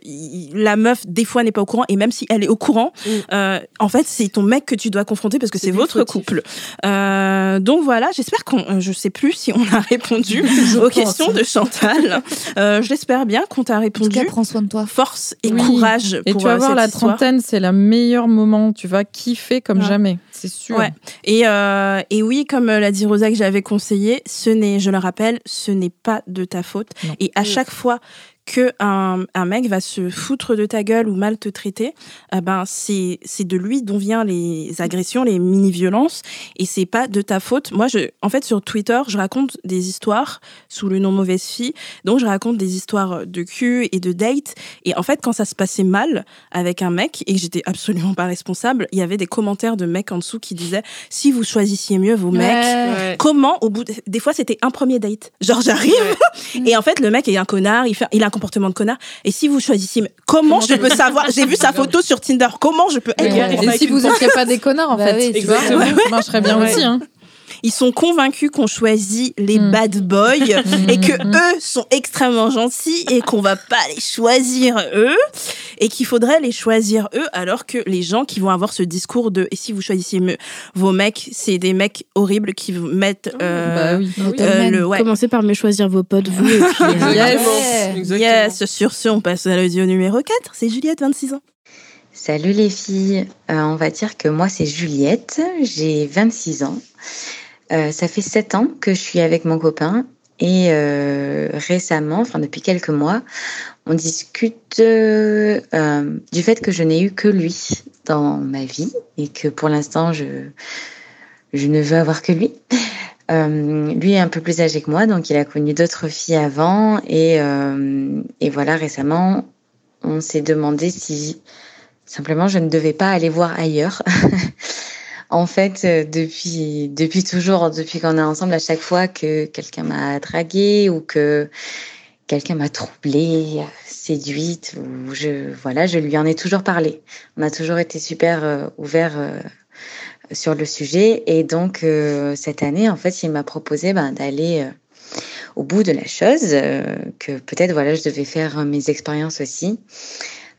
la meuf, des fois, n'est pas au courant. Et même si elle est au courant, mm. euh, en fait, c'est ton mec que tu dois confronter parce que c'est votre couple. Euh, donc voilà, j'espère qu'on, je sais plus si on a répondu aux questions de Chantal. Euh, J'espère bien qu'on t'a répondu. En tout cas, prends soin de toi. Force et courage. Et tu vas voir, la trentaine, c'est le meilleur moment. Tu vas kiffer comme jamais c'est sûr. Et, euh, et oui, comme l'a dit Rosa que j'avais conseillé, ce n'est, je le rappelle, ce n'est pas de ta faute. Et à chaque fois que un, un, mec va se foutre de ta gueule ou mal te traiter, eh ben c'est de lui dont viennent les agressions, les mini violences et c'est pas de ta faute. Moi je en fait sur Twitter, je raconte des histoires sous le nom mauvaise fille. Donc je raconte des histoires de cul et de date et en fait quand ça se passait mal avec un mec et que j'étais absolument pas responsable, il y avait des commentaires de mecs en dessous qui disaient si vous choisissiez mieux vos mecs, comment au bout des fois c'était un premier date. Genre j'arrive et en fait le mec est un connard, il fait il a comportement de connard. Et si vous choisissez, comment, je peux savoir J'ai vu sa photo sur Tinder. Comment je peux être Et si vous n'étiez pas des connards, en bah fait, tu vois, ça marcherait bien aussi. Hein ils sont convaincus qu'on choisit les mm. bad boys mm. et que mm. eux sont extrêmement gentils et qu'on va pas les choisir eux et qu'il faudrait les choisir eux alors que les gens qui vont avoir ce discours de et si vous choisissez vos mecs c'est des mecs horribles qui vous mettent euh, bah oui. euh, le ouais. commencez par me choisir vos potes vous et puis, euh, yes. yes sur ce on passe à l'audio numéro 4 c'est Juliette 26 ans Salut les filles, euh, on va dire que moi c'est Juliette, j'ai 26 ans. Euh, ça fait sept ans que je suis avec mon copain et euh, récemment, enfin depuis quelques mois, on discute euh, du fait que je n'ai eu que lui dans ma vie et que pour l'instant je je ne veux avoir que lui. lui est un peu plus âgé que moi, donc il a connu d'autres filles avant et, et voilà récemment on s'est demandé si simplement je ne devais pas aller voir ailleurs En fait, euh, depuis, depuis toujours, depuis qu'on est ensemble, à chaque fois que quelqu'un m'a dragué ou que quelqu'un m'a troublée, séduite, ou je, voilà, je lui en ai toujours parlé. On a toujours été super euh, ouvert euh, sur le sujet. Et donc, cette année, en fait, il m'a proposé ben, d'aller au bout de la chose, que peut-être, voilà, je devais faire mes expériences aussi.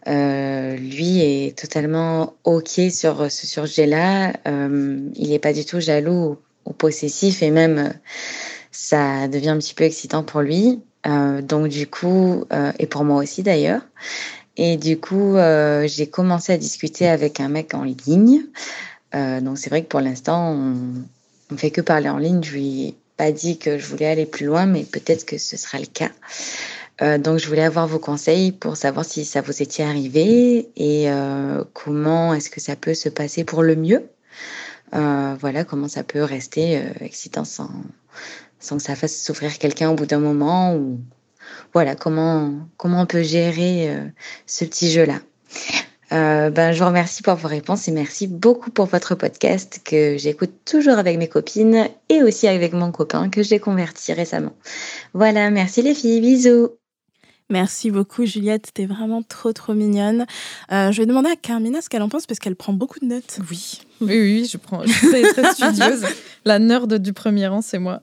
Lui est totalement OK sur ce sujet-là. il n'est pas du tout jaloux ou, possessif et même ça devient un petit peu excitant pour lui. donc du coup, et pour moi aussi d'ailleurs. Et du coup, j'ai commencé à discuter avec un mec en ligne. donc c'est vrai que pour l'instant, on, on fait que parler en ligne. Je lui pas dit que je voulais aller plus loin, mais peut-être que ce sera le cas. Euh, donc, je voulais avoir vos conseils pour savoir si ça vous était arrivé et euh, comment est-ce que ça peut se passer pour le mieux. Euh, voilà, comment ça peut rester excitant sans, sans que ça fasse souffrir quelqu'un au bout d'un moment ou voilà, comment, comment on peut gérer ce petit jeu-là. Euh, ben, je vous remercie pour vos réponses et merci beaucoup pour votre podcast que j'écoute toujours avec mes copines et aussi avec mon copain que j'ai converti récemment. Voilà, merci les filles, bisous. Merci beaucoup Juliette, t'es vraiment trop trop mignonne. Euh, je vais demander à Carmina ce qu'elle en pense parce qu'elle prend beaucoup de notes. Oui, oui, oui, je prends. Je suis très, studieuse. La nerd du premier rang, c'est moi.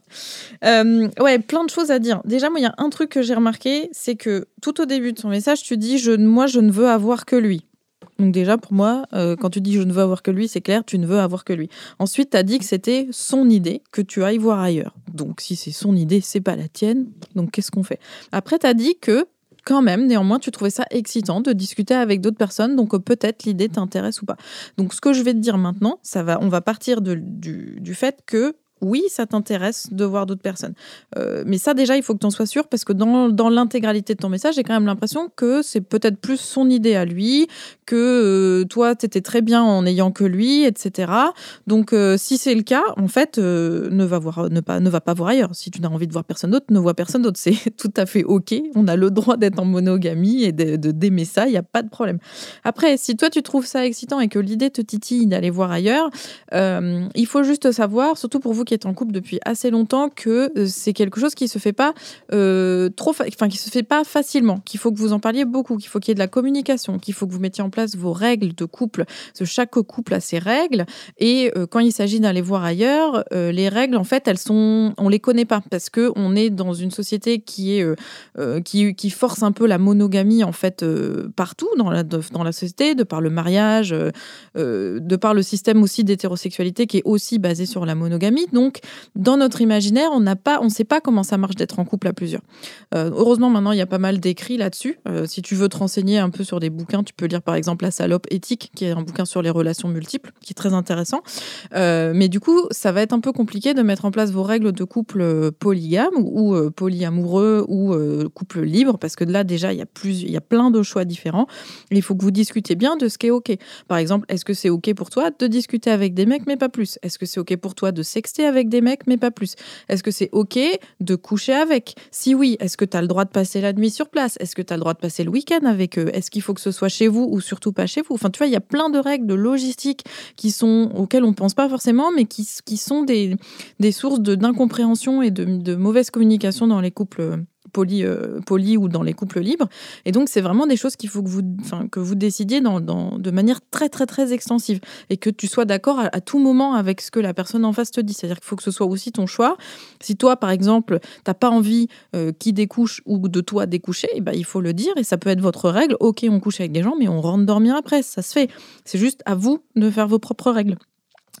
Euh, ouais, plein de choses à dire. Déjà, moi, il y a un truc que j'ai remarqué, c'est que tout au début de ton message, tu dis je, moi, je ne veux avoir que lui. Donc déjà, pour moi, euh, quand tu dis je ne veux avoir que lui, c'est clair, tu ne veux avoir que lui. Ensuite, tu as dit que c'était son idée, que tu ailles voir ailleurs. Donc si c'est son idée, c'est pas la tienne. Donc qu'est-ce qu'on fait? Après, tu as dit que quand même, néanmoins, tu trouvais ça excitant de discuter avec d'autres personnes, donc peut-être l'idée t'intéresse ou pas. Donc ce que je vais te dire maintenant, ça va, on va partir du, du fait que oui, ça t'intéresse de voir d'autres personnes. Euh, mais ça, déjà, il faut que tu en sois sûr parce que dans, dans l'intégralité de ton message, j'ai quand même l'impression que c'est peut-être plus son idée à lui, que euh, toi, tu étais très bien en ayant que lui, etc. Donc, euh, si c'est le cas, en fait, ne, va voir, ne, pas, ne va pas voir ailleurs. Si tu n'as envie de voir personne d'autre, ne vois personne d'autre. C'est tout à fait OK. On a le droit d'être en monogamie et de, d'aimer ça, il n'y a pas de problème. Après, si toi, tu trouves ça excitant et que l'idée te titille d'aller voir ailleurs, il faut juste savoir, surtout pour vous qui est en couple depuis assez longtemps que euh, c'est quelque chose qui se fait pas euh, trop, enfin qui se fait pas facilement, qu'il faut que vous en parliez beaucoup, qu'il faut qu'il y ait de la communication, qu'il faut que vous mettiez en place vos règles de couple. Parce que chaque couple a ses règles et euh, quand il s'agit d'aller voir ailleurs, les règles en fait elles sont, on les connaît pas parce que on est dans une société qui est qui, force un peu la monogamie en fait partout dans la dans la société, de par le mariage, de par le système aussi d'hétérosexualité qui est aussi basé sur la monogamie. Donc donc, dans notre imaginaire, on n'a pas, on ne sait pas comment ça marche d'être en couple à plusieurs. Euh, heureusement, maintenant, il y a pas mal d'écrits là-dessus. Euh, si tu veux te renseigner un peu sur des bouquins, tu peux lire par exemple La salope éthique, qui est un bouquin sur les relations multiples, qui est très intéressant. Euh, mais du coup, ça va être un peu compliqué de mettre en place vos règles de couple polygame ou polyamoureux ou couple libre, parce que là, déjà, il y a plus, il y a plein de choix différents. il faut que vous discutiez bien de ce qui est OK. Par exemple, est-ce que c'est OK pour toi de discuter avec des mecs, mais pas plus? Est-ce que c'est OK pour toi de sexter avec des mecs, mais pas plus. Est-ce que c'est OK de coucher avec? Si oui, est-ce que tu as le droit de passer la nuit sur place? Est-ce que tu as le droit de passer le week-end avec eux? Est-ce qu'il faut que ce soit chez vous ou surtout pas chez vous? Enfin, tu vois, il y a plein de règles de logistique qui sont auxquelles on ne pense pas forcément, mais qui, sont des, sources d'incompréhension et de, de mauvaise communication dans les couples poli, euh, poli ou dans les couples libres. Et donc, c'est vraiment des choses qu'il faut que vous, que vous décidiez dans, de manière très, très, très extensive et que tu sois d'accord à, tout moment avec ce que la personne en face te dit. C'est-à-dire qu'il faut que ce soit aussi ton choix. Si toi, par exemple, t'as pas envie euh, qui découche ou de toi découcher, eh ben, il faut le dire et ça peut être votre règle. Ok, on couche avec des gens, mais on rentre dormir après. Ça se fait. C'est juste à vous de faire vos propres règles.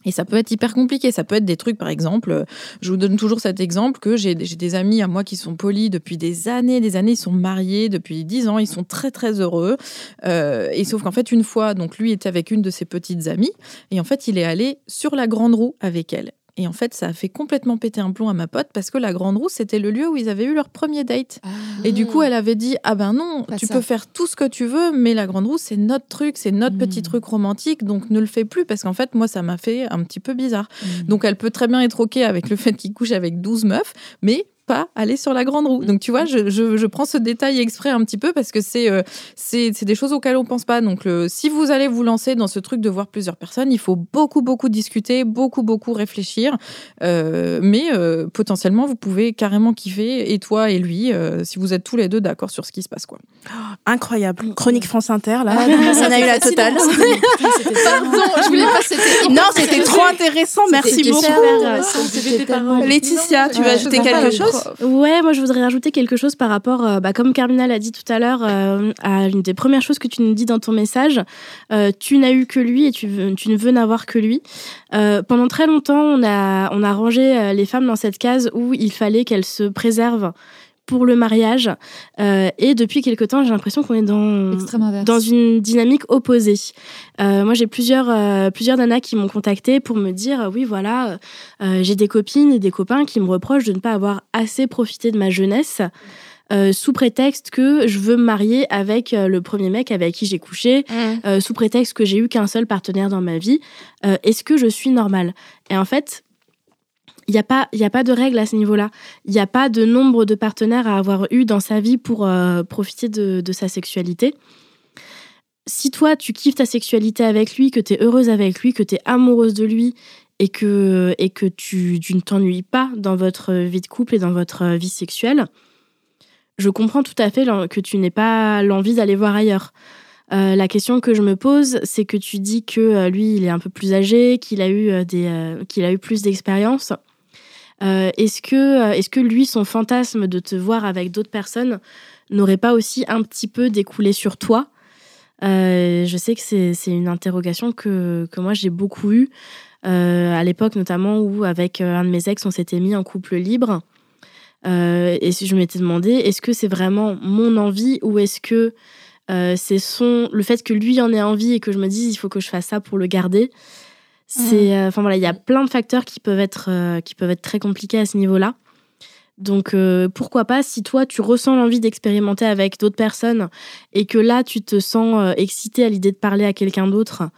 Et ça peut être hyper compliqué. Ça peut être des trucs, par exemple, je vous donne toujours cet exemple que j'ai des amis à moi qui sont polis depuis des années, des années. Ils sont mariés depuis dix ans. Ils sont très, très heureux. Euh, et sauf qu'en fait, une fois, donc lui était avec une de ses petites amies. Et en fait, il est allé sur la grande roue avec elle. Et en fait, ça a fait complètement péter un plomb à ma pote parce que la Grande Roue, c'était le lieu où ils avaient eu leur premier date. Et du coup, elle avait dit Ah ben non, tu peux faire tout ce que tu veux, mais la Grande Roue, c'est notre truc, c'est notre petit hmm. truc romantique, donc ne le fais plus parce qu'en fait, moi, ça m'a fait un petit peu bizarre. Hmm. Donc, elle peut très bien être OK avec le fait qu'il couche avec 12 meufs, mais pas aller sur la grande roue. Donc tu vois, je, je, prends ce détail exprès un petit peu parce que c'est euh, c'est des choses auxquelles on pense pas. Donc si vous allez vous lancer dans ce truc de voir plusieurs personnes, il faut beaucoup beaucoup discuter, beaucoup beaucoup réfléchir. Euh, mais euh, potentiellement, vous pouvez carrément kiffer et toi et lui si vous êtes tous les deux d'accord sur ce qui se passe quoi. Incroyable. Chronique France Inter là, ah, ça a eu la totale. Pardon, je voulais pas. Non, c'était trop intéressant. Merci beaucoup. Laetitia, tu veux ajouter quelque chose Ouais, moi je voudrais rajouter quelque chose par rapport, euh, bah, comme Carmina l'a dit tout à l'heure, euh, à une des premières choses que tu nous dis dans ton message. Euh, tu n'as eu que lui et tu, tu ne veux n'avoir que lui. pendant très longtemps, on a, on a rangé les femmes dans cette case où il fallait qu'elles se préservent pour le mariage. Euh, et depuis quelque temps, j'ai l'impression qu'on est dans, dans une dynamique opposée. Euh, moi, j'ai plusieurs, euh, plusieurs nanas qui m'ont contacté pour me dire oui, voilà, j'ai des copines et des copains qui me reprochent de ne pas avoir assez profité de ma jeunesse. sous prétexte que je veux me marier avec le premier mec avec qui j'ai couché, mmh. sous prétexte que j'ai eu qu'un seul partenaire dans ma vie, est-ce que je suis normale? Et en fait, il n'y a, pas, de règle à ce niveau-là. Il n'y a pas de nombre de partenaires à avoir eu dans sa vie pour euh, profiter de, sa sexualité. Si toi, tu kiffes ta sexualité avec lui, que tu es heureuse avec lui, que tu es amoureuse de lui et que, tu, ne t'ennuies pas dans votre vie de couple et dans votre vie sexuelle, je comprends tout à fait que tu n'aies pas l'envie d'aller voir ailleurs. Euh, la question que je me pose, c'est que tu dis que euh, lui, il est un peu plus âgé, qu'il a eu plus d'expérience. Euh, est-ce que, euh, est que lui, son fantasme de te voir avec d'autres personnes n'aurait pas aussi un petit peu découlé sur toi? Euh, Je sais que c'est une interrogation que, que moi j'ai beaucoup eue, à l'époque notamment où avec un de mes ex, on s'était mis en couple libre. et je m'étais demandé, est-ce que c'est vraiment mon envie ou est-ce que c'est son le fait que lui en ait envie et que je me dise il faut que je fasse ça pour le garder? C'est, mmh. euh, enfin voilà, il y a plein de facteurs qui peuvent être, euh, qui peuvent être très compliqués à ce niveau-là. Donc euh, pourquoi pas, si toi tu ressens l'envie d'expérimenter avec d'autres personnes et que là tu te sens excité à l'idée de parler à quelqu'un d'autre,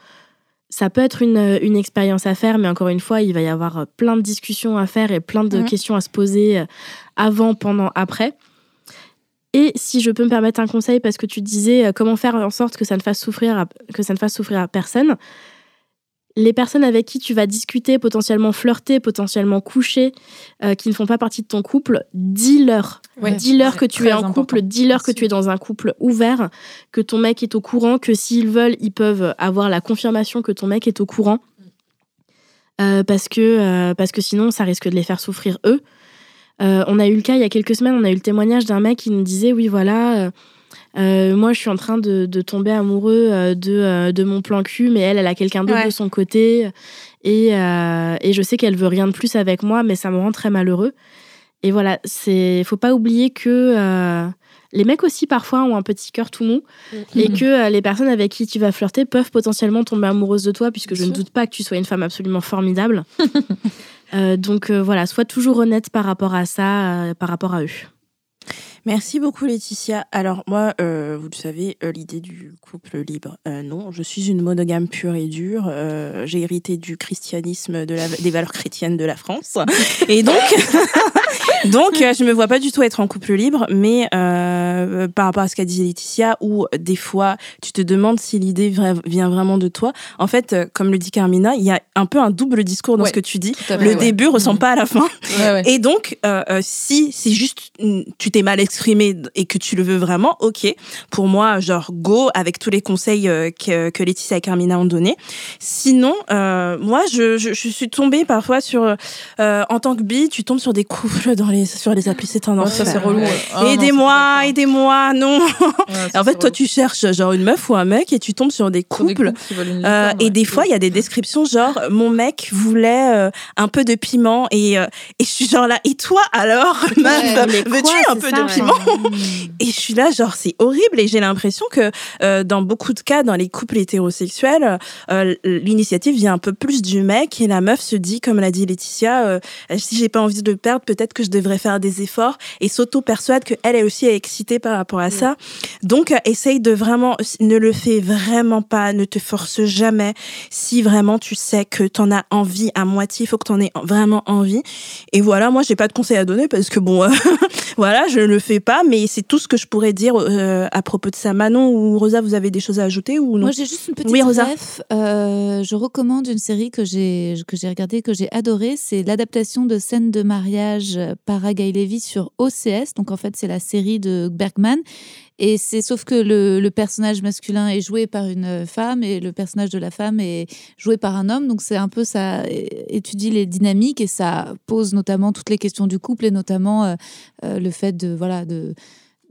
ça peut être une, une, expérience à faire, mais encore une fois, il va y avoir plein de discussions à faire et plein de mmh. questions à se poser avant, pendant, après. Et si je peux me permettre un conseil, parce que tu disais comment faire en sorte que ça ne fasse souffrir que ça ne fasse souffrir à personne, les personnes avec qui tu vas discuter, potentiellement flirter, potentiellement coucher, euh, qui ne font pas partie de ton couple, dis-leur. dis-leur que tu es en couple, dis-leur que tu es dans un couple ouvert, que ton mec est au courant, que s'ils veulent, ils peuvent avoir la confirmation que ton mec est au courant. Euh, parce, que, euh, parce que sinon, ça risque de les faire souffrir eux. on a eu le cas il y a quelques semaines, on a eu le témoignage d'un mec qui nous disait, oui, voilà euh, moi, je suis en train de, tomber amoureux euh, de, euh, de, mon plan cul, mais elle, elle a quelqu'un d'autre de son côté. Et, et je sais qu'elle veut rien de plus avec moi, mais ça me rend très malheureux. Et voilà, c'est faut pas oublier que les mecs aussi parfois ont un petit cœur tout mou mm. et que les personnes avec qui tu vas flirter peuvent potentiellement tomber amoureuses de toi, puisque je ne doute pas que tu sois une femme absolument formidable. donc voilà, sois toujours honnête par rapport à ça, par rapport à eux. Merci beaucoup Laetitia. Alors moi, euh, vous le savez, euh, l'idée du couple libre, euh, non, je suis une monogame pure et dure. J'ai hérité du christianisme, de la, des valeurs chrétiennes de la France, et donc, donc je me vois pas du tout être en couple libre. Mais par rapport à ce qu'a dit Laetitia, où des fois tu te demandes si l'idée vient vraiment de toi. En fait, comme le dit Carmina, il y a un peu un double discours dans ce que tu dis. le début ressemble pas à la fin, et donc si c'est juste tu t'es mal exprimé et que tu le veux vraiment, ok. Pour moi, genre go avec tous les conseils euh, que, que Laetitia et Carmina ont donné. Sinon, euh, moi, je, je, je, suis tombée parfois sur, euh, en tant que bi, tu tombes sur des couples dans les, sur les applis, c'est un enfer. ça, c'est relou. Ah, aidez-moi, aidez-moi, non. en fait, toi, tu cherches genre une meuf ou un mec et tu tombes sur des couples. et des fois, il y a des descriptions genre, mon mec voulait un peu de piment et, et je suis genre là, et toi alors, meuf, veux-tu un peu de piment et je suis là, genre, c'est horrible. Et j'ai l'impression que euh, dans beaucoup de cas, dans les couples hétérosexuels, euh, l'initiative vient un peu plus du mec et la meuf se dit, comme l'a dit Laetitia, euh, si j'ai pas envie de le perdre, peut-être que je devrais faire des efforts et s'auto-persuade qu'elle est aussi excitée par rapport à ça. Donc, essaye de vraiment, ne le fais vraiment pas, ne te force jamais. Si vraiment tu sais que t'en as envie à moitié, il faut que t'en aies vraiment envie. Et voilà, moi, j'ai pas de conseils à donner parce que bon, voilà, je le fais pas, mais c'est tout ce que je pourrais dire euh, à propos de ça. Manon ou Rosa, vous avez des choses à ajouter ou non? Moi, j'ai juste une petite oui, Rosa. Euh, je recommande une série que j'ai que j'ai regardée, que j'ai adorée. C'est l'adaptation de scène de mariage par Guy Levy sur OCS. Donc en fait, c'est la série de Bergman. Et c'est sauf que le, personnage masculin est joué par une femme et le personnage de la femme est joué par un homme. Donc c'est un peu ça étudie les dynamiques et ça pose notamment toutes les questions du couple et notamment le fait de voilà de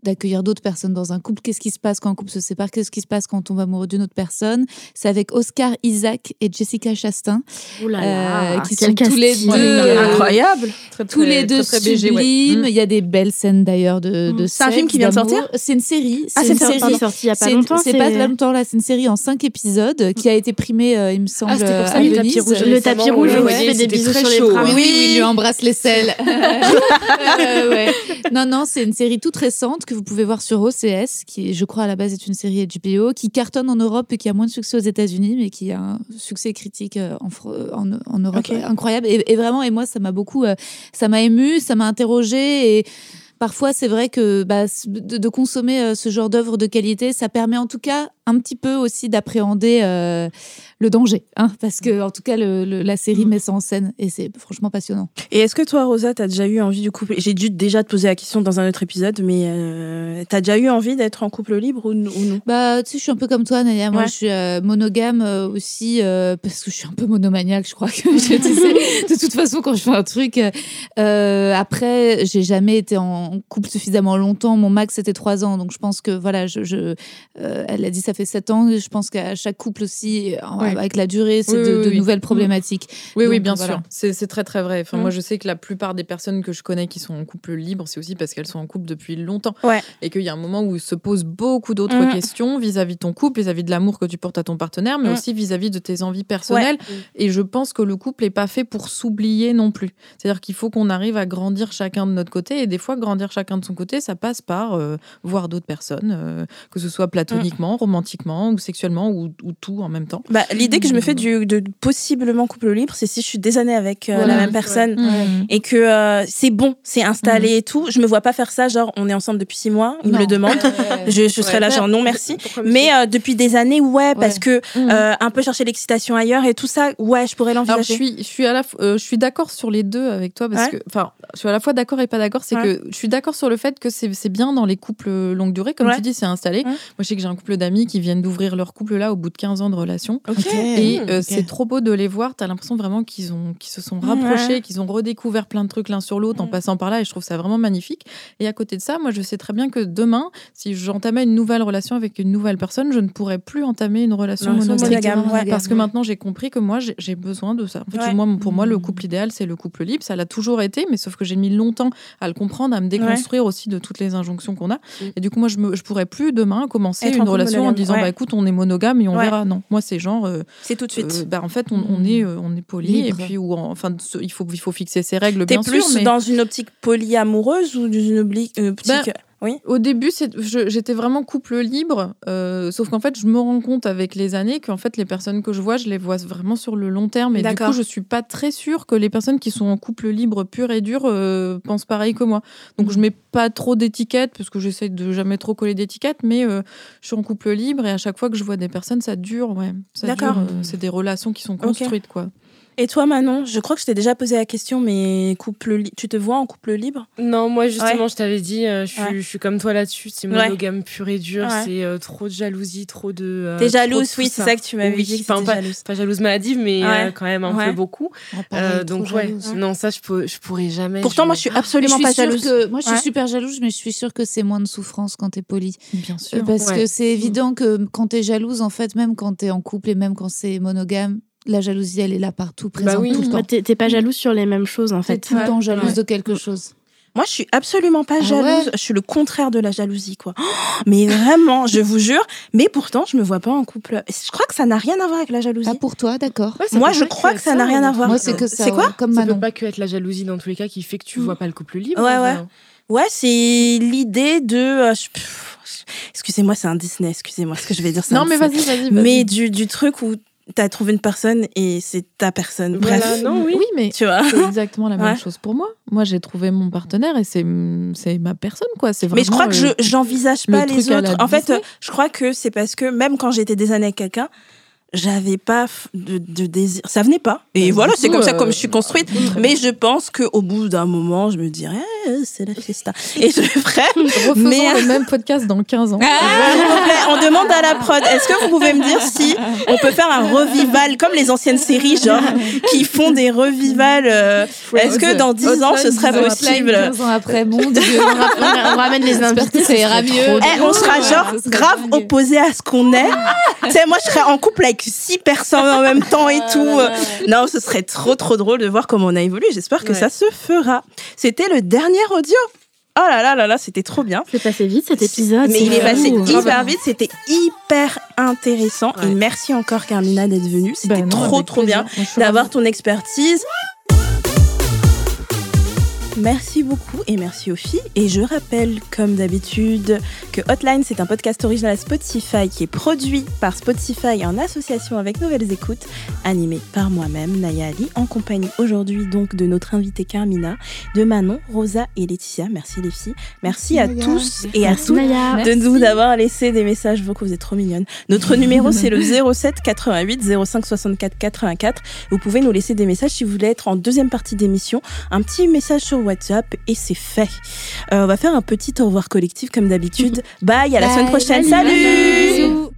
d'accueillir d'autres personnes dans un couple. Qu'est-ce qui se passe quand un couple se sépare? Qu'est-ce qui se passe quand on tombe amoureux d'une autre personne? C'est avec Oscar Isaac et Jessica Chastain, euh, qui sont tous les deux incroyables, tous les deux sublimes. Mm. Il y a des belles scènes d'ailleurs de, mm. de C'est un film qui vient de sortir C'est une série. Ah, c'est sorti il y a pas longtemps. C'est pas longtemps là. C'est une série en cinq épisodes qui a été primée, euh, il me semble, ah, pour ça, le tapis rouge. Le tapis rouge, je fais des bisous sur les bras. Oui, il lui embrasse les selles. Non, non, c'est une série toute récente que vous pouvez voir sur OCS, qui, je crois, à la base est une série HBO, qui cartonne en Europe et qui a moins de succès aux États-Unis, mais qui a un succès critique euh, en, en, en Europe incroyable. Et, vraiment, et moi, ça m'a beaucoup, euh, ça m'a ému, ça m'a interrogé et parfois c'est vrai que bah, de, consommer euh, ce genre d'œuvre de qualité, ça permet en tout cas un petit peu aussi d'appréhender euh, le danger, hein, parce que en tout cas la série met ça en scène et c'est franchement passionnant. Et est-ce que toi, Rosa, tu as déjà eu envie du couple? J'ai dû déjà te poser la question dans un autre épisode, mais euh, tu as déjà eu envie d'être en couple libre ou, non? Bah, tu sais, je suis un peu comme toi, Naya. Moi, je suis euh, monogame aussi parce que je suis un peu monomaniaque. Je crois que je disais de toute façon quand je fais un truc. après, j'ai jamais été en couple suffisamment longtemps. Mon max c'était trois ans, donc je pense que voilà, je, je elle a dit ça fait sept ans. Je pense qu'à chaque couple aussi, avec la durée, c'est de, nouvelles problématiques. Oui, oui, bien sûr. C'est très, très vrai. Enfin, Moi, mm. je sais que la plupart des personnes que je connais qui sont en couple libre, c'est aussi parce qu'elles sont en couple depuis longtemps. Et qu'il y a un moment où se posent beaucoup d'autres mm. questions vis-à-vis de ton couple, vis-à-vis de l'amour que tu portes à ton partenaire, mais mm. aussi vis-à-vis de tes envies personnelles. Et je pense que le couple n'est pas fait pour s'oublier non plus. C'est-à-dire qu'il faut qu'on arrive à grandir chacun de notre côté. Et des fois, grandir chacun de son côté, ça passe par euh, voir d'autres personnes, euh, que ce soit platoniquement, romantiquement romantiquement ou sexuellement ou, tout en même temps. Bah, L'idée que je me fais du, de possiblement couple libre, c'est si je suis des années avec euh, la même personne et que euh, c'est bon, c'est installé mhm. et tout. Je me vois pas faire ça, genre on est ensemble depuis six mois, il me le demande. je, je serais là, genre non merci. Mais euh, depuis des années, ouais, parce que mhm. un peu chercher l'excitation ailleurs et tout ça, ouais, je pourrais l'envisager. Je suis, je suis, à la, je suis d'accord sur les deux avec toi parce que, enfin, je suis à la fois d'accord et pas d'accord. C'est que je suis d'accord sur le fait que c'est bien dans les couples longue durée, comme tu dis, c'est installé. Moi, je sais que j'ai un couple d'amis qui viennent d'ouvrir leur couple là au bout de 15 ans de relation. Et euh, c'est trop beau de les voir. Tu as l'impression vraiment qu'ils ont se sont rapprochés, qu'ils ont redécouvert plein de trucs l'un sur l'autre en passant par là. Et je trouve ça vraiment magnifique. Et à côté de ça, moi, je sais très bien que demain, si j'entamais une nouvelle relation avec une nouvelle personne, je ne pourrais plus entamer une relation monogame. Parce que maintenant, j'ai compris que moi, j'ai besoin de ça. En fait, moi, pour moi, le couple idéal, c'est le couple libre. Ça l'a toujours été, mais sauf que j'ai mis longtemps à le comprendre, à me déconstruire aussi de toutes les injonctions qu'on a. Et du coup, moi, je ne je pourrais plus demain commencer une relation en disant, bah, écoute, on est monogame et on verra. Non, moi c'est genre. Euh, c'est tout de suite. Euh, bah, en fait, on, on est euh, on est poli et puis ou enfin il faut il faut fixer ses règles bien sûr. T'es plus dans une optique polyamoureuse ou dans une optique ben, au début, j'étais vraiment couple libre, euh, sauf qu'en fait, je me rends compte avec les années qu'en fait, les personnes que je vois, je les vois vraiment sur le long terme. Et du coup, je suis pas très sûre que les personnes qui sont en couple libre pur et dur euh, pensent pareil que moi. Donc, je mm. mets pas trop d'étiquettes parce que j'essaie de jamais trop coller d'étiquettes, mais euh, je suis en couple libre et à chaque fois que je vois des personnes, ça dure. Ouais, ça dure. c'est des relations qui sont construites, quoi. Et toi, Manon, je crois que je t'ai déjà posé la question, mais couple tu te vois en couple libre? Non, moi justement, je t'avais dit, euh, je, suis, comme toi là-dessus. C'est monogame pur et dur. C'est euh, trop de jalousie, trop de. Euh, T'es jalouse, oui, c'est ça que tu m'avais dit. Enfin, pas, jalouse. pas jalouse maladive, mais quand même un peu beaucoup. Donc ouais, non, ça, je, peux, je pourrais jamais. Pourtant, moi, je suis absolument pas jalouse. moi, je suis super jalouse, mais je suis sûre que c'est moins de souffrance quand t'es poli. Bien sûr. Parce que c'est évident que quand t'es jalouse, en fait, même quand t'es en couple et même quand c'est monogame, la jalousie, elle est là partout, bah présente tout le temps. T'es pas jalouse sur les mêmes choses, en fait. tout le temps jalouse de quelque chose. Moi, je suis absolument pas ah jalouse. je suis le contraire de la jalousie, quoi. mais vraiment, je vous jure. Mais pourtant, je me vois pas en couple. Je crois que ça n'a rien à voir avec la jalousie. Ah, pour toi, d'accord. Moi, je crois que ça n'a rien à voir. Moi, c'est que c'est quoi Comme Ça peut pas que être la jalousie dans tous les cas qui fait que tu mm. vois pas le couple libre. Ouais, ouais. Ouais, c'est l'idée de. Euh, excusez-moi, c'est un Disney. Excusez-moi, ce que je vais dire. Non, mais vas-y, vas-y. mais du, du truc où t'as trouvé une personne et c'est ta personne. Bref. non, oui. mais tu vois. c'est exactement la même chose pour moi. Moi, j'ai trouvé mon partenaire et c'est c'est ma personne quoi. C'est Mais je crois que je j'envisage pas les autres. En fait, je crois que c'est parce que même quand j'étais des années avec quelqu'un, j'avais pas de, de, désir. Ça venait pas. Et voilà, c'est comme ça comme je suis construite. Mais je pense qu'au bout d'un moment, je me dirais, c'est la fiesta. Et je le ferai. mais... le même podcast dans 15 ans. Ah, on demande à la prod, est-ce que vous pouvez me dire si on peut faire un revival, comme les anciennes séries, genre, qui font des revivals euh, Est-ce que dans 10 ans, ce serait possible 15 ans après, mon Dieu. On, ramène les invités, ça ira mieux. Eh, on sera genre grave opposé à ce qu'on est. tu sais, moi, je serais en couple avec six personnes en même temps et tout. Non, ce serait trop, trop drôle de voir comment on a évolué. J'espère que ça se fera. C'était le dernier audio. Oh là là là là, c'était trop bien. C'est passé vite cet épisode. Mais il est passé hyper vite, c'était hyper intéressant. Et merci encore Carmina d'être venue. C'était bah trop trop bien d'avoir ton expertise. Merci beaucoup et merci aux filles. Et je rappelle, comme d'habitude, que Hotline, c'est un podcast original Spotify qui est produit par Spotify en association avec Nouvelles Écoutes, animé par moi-même, Naya Ali, en compagnie aujourd'hui donc de notre invitée Carmina, de Manon, Rosa et Laetitia. Merci les filles. Merci, à tous et à toutes de nous avoir laissé des messages vocaux. Vous êtes trop mignonnes. Notre numéro, c'est le 07 88 05 64 84. Vous pouvez nous laisser des messages si vous voulez être en deuxième partie d'émission. Un petit message sur WhatsApp et c'est fait. Euh, on va faire un petit au revoir collectif comme d'habitude. Bye, à la semaine prochaine. Salut